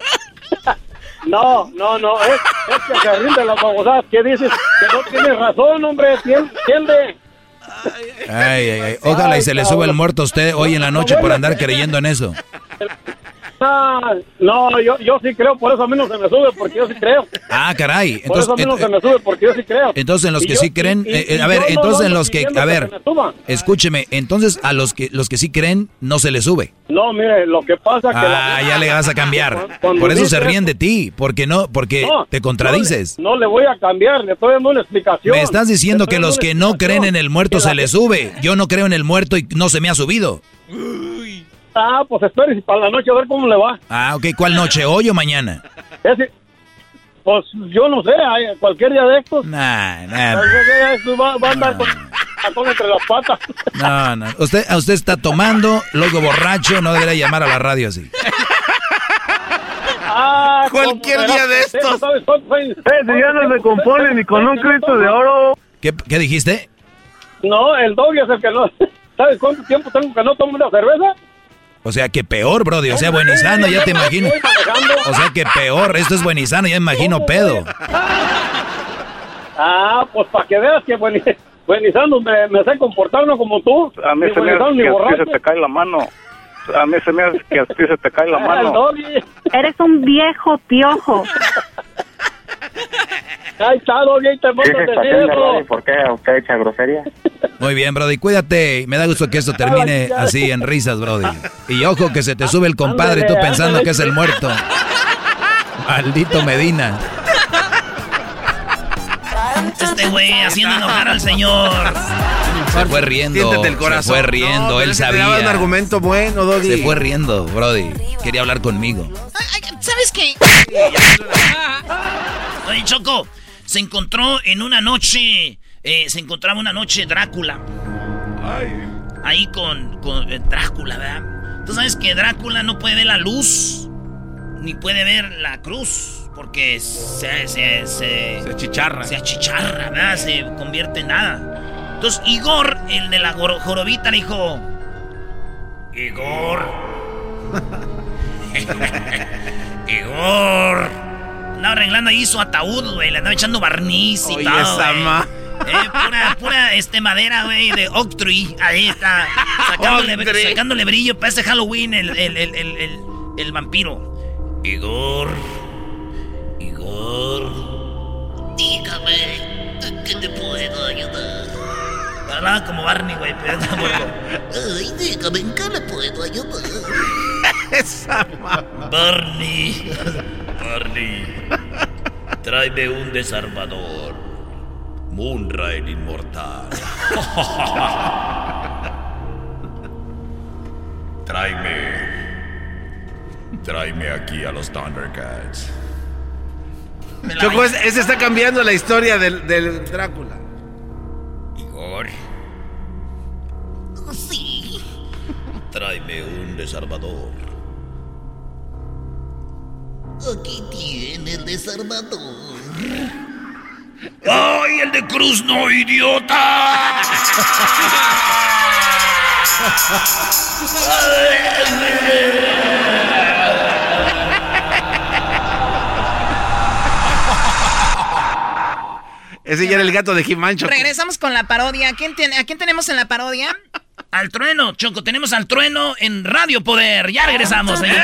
No, no, no, es, es que se rinde las babosadas que dices que no tienes razón, hombre, tien- entiende. Ay, ay, ay. Ojalá y se le suba el muerto a usted hoy en la noche por andar creyendo en eso. Ah, no, yo, yo sí creo, por eso a mí no se me sube, porque yo sí creo. Ah, caray. Por eso a mí no Entonces, se me sube, porque yo sí creo. entonces en los que yo- sí creen, y- eh, eh, y a ver, entonces no en los que, a ver, escúcheme, entonces a los que los que sí creen no se le sube. No, mire, lo que pasa que... Ah, la- ya le vas a cambiar. Cuando Por eso se ríen de ti, porque no, porque No, te contradices. No le, no le voy a cambiar, le estoy dando una explicación. Me estás diciendo que los que no creen en el muerto se les sube. Yo no creo en el muerto y no se me ha subido. Ah, pues espere si para la noche a ver cómo le va. Ah, ok. ¿Cuál noche? ¿Hoy o mañana? Ese- pues yo no sé, cualquier día de estos. Nah, nah. cualquier día de estos va, va a andar con, con entre las patas. No, no. Usted, usted está tomando, luego borracho, no debería llamar a la radio así. Ah, Cualquier ¿cómo día de estos. ¿Sabes? Ese ya no se compone ni con un Cristo de oro. ¿Qué, qué dijiste? No, el doggy es el que no. ¿Sabes cuánto tiempo tengo que no tomo una cerveza? O sea, que peor, Brody. O sea, buenizano, ya te imagino. O sea, que peor. Esto es buenizano, ya me imagino pedo. Ah, pues para que veas que buen, buenizando me, me sé comportar no como tú. A mí se me buenizando hace ni que a ti borracho. se te cae la mano. A mí se me hace que a ti se te cae la mano. Eres un viejo piojo. Ahí está, doggy, ahí te eso. ¿Por qué usted echa grosería? Muy bien, Brody. Cuídate. Me da gusto que esto termine así en risas, Brody. Y ojo que se te sube el compadre y tú pensando que es el muerto. Maldito Medina. Este güey haciendo enojar al señor. Se fue riendo. Siéntete el corazón. Se fue riendo. No, Él daba un sabía. argumento bueno, Doggy. Se fue riendo, Brody. Quería hablar conmigo. ¿Sabes qué? Oye, Choco, se encontró en una noche, eh, se encontraba una noche Drácula. Ahí con, con eh, Drácula, ¿verdad? Tú sabes que Drácula no puede ver la luz, ni puede ver la cruz, porque se... Se, se, Se achicharra. Se achicharra, ¿verdad? Se convierte en nada. Entonces Igor, el de la jorobita, le dijo... Igor... Igor. Andaba arreglando ahí su ataúd, güey. Le andaba echando barniz y Oye, todo. esa Eh, pura, pura este, madera, güey, de oak tree. Ahí está. Sacándole, brillo para este Halloween el, el, el, el, el- el vampiro. Igor. Igor. Dígame. ¿Qué te puedo ayudar? Hablaba como Barney, güey, pero. Ay, dígame, ¿en qué le puedo ayudar? Esa ma- Barney. Barney. Tráeme un desarmador. Moonrail inmortal. Tráeme. Tráeme aquí a los Thundercats. Choco, ese ese está cambiando la historia del, del Drácula. Igor. Sí. Tráeme un desarmador. Aquí tiene el desarmador. ¡Ay, el de Cruz no, idiota! Ese ya era el gato de Jimancho. Regresamos con la parodia. ¿A quién, tiene- ¿A quién tenemos en la parodia? Al trueno, Choco, tenemos al trueno en Radio Poder. Ya regresamos, señores.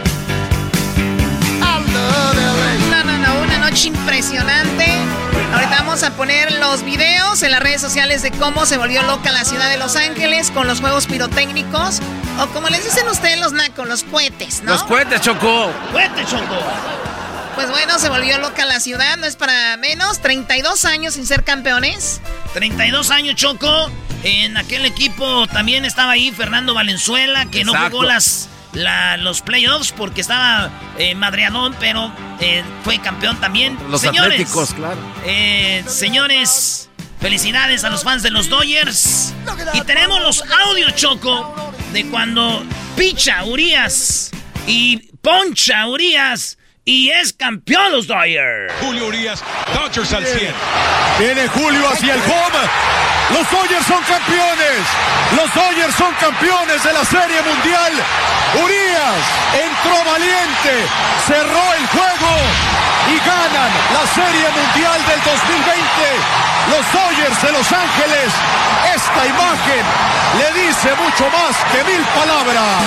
No, no, no, una noche impresionante. Ahorita vamos a poner los videos en las redes sociales de cómo se volvió loca la ciudad de Los Ángeles con los juegos pirotécnicos. O como les dicen ustedes los nacos, los cohetes, ¿no? Los cohetes, Choco. ¡Cuente, Choco! Pues bueno, se volvió loca la ciudad, no es para menos. 32 años sin ser campeones. 32 años, Choco. En aquel equipo también estaba ahí Fernando Valenzuela, que no jugó las, la- los playoffs porque estaba eh, madreadón, pero eh, fue campeón también. Los señores, atléticos, claro. eh, señores, felicidades a los fans de los Dodgers. Y tenemos los audios, Choco, de cuando picha Urias y poncha Urias y es campeón los Dodgers. Julio Urias, Dodgers al 100. Viene Julio hacia el home. Los Dodgers son campeones. Los Dodgers son campeones de la Serie Mundial. Urias entró valiente, cerró el juego y ganan la Serie Mundial del 2020. Los Dodgers de Los Ángeles. Esta imagen le dice mucho más que mil palabras.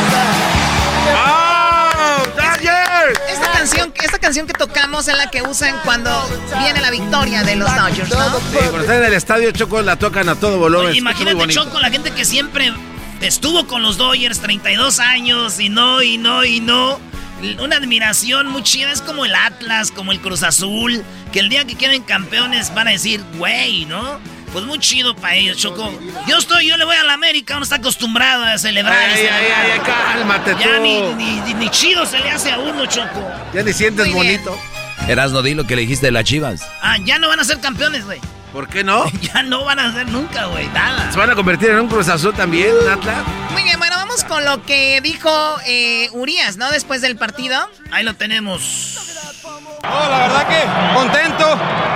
Esta canción, esta canción que tocamos es la que usan cuando viene la victoria de los Dodgers, ¿no? Sí, cuando están en el estadio, Choco, la tocan a todo volumen. Oye, es muy imagínate. Choco, la gente que siempre estuvo con los Dodgers 32 años y no, y no, y no. Una admiración muy chida. Es como el Atlas, como el Cruz Azul. Que el día que queden campeones van a decir, güey, ¿no? Pues muy chido para ellos, Choco. Yo estoy, yo le voy a la América, uno está acostumbrado a celebrar. Ay, ay, ay, ay, cálmate Ya tú. ni, ni, ni- ni chido se le hace a uno, Choco. Ya ni sientes Muy bonito. Erasno, di lo que le dijiste de las chivas. Ah, ya no van a ser campeones, güey. ¿Por qué no? Ya no van a ser nunca, güey, nada. ¿Se van a convertir en un Cruz Azul también, Atlas? Muy bien, bueno, vamos con lo que dijo eh, Urias, ¿no? Después del partido. Ahí lo tenemos. No, la verdad que contento.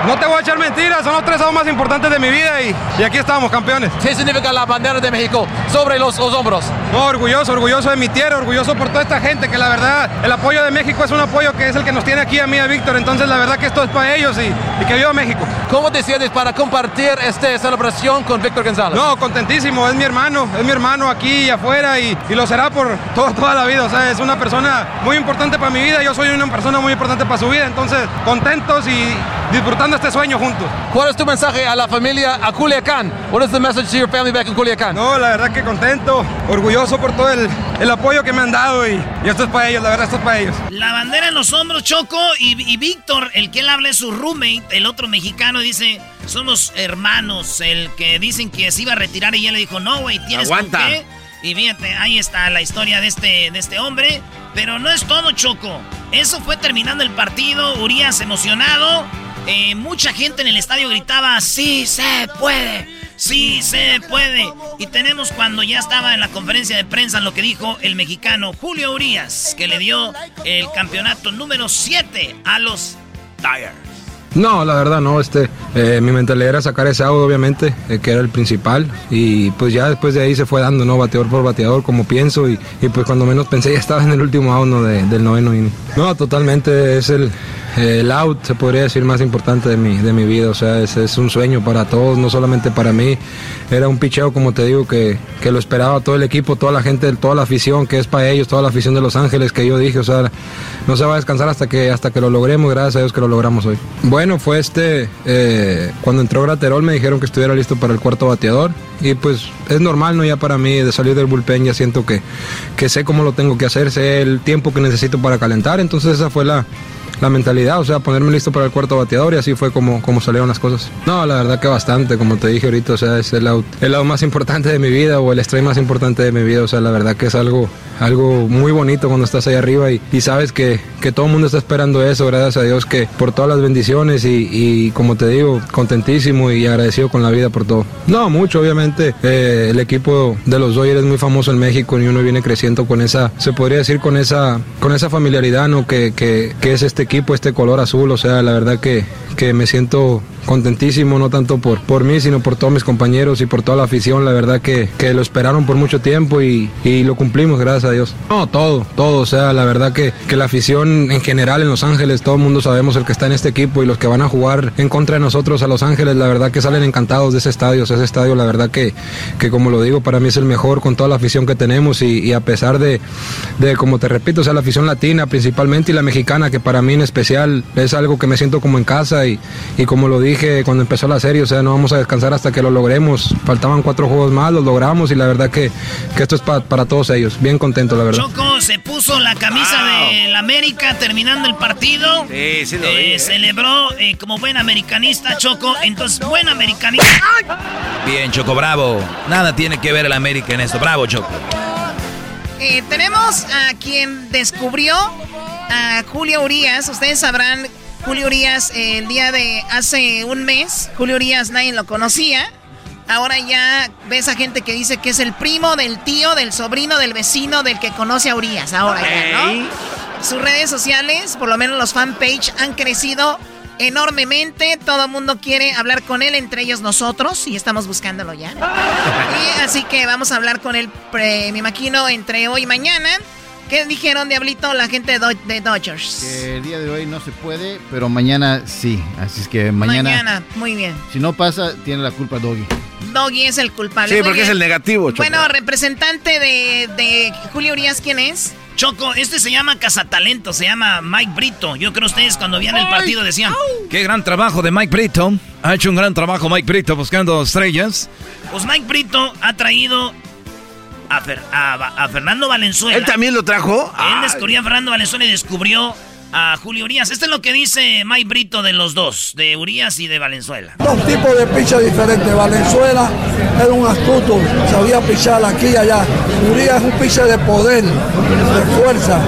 No te voy a echar mentiras, son los tres años más importantes de mi vida y, y aquí estamos, campeones. ¿Qué significa la bandera de México sobre los, los hombros? No, orgulloso, orgulloso de mi tierra, orgulloso por toda esta gente, que la verdad, el apoyo de México es un apoyo que es el que nos tiene aquí a mí, a Víctor, entonces la verdad que esto es para ellos y, y que viva México. ¿Cómo te sientes para compartir esta celebración con Víctor González? No, contentísimo, es mi hermano, es mi hermano aquí y afuera y, y lo será por toda, toda la vida, o sea, es una persona muy importante para mi vida, yo soy una persona muy importante para su vida, entonces contentos y disfrutando este sueño juntos. ¿Cuál es tu mensaje a la familia a Culiacán? What is the message to your family back in Culiacán? No, la verdad que contento, orgulloso por todo el, el apoyo que me han dado y, y esto es para ellos, la verdad esto es para ellos. La bandera en los hombros, Choco, y, y Víctor, el que él habla es su roommate, el otro mexicano, dice, somos hermanos, el que dicen que se iba a retirar y él le dijo, no, güey, tienes con Aguanta. qué". Y fíjate, ahí está la historia de este, de este hombre, pero no es todo, Choco. Eso fue terminando el partido, Urias emocionado, eh, mucha gente en el estadio gritaba, sí se puede, sí se puede. Y tenemos cuando ya estaba en la conferencia de prensa lo que dijo el mexicano Julio Urias, que le dio el campeonato número 7 a los Tigers. No, la verdad no, este, eh, mi mentalidad era sacar ese auto obviamente, eh, que era el principal y pues ya después de ahí se fue dando, ¿no? Bateador por bateador como pienso y, pues cuando menos pensé ya estaba en el último out ¿no? de- del noveno inning. No, totalmente es el, el out, se podría decir, más importante de mi, de mi vida, o sea, es, es un sueño para todos, no solamente para mí, era un picheo como te digo que, que lo esperaba todo el equipo, toda la gente, toda la afición que es para ellos, toda la afición de Los Ángeles que yo dije, o sea, no se va a descansar hasta que, hasta que lo logremos, gracias a Dios que lo logramos hoy. Bueno, fue este, eh, cuando entró Graterol me dijeron que estuviera listo para el cuarto bateador. Y pues es normal, ¿no? Ya para mí de salir del bullpen ya siento que, que sé cómo lo tengo que hacer, sé el tiempo que necesito para calentar, entonces esa fue la, la mentalidad, o sea, ponerme listo para el cuarto bateador y así fue como, como salieron las cosas. No, la verdad que bastante, como te dije ahorita, o sea, es el out, el lado más importante de mi vida o el strike más importante de mi vida, o sea, la verdad que es algo, algo muy bonito cuando estás ahí arriba y, y sabes que, que, todo el mundo está esperando eso, gracias a Dios que por todas las bendiciones y, y como te digo, contentísimo y agradecido con la vida por todo. No, mucho, obviamente, eh, el equipo de los Dodgers es muy famoso en México y uno viene creciendo con esa, se podría decir con esa, con esa familiaridad, ¿no? Que, que, que es este equipo, este color azul, o sea, la verdad que, que me siento contentísimo, no tanto por, por mí, sino por todos mis compañeros y por toda la afición. La verdad que, que lo esperaron por mucho tiempo y, y, lo cumplimos, gracias a Dios. No, todo, todo. O sea, la verdad que, que la afición en general en Los Ángeles, todo el mundo sabemos el que está en este equipo y los que van a jugar en contra de nosotros a Los Ángeles, la verdad que salen encantados de ese estadio. Ese estadio, la verdad que, que como lo digo, para mí es el mejor con toda la afición que tenemos y, y a pesar de, de, como te repito, o sea, la afición latina principalmente y la mexicana, que para mí en especial es algo que me siento como en casa y, y como lo dije cuando empezó la serie, o sea, no vamos a descansar hasta que lo logremos. Faltaban cuatro juegos más, los logramos y la verdad que, que esto es pa, para todos ellos. Bien contento, la verdad. Choco se puso la camisa wow. de la América terminando el partido. Sí, sí lo eh, vi, ¿eh? Celebró eh, como buen americanista, Choco. Entonces, buen americanista. Bien, Choco, bravo. Nada tiene que ver el América en esto. Bravo, Choco. Eh, tenemos a quien descubrió a Julio Urias. Ustedes sabrán, Julio Urias, eh, el día de hace un mes, Julio Urias nadie lo conocía. Ahora ya ves a gente que dice que es el primo del tío, del sobrino, del vecino, del que conoce a Urias. Ahora ya, ¿no? Sus redes sociales, por lo menos los fanpage, han crecido enormemente. Todo el mundo quiere hablar con él, entre ellos nosotros, y estamos buscándolo ya. Y así que vamos a hablar con él, pre, me imagino, entre hoy y mañana. ¿Qué dijeron, Diablito, la gente de, Do de, Dodgers? Que el día de hoy no se puede, pero mañana sí. Así es que mañana. Mañana, muy bien. Si no pasa, tiene la culpa Doggy. Doggy es el culpable. Sí, porque es el negativo, Choco. Bueno, representante de, de Julio Urias, ¿quién es? Choco, este se llama Cazatalento, se llama Mike Brito. Yo creo ustedes cuando veían el partido decían, qué gran trabajo de Mike Brito. Ha hecho un gran trabajo Mike Brito buscando estrellas. Pues Mike Brito ha traído a, Fer, a, a Fernando Valenzuela. ¿Él también lo trajo? Él descubrió a Fernando Valenzuela y descubrió a Julio Urias. Esto es lo que dice Mike Brito de los dos, de Urias y de Valenzuela. Dos tipos de pichas diferentes. Valenzuela era un astuto, sabía pichar aquí y allá. Urias es un piche de poder, de fuerza.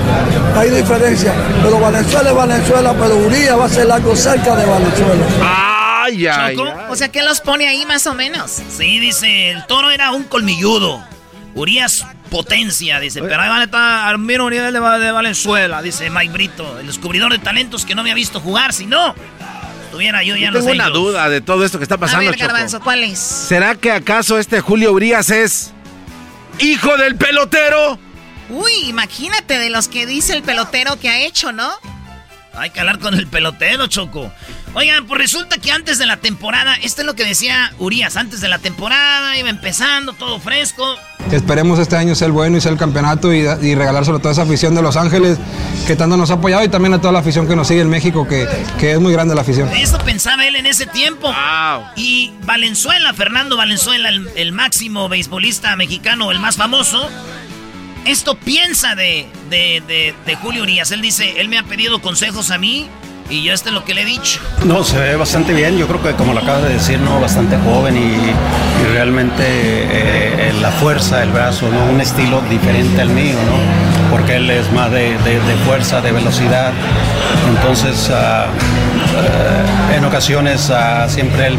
Hay diferencia. Pero Valenzuela es Valenzuela, pero Urias va a ser algo cerca de Valenzuela. Ay, ay, ay. O sea, que los pone ahí más o menos? Sí, dice, el toro era un colmilludo. Urias potencia, dice. Pero ahí van a estar Armino Urias de, de, Valenzuela, dice Mike Brito, el descubridor de talentos que no me ha visto jugar, si no, tuviera yo ya yo no tengo sé una yo. duda de todo esto que está pasando, A ver, Choco. Garbanzo, ¿cuál es? ¿Será que acaso este Julio Urias es hijo del pelotero? Uy, imagínate de los que dice el pelotero que ha hecho, ¿no? Hay que hablar con el pelotero, Choco. Oigan, pues resulta que antes de la temporada, esto es lo que decía Urias, antes de la temporada, iba empezando, todo fresco. Esperemos este año ser bueno y ser el campeonato y, y regalárselo a toda esa afición de Los Ángeles que tanto nos ha apoyado y también a toda la afición que nos sigue en México, que, que es muy grande la afición. Eso pensaba él en ese tiempo. Wow. Y Valenzuela, Fernando Valenzuela, el, el máximo beisbolista mexicano, el más famoso, esto piensa de, de, de, de, Julio Urias. Él dice, él me ha pedido consejos a mí y yo esto es lo que le he dicho. No, se ve bastante bien. Yo creo que como lo acabas de decir, ¿no? Bastante joven y, realmente eh, la fuerza, el brazo, ¿no? Un estilo diferente al mío, ¿no? Porque él es más de, de, fuerza, de velocidad. Entonces, uh, uh, en ocasiones uh, siempre él,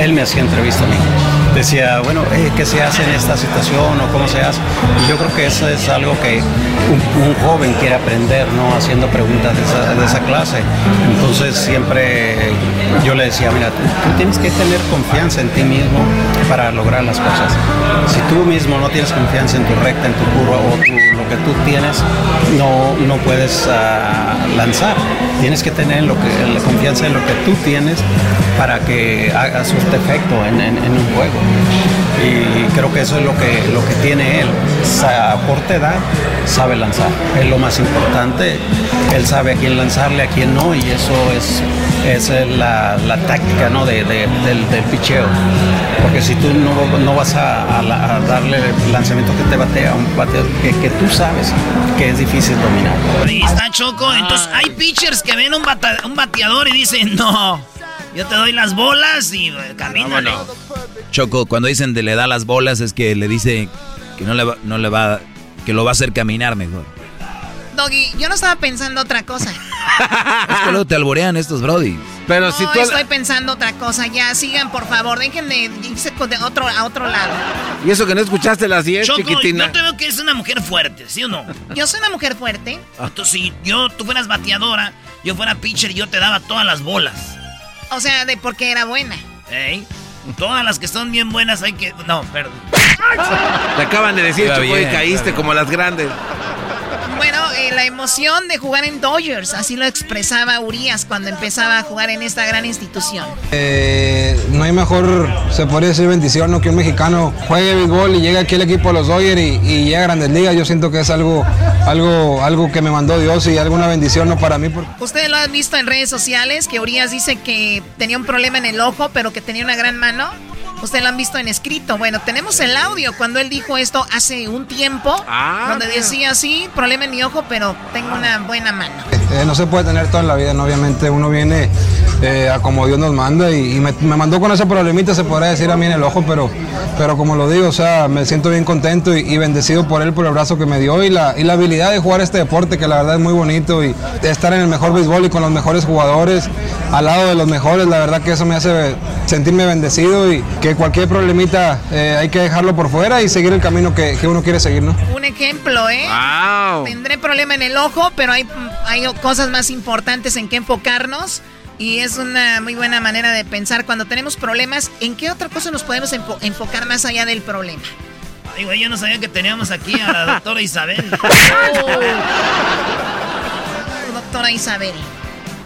él me hacía entrevista a mí decía, bueno, eh, ¿qué se hace en esta situación o cómo se hace? Yo creo que eso es algo que un, joven quiere aprender, ¿no? Haciendo preguntas de esa, clase. Entonces siempre yo le decía, mira, tú, tienes que tener confianza en ti mismo para lograr las cosas. Si tú mismo no tienes confianza en tu recta, en tu curva o lo que tú tienes, no, no puedes uh, lanzar. Tienes que tener lo que, la confianza en lo que tú tienes para que haga su efecto en un juego y creo que eso es lo que, lo que tiene él. A corta edad sabe lanzar, es lo más importante. Él sabe a quién lanzarle, a quién no, y eso es es la, la táctica ¿no? de, de- del, del picheo. Porque si tú no, no vas a, darle el lanzamiento que te batea un bateador que, que tú sabes que es difícil dominar. Está Choco. Entonces hay pitchers que ven un, bata- un bateador y dicen, no, yo te doy las bolas y eh, camínale. Choco, cuando dicen de le da las bolas es que le dice que no le va, no le va, que lo va a hacer caminar mejor. Doggy, yo no estaba pensando otra cosa. Es que luego te alborean estos brody. Pero no, estoy pensando otra cosa. Ya, sigan, por favor. Dejen de irse con- de otro, a otro lado. Y eso que no escuchaste las 10, Choco, chiquitina. yo te veo que es una mujer fuerte, ¿sí o no? Yo soy una mujer fuerte. Entonces, si yo, tú fueras bateadora, yo fuera pitcher, yo te daba todas las bolas. O sea, de porque era buena. ¿eh? Todas las que son bien buenas hay que... No, perdón. Te acaban de decir, Choco, y caíste como las grandes. Bueno, eh, la emoción de jugar en Dodgers, así lo expresaba Urias cuando empezaba a jugar en esta gran institución. Eh, no hay mejor, se podría decir bendición, ¿no? que un mexicano juegue béisbol y llegue aquí al equipo de los Dodgers y, y llegue a Grandes Ligas. Yo siento que es algo, algo, algo que me mandó Dios y alguna bendición ¿no? para mí. porque- Ustedes lo han visto en redes sociales, que Urias dice que tenía un problema en el ojo, pero que tenía una gran mano. Ustedes lo han visto en escrito. Bueno, tenemos el audio cuando él dijo esto hace un tiempo, Ah, donde mira. decía, sí, problema en mi ojo, pero tengo una buena mano. Eh, no se puede tener todo en la vida, ¿no? obviamente uno viene eh, a como Dios nos manda y, y me, me mandó con ese problemita, se podrá decir a mí en el ojo, pero, pero como lo digo, o sea, me siento bien contento y, y bendecido por él, por el brazo que me dio y la, y la habilidad de jugar este deporte, que la verdad es muy bonito y de estar en el mejor béisbol y con los mejores jugadores, al lado de los mejores, la verdad que eso me hace sentirme bendecido y que cualquier problemita eh, hay que dejarlo por fuera y seguir el camino que, que uno quiere seguir, ¿no? Un ejemplo, ¿eh? Wow. Tendré problema en el ojo, pero hay, hay cosas más importantes en que enfocarnos. Y es una muy buena manera de pensar cuando tenemos problemas, ¿en qué otra cosa nos podemos enfo- enfocar más allá del problema? Ay, güey, yo no sabía que teníamos aquí a la doctora Isabel. Doctora Isabel.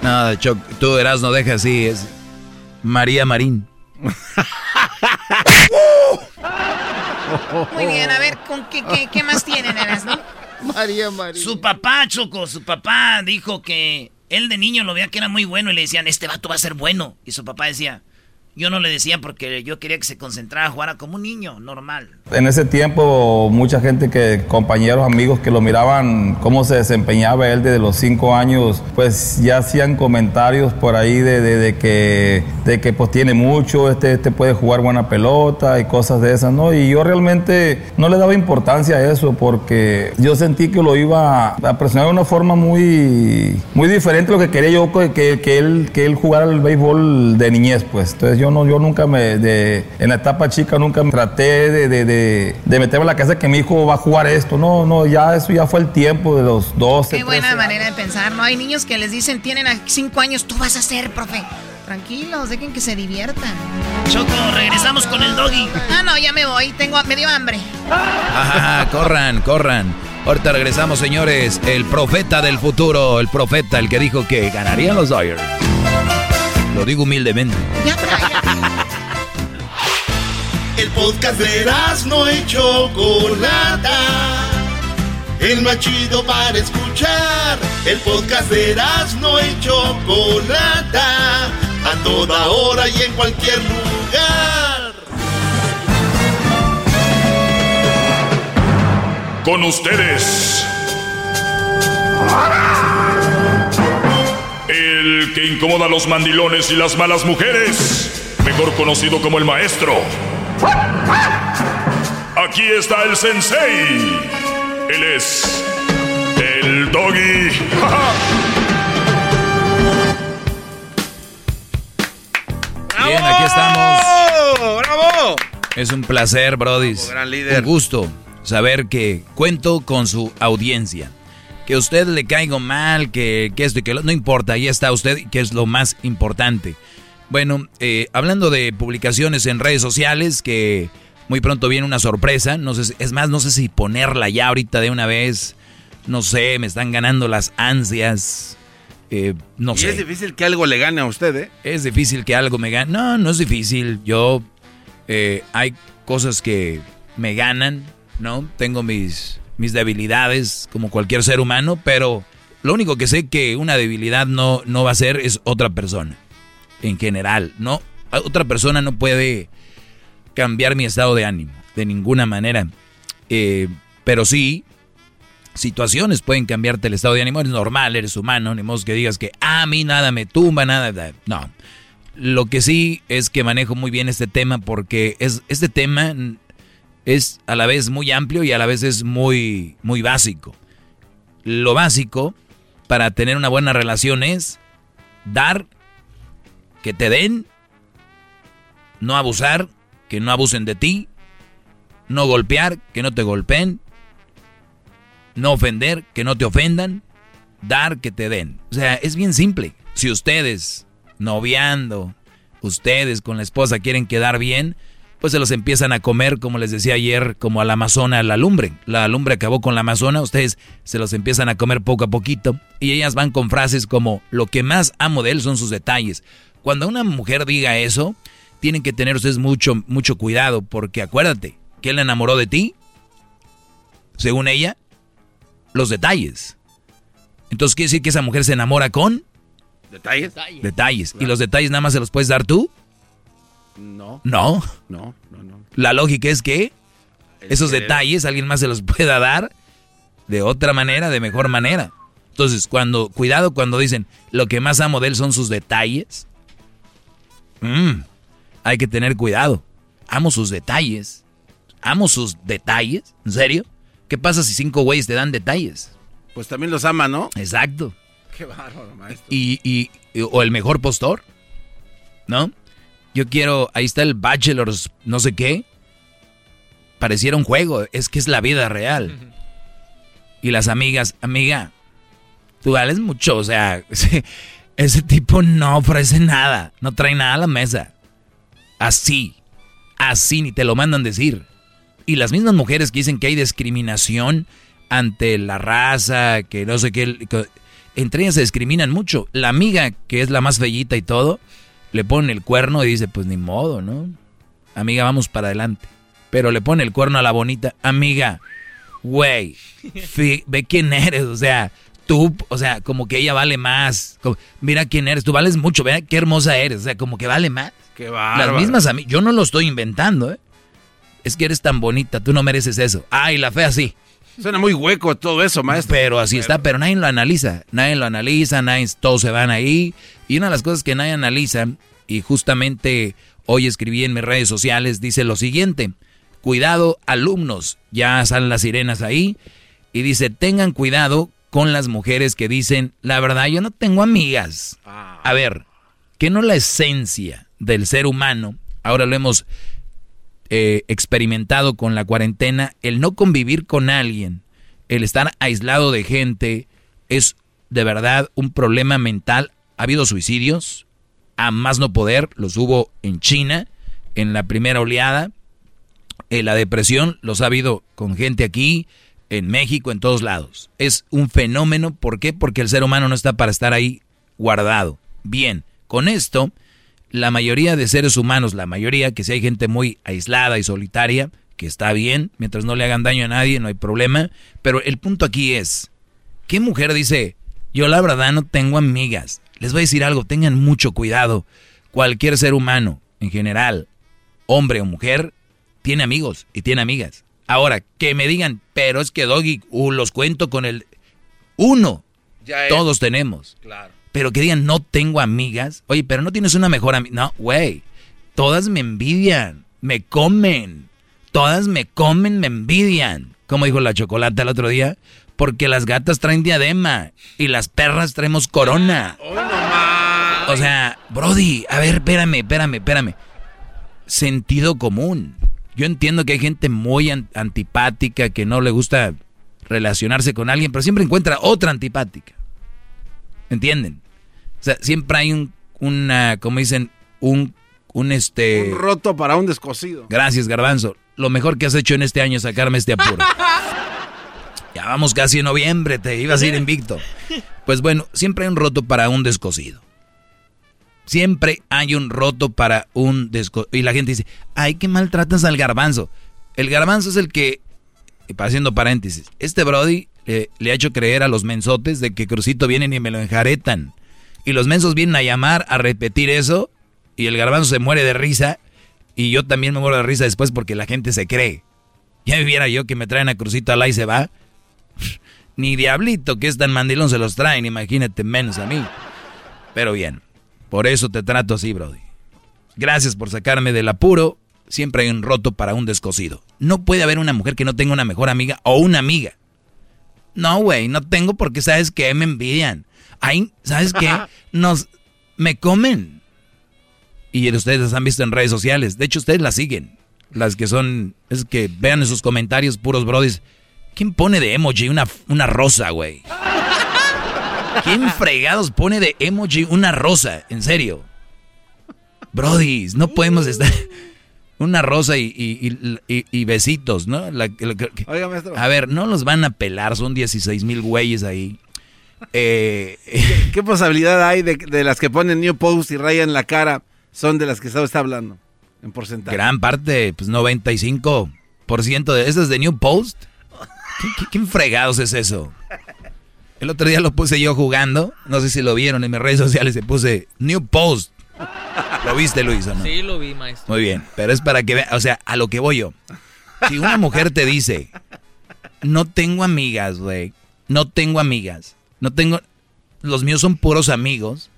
No, Choc, tú eras no deja así, es María Marín. Muy bien, a ver, ¿con qué, qué, qué más tienen, no? María María. Su papá, Choco, su papá dijo que él de niño lo veía que era muy bueno y le decían, este vato va a ser bueno. Y su papá decía, yo no le decía porque yo quería que se concentrara, jugara como un niño, normal. En ese tiempo, mucha gente que, compañeros, amigos que lo miraban cómo se desempeñaba él desde los cinco años, pues ya hacían comentarios por ahí de, de- de que, de que pues tiene mucho, este, este puede jugar buena pelota y cosas de esas, ¿no? Y yo realmente no le daba importancia a eso porque yo sentí que lo iba a presionar de una forma muy, muy diferente a lo que quería yo que, que, él, que él jugara el béisbol de niñez, pues. Entonces yo no, yo nunca me, de, en la etapa chica nunca me traté de, de, de, de meterme en la cabeza que mi hijo va a jugar esto. No, no, ya eso ya fue el tiempo de los 12, Qué buena manera de pensar, ¿no? Hay niños que les dicen, tienen a cinco años, tú vas a ser, profe. Tranquilos, dejen que se diviertan. Choco, regresamos con el doggy. Ah, no, ya me voy, tengo, me dio hambre. Ajá, corran, corran. Ahorita regresamos, señores. El profeta del futuro, el profeta, el que dijo que ganarían los Dodgers. Lo digo humildemente. El podcast de no y Chocolata. El más chido para escuchar. El podcast de no y Chocolata. A toda hora y en cualquier lugar. Con ustedes. El que incomoda a los mandilones y las malas mujeres. Mejor conocido como el maestro. Aquí está el sensei. Él es el doggy. Bien, aquí estamos. ¡Bravo! Es un placer, Brody. gran líder. Un gusto saber que cuento con su audiencia. Que a usted le caiga mal, que, que esto y que lo, no importa, ahí está usted, que es lo más importante. Bueno, eh, hablando de publicaciones en redes sociales, que muy pronto viene una sorpresa, no sé, si- es más, no sé si ponerla ya ahorita de una vez, no sé, me están ganando las ansias, eh, no y sé. es difícil que algo le gane a usted, ¿eh? Es difícil que algo me gane. No, no es difícil. Yo, eh, hay cosas que me ganan, ¿no? Tengo mis, mis debilidades como cualquier ser humano, pero lo único que sé que una debilidad no, no va a ser es otra persona. en general. No, otra persona no puede cambiar mi estado de ánimo de ninguna manera. Eh, pero sí, situaciones pueden cambiarte el estado de ánimo. Es normal, eres humano, ni modo que digas que ah, a mí nada me tumba, nada. No. Lo que sí es que manejo muy bien este tema porque es, este tema es a la vez muy amplio y a la vez es muy, muy básico. Lo básico para tener una buena relación es dar, que te den, no abusar, que no abusen de ti, no golpear, que no te golpeen, no ofender, que no te ofendan, dar, que te den. O sea, es bien simple. Si ustedes, noviando, ustedes con la esposa quieren quedar bien, pues se los empiezan a comer, como les decía ayer, como a la amazona, la lumbre. La lumbre acabó con la amazona, ustedes se los empiezan a comer poco a poquito. Y ellas van con frases como, lo que más amo de él son sus detalles. Cuando una mujer diga eso, tienen que tener ustedes mucho, mucho cuidado, porque acuérdate, que él enamoró de ti, según ella, los detalles. Entonces quiere decir que esa mujer se enamora con detalles. Detalles. ¿Y los detalles nada más se los puedes dar tú? No. No. No, no, no. La lógica es que esos detalles alguien más se los pueda dar de otra manera, de mejor manera. Entonces, cuando, cuidado cuando dicen, lo que más amo de él son sus detalles. Mm, hay que tener cuidado. Amo sus detalles. Amo sus detalles. ¿En serio? ¿Qué pasa si cinco güeyes te dan detalles? Pues también los ama, ¿no? Exacto. Qué bárbaro, maestro. Y, y, o el mejor postor, ¿no? Yo quiero, ahí está el Bachelors, no sé qué. Pareciera un juego, es que es la vida real. Y las amigas, amiga, tú vales mucho, o sea, ese, ese tipo no ofrece nada, no trae nada a la mesa. Así, así ni te lo mandan decir. Y las mismas mujeres que dicen que hay discriminación ante la raza, que no sé qué, entre ellas se discriminan mucho. La amiga, que es la más bellita y todo, le pone el cuerno y dice, pues ni modo, ¿no? Amiga, vamos para adelante. Pero le pone el cuerno a la bonita, amiga, güey, ve quién eres, o sea, tú, o sea, como que ella vale más. mira quién eres, tú vales mucho, vea qué hermosa eres, o sea, como que vale más. Qué Las mismas a mí, yo no lo estoy inventando, ¿eh? Es que eres tan bonita, tú no mereces eso. Ay, la fea sí. Suena muy hueco todo eso, maestro. Pero así está, pero nadie lo analiza. Nadie lo analiza, nadie, todos se van ahí. Y una de las cosas que nadie analiza, y justamente hoy escribí en mis redes sociales, dice lo siguiente. Cuidado, alumnos. Ya salen las sirenas ahí. Y dice, tengan cuidado con las mujeres que dicen, la verdad, yo no tengo amigas. A ver, ¿qué no la esencia del ser humano? Ahora lo hemos eh, experimentado con la cuarentena, el no convivir con alguien, el estar aislado de gente, es de verdad un problema mental. Ha habido suicidios, a más no poder, los hubo en China, en la primera oleada. Eh, la depresión los ha habido con gente aquí, en México, en todos lados. Es un fenómeno, ¿por qué? Porque el ser humano no está para estar ahí guardado. Bien, con esto la mayoría de seres humanos, la mayoría, que si hay gente muy aislada y solitaria, que está bien, mientras no le hagan daño a nadie, no hay problema, pero el punto aquí es, ¿qué mujer dice, yo la verdad no tengo amigas? Les voy a decir algo, tengan mucho cuidado. Cualquier ser humano, en general, hombre o mujer, tiene amigos y tiene amigas. Ahora, que me digan, pero es que Doggy, uh, los cuento con el... Uno, todos tenemos. Claro. Pero que digan, no tengo amigas. Oye, pero no tienes una mejor amiga. No, güey. Todas me envidian. Me comen. Todas me comen, me envidian. Como dijo la chocolate el otro día. Porque las gatas traen diadema. Y las perras traemos corona. o sea, Brody, a ver, espérame, espérame, espérame. Sentido común. Yo entiendo que hay gente muy antipática que no le gusta relacionarse con alguien, pero siempre encuentra otra antipática. ¿Entienden? O sea, siempre hay un, una, como dicen, un, un este... Un roto para un descosido. Gracias, Garbanzo. Lo mejor que has hecho en este año es sacarme este apuro. ya vamos casi en noviembre, te ibas a ir invicto. Pues bueno, siempre hay un roto para un descosido. Siempre hay un roto para un descosido. Y la gente dice, ay, qué maltratas al garbanzo. El garbanzo es el que, haciendo paréntesis, este Brody le ha hecho creer a los mensotes de que Crucito vienen y me lo enjaretan. Y los mensos vienen a llamar, a repetir eso, y el garbanzo se muere de risa, y yo también me muero de risa después porque la gente se cree. Ya viera yo que me traen a Crucito al y se va. Ni Diablito, que es tan mandilón, se los traen, imagínate, menos a mí. Pero bien, por eso te trato así, Brody. Gracias por sacarme del apuro. Siempre hay un roto para un descosido. No puede haber una mujer que no tenga una mejor amiga o una amiga. No, güey, no tengo porque sabes que me envidian. Ay, ¿sabes qué? Nos me comen. Y ustedes las han visto en redes sociales. De hecho, ustedes las siguen. Las que son, es que vean en sus comentarios puros brodis. ¿Quién pone de emoji una, una rosa, güey? ¿Quién fregados pone de emoji una rosa? En serio. Brodis, no podemos estar... Una rosa y, besitos, ¿no? A ver, no los van a pelar, son 16 mil güeyes ahí. Eh, ¿Qué, posibilidad hay de, de, las que ponen New Post y rayan la cara son de las que está hablando? En porcentaje. Gran parte, pues 95% de esas de New Post. ¿Qué, fregados es eso? El otro día lo puse yo jugando, no sé si lo vieron en mis redes sociales, se puse New Post. ¿Lo viste, Luis, o no? Sí, lo vi, maestro. Muy bien, pero es para que vean, o sea, a lo que voy yo. Si una mujer te dice, no tengo amigas, güey, no tengo amigas, no tengo, los míos son puros amigos,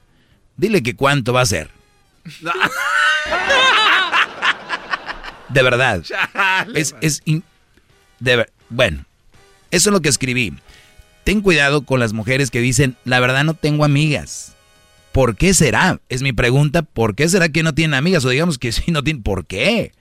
dile que cuánto va a ser. De verdad. es, es de bueno, eso es lo que escribí. Ten cuidado con las mujeres que dicen, la verdad no tengo amigas. ¿Por qué será? Es mi pregunta, ¿por qué será que no tienen amigas? O digamos que sí no tienen, ¿por qué?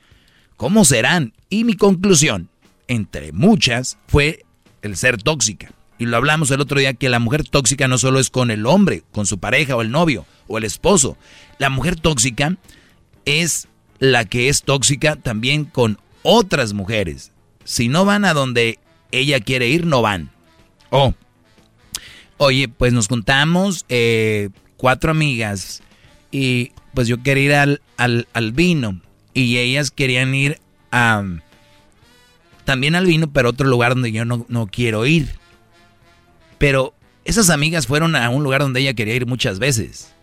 ¿Cómo serán? Y mi conclusión, entre muchas, fue el ser tóxica. Y lo hablamos el otro día que la mujer tóxica no solo es con el hombre, con su pareja o el novio o el esposo. La mujer tóxica es la que es tóxica también con otras mujeres. Si no van a donde ella quiere ir, no van. Oh. Oye, pues nos juntamos, eh, cuatro amigas y pues yo quería ir al, al, vino y ellas querían ir a también al vino, pero otro lugar donde yo no, no quiero ir. Pero esas amigas fueron a un lugar donde ella quería ir muchas veces,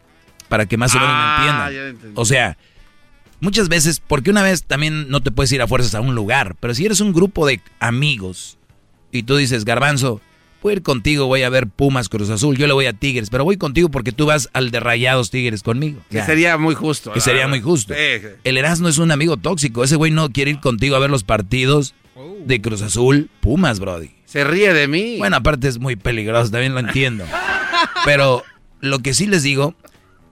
para que más o menos me ah, entiendan. O sea, muchas veces, porque una vez también no te puedes ir a fuerzas a un lugar, pero si eres un grupo de amigos y tú dices, garbanzo, voy a ir contigo, voy a ver Pumas Cruz Azul, yo le voy a Tigres, pero voy contigo porque tú vas al de Rayados Tigres conmigo. Que sería muy justo. Que sería muy justo. El Erasmo es un amigo tóxico, ese güey no quiere ir contigo a ver los partidos de Cruz Azul, Pumas, Brody. Se ríe de mí. Bueno, aparte es muy peligroso, también lo entiendo. Pero lo que sí les digo,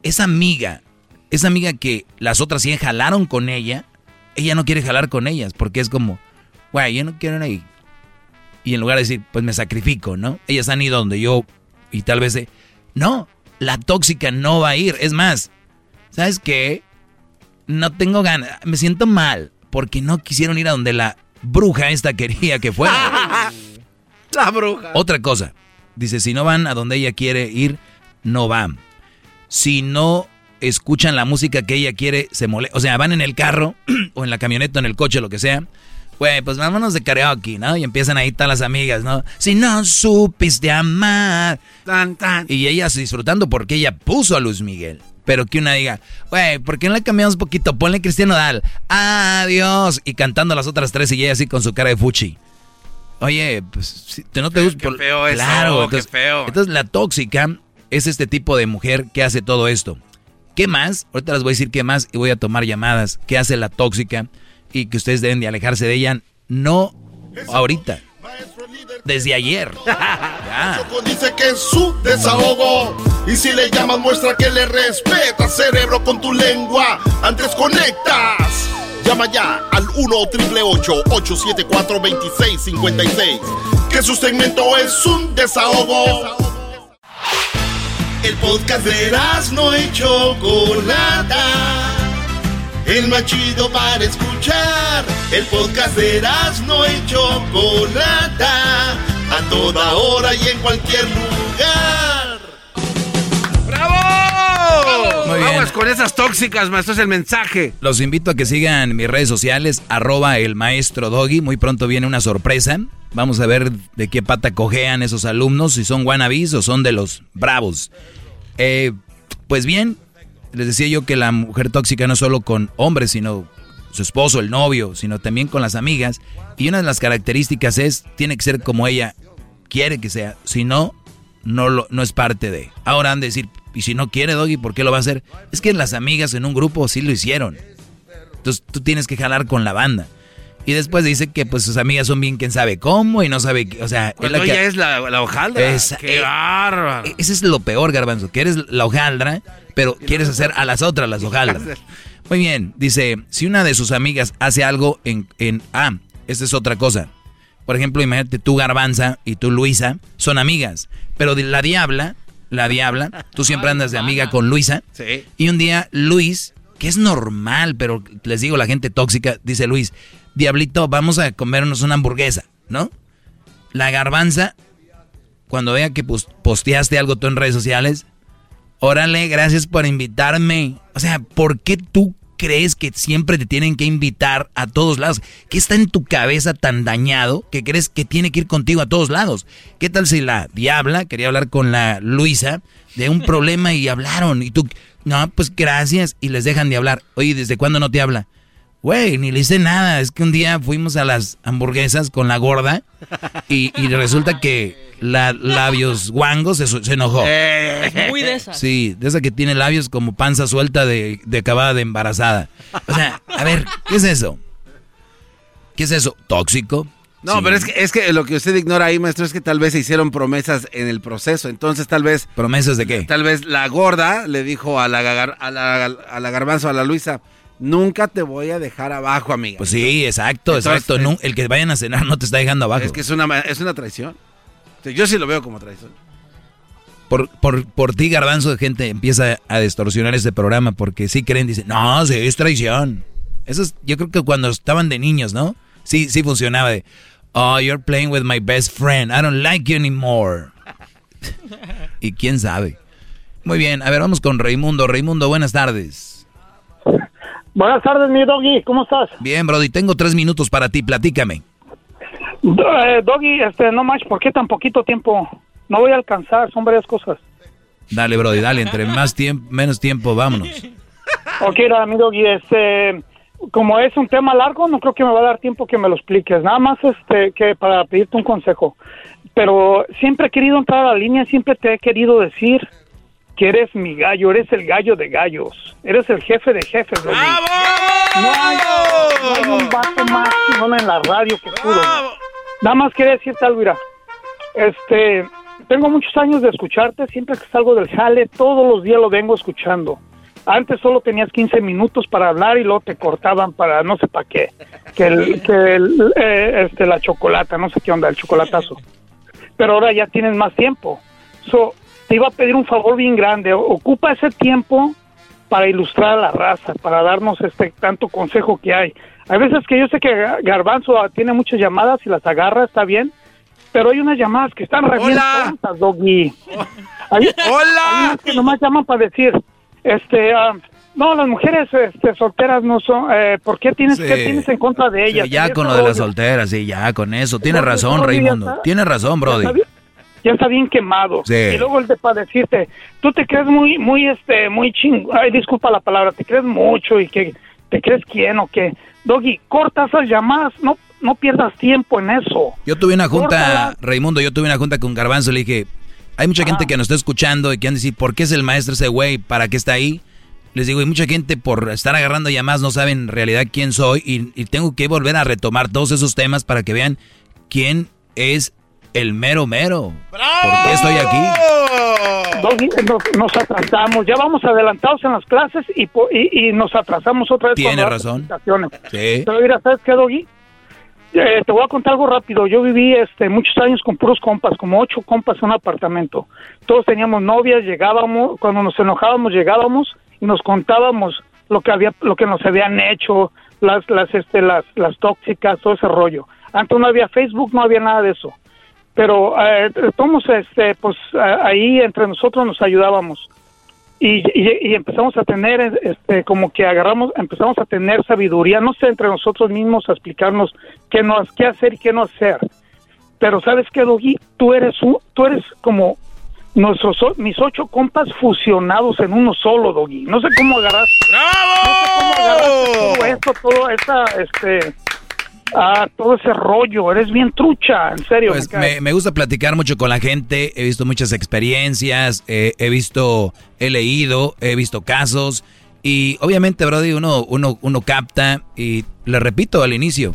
esa amiga, esa amiga que las otras 100 jalaron con ella, ella no quiere jalar con ellas porque es como, güey, yo no quiero ir ahí y en lugar de decir, pues me sacrifico, ¿no? Ellas han ido donde yo y tal vez de, no, la tóxica no va a ir. Es más, ¿sabes qué? No tengo ganas, me siento mal porque no quisieron ir a donde la bruja esta quería que fuera. la bruja. Otra cosa, dice, si no van a donde ella quiere ir, no van. Si no escuchan la música que ella quiere, se molesta. O sea, van en el carro o en la camioneta, en el coche, lo que sea Güey, pues vámonos de karaoke, ¿no? Y empiezan ahí todas las amigas, ¿no? Si no supiste amar. Tan, tan. Y ellas disfrutando porque ella puso a Luis Miguel. Pero que una diga, güey, ¿por qué no le cambiamos un poquito? Ponle Cristiano Dal. Adiós. Y cantando las otras tres y ella así con su cara de fuchi. Oye, pues, ¿te no te gusta? Qué feo claro, qué feo. Entonces, la tóxica es este tipo de mujer que hace todo esto. ¿Qué más? Ahorita les voy a decir qué más y voy a tomar llamadas. ¿Qué hace la tóxica? Y que ustedes deben de alejarse de ella, no ahorita. Desde ayer. Dice que es su desahogo. Y si le llamas, muestra que le respeta, cerebro, con tu lengua. Antes conectas. Llama ya al 1-888-874-2656. Que su segmento es un desahogo. El podcast de las no hecho Chocolata el más chido para escuchar. El podcast de no y Chocolata, a toda hora y en cualquier lugar. ¡Bravo! Muy Vamos con esas tóxicas, maestro, es el mensaje. Los invito a que sigan mis redes sociales, arroba el maestro Doggy. Muy pronto viene una sorpresa. Vamos a ver de qué pata cojean esos alumnos, si son wannabes o son de los bravos. Eh, Pues bien, les decía yo que la mujer tóxica no solo con hombres, sino su esposo, el novio, sino también con las amigas. Y una de las características es, tiene que ser como ella quiere que sea. Si no, no, lo, no es parte de. Ahora han de decir, y si no quiere Doggy, ¿por qué lo va a hacer? Es que las amigas en un grupo sí lo hicieron. Entonces tú tienes que jalar con la banda. Y después dice que pues sus amigas son bien quién sabe cómo y no sabe, o sea, es la ella es la, hojaldra. ¡Qué eh, bárbaro! Ese es lo peor, Garbanzo, que eres la hojaldra, pero quieres hacer a las otras las hojaldras. Muy bien, dice, si una de sus amigas hace algo en, en ah, esta es otra cosa. Por ejemplo, imagínate tú Garbanza y tú Luisa son amigas, pero la diabla, la diabla, tú siempre andas de amiga con Luisa. Sí. Y un día Luis, que es normal, pero les digo la gente tóxica, dice Luis, Diablito, vamos a comernos una hamburguesa, ¿no? La garbanza, cuando vea que posteaste algo tú en redes sociales, órale, gracias por invitarme. O sea, ¿por qué tú crees que siempre te tienen que invitar a todos lados? ¿Qué está en tu cabeza tan dañado que crees que tiene que ir contigo a todos lados? ¿Qué tal si la diabla quería hablar con la Luisa de un problema y hablaron y tú, no, pues gracias y les dejan de hablar? Oye, ¿desde cuándo no te habla? Güey, ni le hice nada. Es que un día fuimos a las hamburguesas con la gorda y, resulta que la labios guangos se, enojó. Eh. muy de esas. Sí, de esa que tiene labios como panza suelta de, de acabada de embarazada. O sea, a ver, ¿qué es eso? ¿Qué es eso? ¿Tóxico? No, pero es que, es que lo que usted ignora ahí, maestro, es que tal vez se hicieron promesas en el proceso. Entonces, tal vez. ¿Promesas de qué? Tal vez la gorda le dijo a la, a la, a la garbanzo, a la Luisa Nunca te voy a dejar abajo, amiga. Pues sí, exacto, exacto. el que vayan a cenar no te está dejando abajo. Es que es una, es una traición. Yo sí lo veo como traición. Por, por, por ti, garbanzo de gente, empieza a distorsionar este programa porque sí creen, dicen, no, sí, es traición. Eso es, yo creo que cuando estaban de niños, ¿no? Sí, sí funcionaba de, oh, you're playing with my best friend, I don't like you anymore. y quién sabe. Muy bien, a ver, vamos con Raimundo. Raimundo, buenas tardes. Buenas tardes, mi doggy, ¿cómo estás? Bien, Brody, tengo tres minutos para ti, platícame. Eh, doggy, este, no más, ¿por qué tan poquito tiempo? No voy a alcanzar, son varias cosas. Dale, Brody, dale, entre más tiempo, menos tiempo, vámonos. Ok, mi doggy, este, como es un tema largo, no creo que me va a dar tiempo que me lo expliques. Nada más, este, que para pedirte un consejo. Pero siempre he querido entrar a la línea, siempre te he querido decir que eres mi gallo, eres el gallo de gallos, eres el jefe de jefes. ¡Bravo! No hay, no hay un vato más no en la radio que tú. Nada más quería decirte algo, mira. Este, tengo muchos años de escucharte, siempre que salgo del jale, todos los días lo vengo escuchando. Antes solo tenías 15 minutos para hablar y luego te cortaban para no sé para qué. Que, el, que el, eh, este, la chocolata, no sé qué onda, el chocolatazo. Pero ahora ya tienes más tiempo. So, te iba a pedir un favor bien grande. Ocupa ese tiempo para ilustrar a la raza, para darnos este tanto consejo que hay. Hay veces que yo sé que Garbanzo tiene muchas llamadas y las agarra, está bien, pero hay unas llamadas que están re Doggy. Hola. que nomás llaman para decir, este, ah, no, las mujeres este, solteras no son, eh, ¿por qué tienes, ¿qué tienes en contra de ellas? ya con lo de las solteras, sí, ya con eso. Tiene razón, Raimundo. Tiene razón, Brody ya está bien quemado. Y luego el de para decirte, tú te crees muy, muy, este, muy ching, ay, disculpa la palabra, te crees mucho y que te crees quién o qué. Doggy, corta esas llamadas, no, no pierdas tiempo en eso. Yo tuve una junta, Raimundo, yo tuve una junta con Garbanzo, le dije, hay mucha gente que nos está escuchando y que han decir, ¿por qué es el maestro ese güey? ¿Para qué está ahí? Les digo, y mucha gente por estar agarrando llamadas no saben en realidad quién soy y, y tengo que volver a retomar todos esos temas para que vean quién es el mero mero. ¿Por qué estoy aquí? Nos, atrasamos, ya vamos adelantados en las clases y, y, nos atrasamos otra vez. Tiene razón. Sí. Pero mira, ¿sabes qué, Doggy? Eh, te voy a contar algo rápido. Yo viví este, muchos años con puros compas, como ocho compas en un apartamento. Todos teníamos novias, llegábamos, cuando nos enojábamos llegábamos y nos contábamos lo que había, lo que nos habían hecho, las, las, este, las, las tóxicas, todo ese rollo. Antes no había Facebook, no había nada de eso pero eh, este, pues ahí entre nosotros nos ayudábamos y, y, empezamos a tener, este, como que agarramos, empezamos a tener sabiduría, no sé, entre nosotros mismos a explicarnos qué, no, qué hacer y qué no hacer. Pero sabes qué, Doggy, tú eres, un, tú eres como, nuestros mis ocho compas fusionados en uno solo, Doggy. No sé cómo agarrar. No sé cómo agarraste todo esto, todo esa, este, ah, todo ese rollo. Eres bien trucha, en serio. Pues me me, me gusta platicar mucho con la gente, he visto muchas experiencias, eh, he visto, he leído, he visto casos y obviamente, Brody, uno, uno, uno capta y le repito al inicio,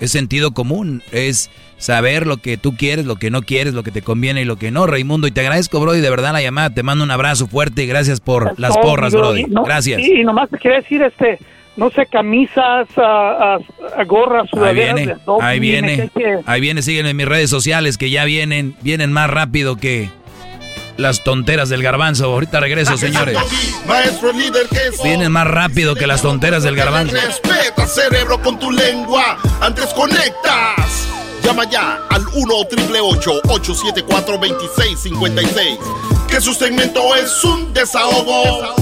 es sentido común, es saber lo que tú quieres, lo que no quieres, lo que te conviene y lo que no, Raimundo. Y te agradezco, Brody, de verdad la llamada, te mando un abrazo fuerte y gracias por las porras, Brody. Gracias. Sí, y nomás te quería decir, este, no sé, camisas, ah, ah, ah, gorras, Ahí sudaderas viene, de Doggy, ahí viene, que- ahí viene, síguenme en mis redes sociales que ya vienen, vienen más rápido que las tonteras del garbanzo. Ahorita regreso, señores. Maestro líder que es. Vienen más rápido que las tonteras del garbanzo. Respeta, cerebro, con tu lengua. Antes conectas. Llama ya al 1 874 2656 Que su segmento es un desahogo.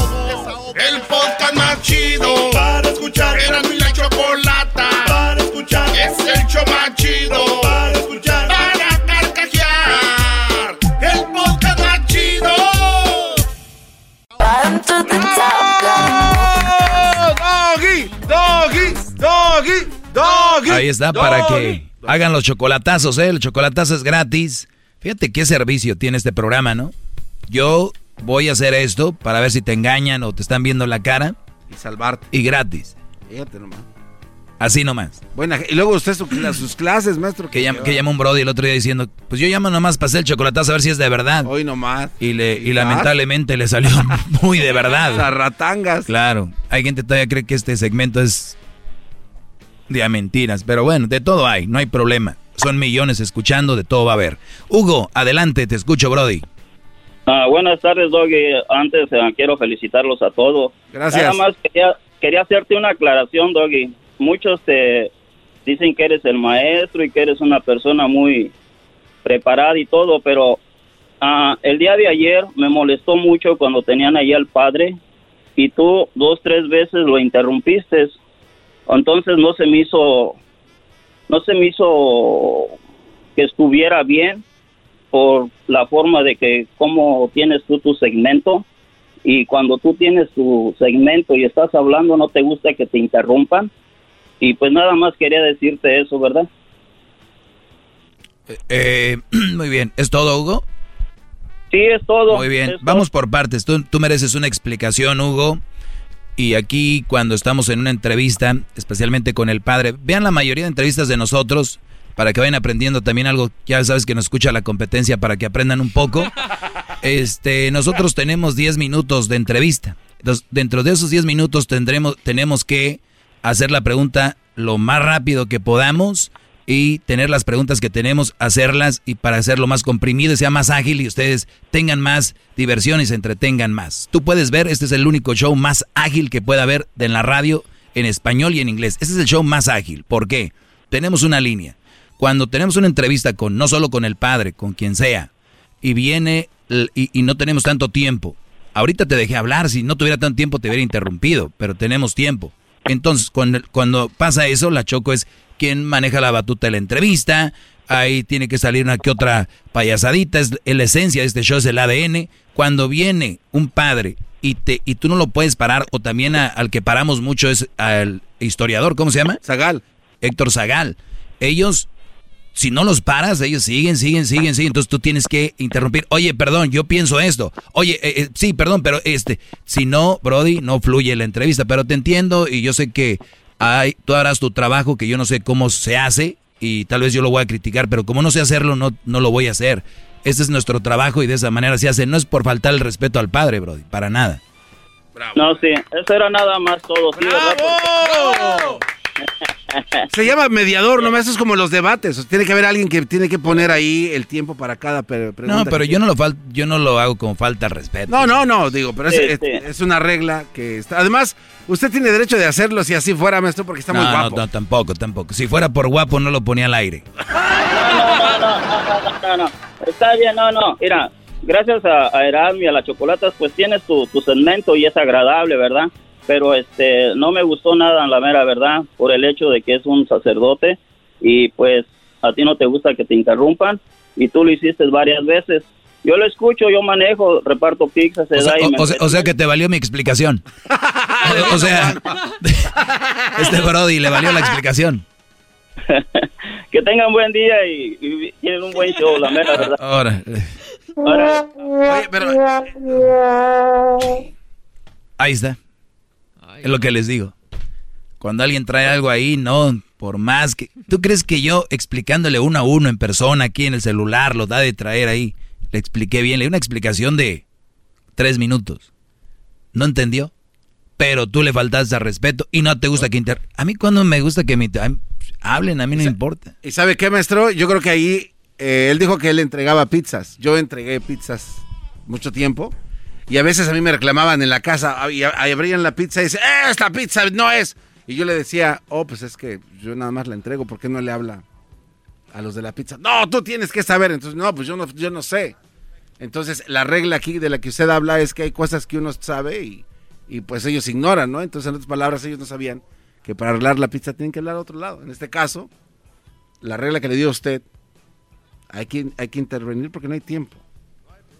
El podcast más chido para escuchar. Era mi la chocolata para escuchar. Es el show más chido para escuchar. Para carcajear. El podcast más chido. Doggy, doggy, doggy, doggy. Ahí está, para que hagan los chocolatazos, ¿eh? El chocolatazo es gratis. Fíjate qué servicio tiene este programa, ¿no? Yo voy a hacer esto para ver si te engañan o te están viendo la cara. Y salvarte. Y gratis. Fíjate nomás. Así nomás. Buena, y luego usted su sus clases, maestro. Que llama, que llama un Brody el otro día diciendo, pues yo llamo nomás para hacer el chocolatazo a ver si es de verdad. Hoy nomás. Y, le, y lamentablemente le salió muy de verdad. Zarratangas. Claro. Hay gente que todavía cree que este segmento es de a mentiras. Pero bueno, de todo hay, no hay problema. Son millones escuchando, de todo va a haber. Hugo, adelante, te escucho, Brody. Ah, buenas tardes, Doggy. Antes eh, quiero felicitarlos a todos. Gracias. Nada más quería, quería hacerte una aclaración, Doggy. Muchos te dicen que eres el maestro y que eres una persona muy preparada y todo, pero ah, el día de ayer me molestó mucho cuando tenían ahí al padre y tú dos, tres veces lo interrumpiste. Entonces no se me hizo, no se me hizo que estuviera bien por la forma de que cómo tienes tú tu segmento y cuando tú tienes tu segmento y estás hablando no te gusta que te interrumpan y pues nada más quería decirte eso, ¿verdad? Eh, muy bien, ¿es todo, Hugo? Sí, es todo. Muy bien, todo. vamos por partes. Tú, tú mereces una explicación, Hugo. Y aquí cuando estamos en una entrevista, especialmente con el padre, vean la mayoría de entrevistas de nosotros para que vayan aprendiendo también algo. Ya sabes que nos escucha la competencia para que aprendan un poco. Este, nosotros tenemos 10 minutos de entrevista. Entonces, dentro de esos 10 minutos tendremos, tenemos que hacer la pregunta lo más rápido que podamos y tener las preguntas que tenemos, hacerlas y para hacerlo más comprimido, sea más ágil y ustedes tengan más diversión y se entretengan más. Tú puedes ver, este es el único show más ágil que pueda haber en la radio en español y en inglés. Este es el show más ágil. ¿Por qué? Tenemos una línea. Cuando tenemos una entrevista con, no solo con el padre, con quien sea, y viene y, y no tenemos tanto tiempo. Ahorita te dejé hablar, si no tuviera tanto tiempo te hubiera interrumpido, pero tenemos tiempo. Entonces, cuando, cuando pasa eso, la Choco es quien maneja la batuta de la entrevista, ahí tiene que salir una que otra payasadita, es, es la esencia de este show, es el ADN. Cuando viene un padre y, te, y tú no lo puedes parar, o también a- al que paramos mucho es al historiador, ¿cómo se llama? Zagal. Héctor Zagal. Ellos si no los paras, ellos siguen, siguen, siguen, siguen. Entonces tú tienes que interrumpir. Oye, perdón, yo pienso esto. Oye, eh, eh, sí, perdón, pero este, si no, Brody, no fluye la entrevista. Pero te entiendo y yo sé que hay, tú harás tu trabajo que yo no sé cómo se hace y tal vez yo lo voy a criticar, pero como no sé hacerlo, no, no lo voy a hacer. Este es nuestro trabajo y de esa manera se hace. No es por faltar el respeto al padre, Brody, para nada. No, sí, eso era nada más todo. sí, ¿verdad? Se llama mediador, nomás eso es como los debates. o sea, tiene que haber alguien que tiene que poner ahí el tiempo para cada pre- pregunta. No, pero yo no lo fal yo no lo hago como falta de respeto. No, no, no, digo, pero es, Sí, es- sí. es una regla que está. Además, usted tiene derecho de hacerlo si así fuera, maestro, porque está muy no, guapo. No, no, tampoco, tampoco. Si fuera por guapo no lo ponía al aire. no, no, está bien, no, no, mira, gracias a, a Erasmo y a las chocolatas, pues tienes tu, tu segmento y es agradable, ¿verdad? Pero este, no me gustó nada, la mera verdad, por el hecho de que es un sacerdote y pues a ti no te gusta que te interrumpan y tú lo hiciste varias veces yo lo escucho, yo manejo, reparto pizzas, se O sea, da y o- me o sea- o sea que te valió mi explicación. o sea, este Brody le valió la explicación. Que tengan buen día y, y tienen un buen show, la mera verdad. Ahora, Ahora, Oye, pero ahí está. Es lo que les digo. Cuando alguien trae algo ahí, no, por más que... ¿Tú crees que yo explicándole uno a uno en persona, aquí en el celular, lo da de traer ahí? Le expliqué bien, le di una explicación de tres minutos. ¿No entendió? Pero tú le faltaste al respeto y no te gusta que inter... A mí cuando me gusta que me... Hablen, a mí no me importa. ¿Y sabe qué, maestro? Yo creo que ahí eh, él dijo que él entregaba pizzas. Yo entregué pizzas mucho tiempo. Y a veces a mí me reclamaban en la casa ah, y abrían la pizza y dicen, "Eh, esta pizza no es. Y yo le decía, oh, pues es que yo nada más la entrego, ¿por qué no le habla a los de la pizza? No, tú tienes que saber. Entonces, no, pues yo no, yo no sé. Entonces, la regla aquí de la que usted habla es que hay cosas que uno sabe y, y pues ellos ignoran, ¿no? Entonces, en otras palabras, ellos no sabían que para arreglar la pizza tienen que hablar a otro lado. En este caso, la regla que le dio a usted, hay que, hay que intervenir porque no hay tiempo.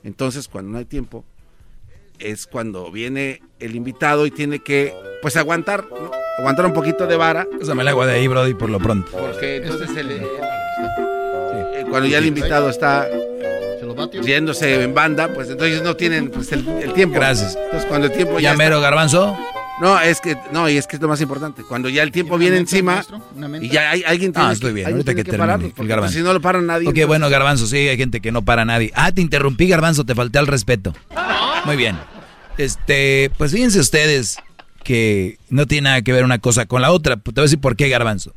Entonces, cuando no hay tiempo, es cuando viene el invitado y tiene que, pues, aguantar, ¿no? aguantar un poquito de vara. Pásame el agua de ahí, Brody, por lo pronto. Porque entonces el- el- eh, cuando ya el invitado está yéndose en banda, pues entonces no tienen pues, el, el tiempo. Gracias. Entonces cuando el tiempo ya ¿Ya mero, garbanzo? No, es que no, y es que es lo más importante. Cuando ya el tiempo viene encima y ya hay alguien tiene Ah, estoy bien, alguien ahorita que termine pararlo, el porque, garbanzo. pues, si no lo para nadie. Ok, entonces- bueno, Garbanzo, sí, hay gente que no para nadie. Ah, te interrumpí, Garbanzo, te falté al respeto. Muy bien. Este, pues fíjense ustedes que no tiene nada que ver una cosa con la otra. Te voy a decir por qué, Garbanzo.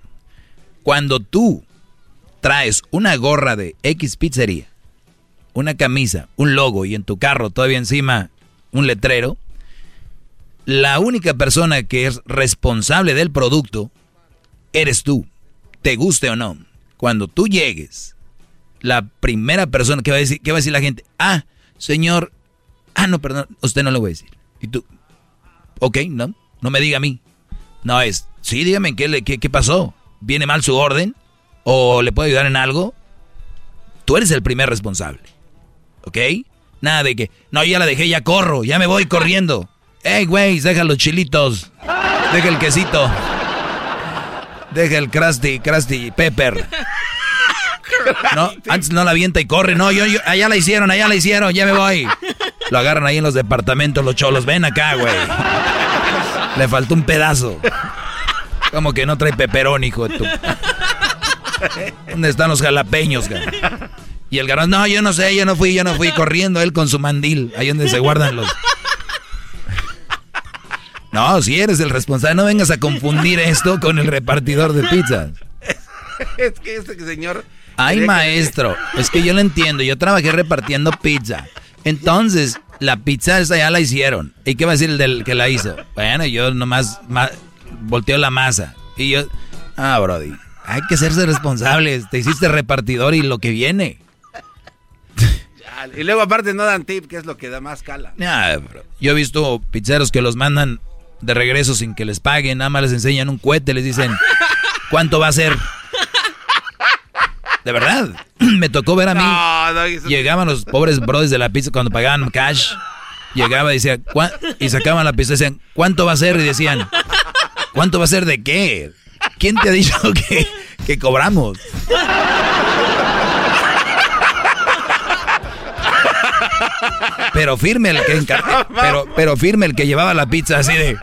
Cuando tú traes una gorra de X pizzería, una camisa, un logo y en tu carro todavía encima un letrero, la única persona que es responsable del producto eres tú, te guste o no. Cuando tú llegues, la primera persona que va a decir, ¿qué va a decir la gente? Ah, señor, ah, no, perdón, usted no lo voy a decir. Y tú, ok, no, no me diga a mí. No es, sí, dígame, ¿qué, le- qué, qué pasó? ¿Viene mal su orden? ¿O le puedo ayudar en algo? Tú eres el primer responsable. ¿Ok? Nada de que, no, ya la dejé, ya corro, ya me voy corriendo. Ey, güey, deja los chilitos. Deja el quesito. Deja el crusty, crusty pepper. No, antes no la avienta y corre. No, yo, yo, allá la hicieron, allá la hicieron, ya me voy. Lo agarran ahí en los departamentos los cholos. Ven acá, güey. Le faltó un pedazo. Como que no trae peperón, hijo de tu... ¿Dónde están los jalapeños, güey? Y el garón, no, yo no sé, yo no fui, yo no fui corriendo él con su mandil, ahí donde se guardan los... No, si eres el responsable, no vengas a confundir esto con el repartidor de pizzas. es que este señor. Ay, que- maestro, es que yo lo entiendo, yo trabajé repartiendo pizza. Entonces, la pizza esa ya la hicieron. ¿Y qué va a decir el del que la hizo? Bueno, yo nomás ma- volteo la masa. Y yo, ah, Brody, hay que serse responsables. Te hiciste repartidor y lo que viene. Y luego aparte no dan tip, que es lo que da más cala. Nah, bro. Yo he visto pizzeros que los mandan de regreso sin que les paguen, nada más les enseñan un cohete, les dicen, ¿cuánto va a ser? De verdad, me tocó ver a mí. No, no, eso- Llegaban los pobres brothers de la pizza cuando pagaban cash. Llegaba y decía, "¿Cuá-?" y sacaban la pizza y decían, ¿cuánto va a ser? Y decían, ¿cuánto va a ser de qué? ¿Quién te ha dicho que, que cobramos? Pero firme el que encar- pero, pero firme el que llevaba la pizza así de.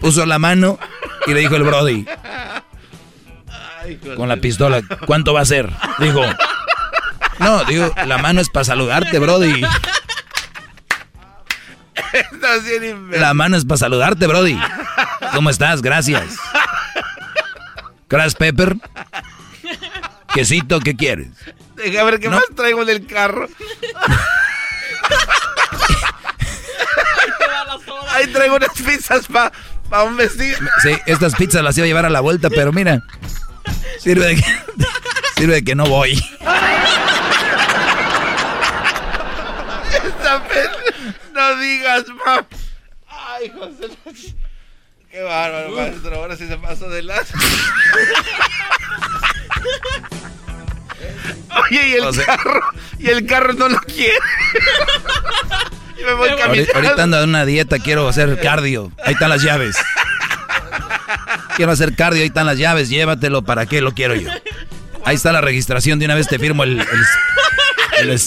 Puso la mano y le dijo el Brody con la pistola, ¿cuánto va a ser? Dijo, no, digo, la mano es para saludarte, Brody. La mano es para saludarte, Brody. ¿Cómo estás? Gracias. Crash Pepper. Quesito, ¿qué quieres? Deja ver qué No. más traigo en el carro. Ahí traigo unas pizzas para un vestido. Sí, estas pizzas las iba a llevar a la vuelta, pero mira, sirve de que, sirve de que no voy. Esta pe- No digas, mam. Ay, José. Qué bárbaro, maestro. Ahora sí se pasó de lado. Oye, y el carro, y el carro no lo quiere. me voy ahorita, ahorita ando en una dieta, quiero hacer cardio. Ahí están las llaves. Quiero hacer cardio, ahí están las llaves, llévatelo, ¿para qué lo quiero yo? Ahí está la registración, de una vez te firmo el... El, el,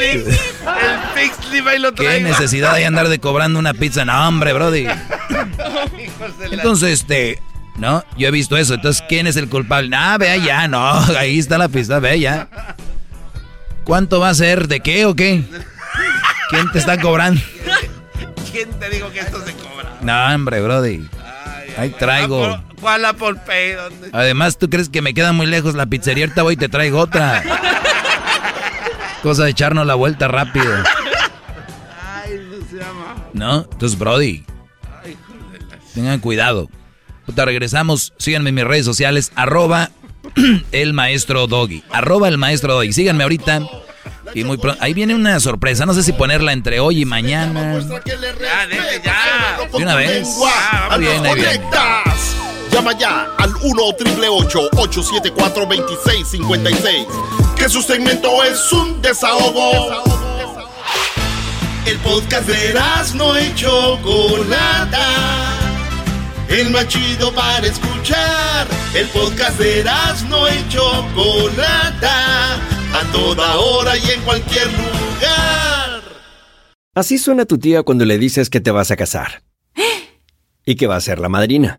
el ahí lo traigo. ¿Qué necesidad de andar de cobrando una pizza? No, hombre, brody. Entonces, este... ¿No? Yo he visto eso. Entonces, ¿quién es el culpable? Ah, vea ya, no. Ahí está la pista, vea ya. ¿Cuánto va a ser? ¿De qué o qué? ¿Quién te está cobrando? ¿Quién te dijo que esto se cobra? No, hombre, Brody. Ahí traigo. Además, ¿tú crees que me queda muy lejos la pizzería? Ahorita voy y te traigo otra. Cosa de echarnos la vuelta rápido. Ay, no se llama. ¿No? Entonces, Brody. Tengan cuidado. Puta, regresamos. Síganme en mis redes sociales. Arroba el maestro Doggy. Arroba el maestro Doggy. Síganme ahorita. Y muy pronto. Ahí viene una sorpresa. No sé si ponerla entre hoy y mañana. Ya, De una vez. Ah, bien, ahí viene. Llama ya al 1 874 2656 Que su segmento es un desahogo. El podcast de no hecho Chocolata el más chido para escuchar. El podcast de no y Chocolata, a toda hora y en cualquier lugar. Así suena tu tía cuando le dices que te vas a casar. Y que va a ser la madrina.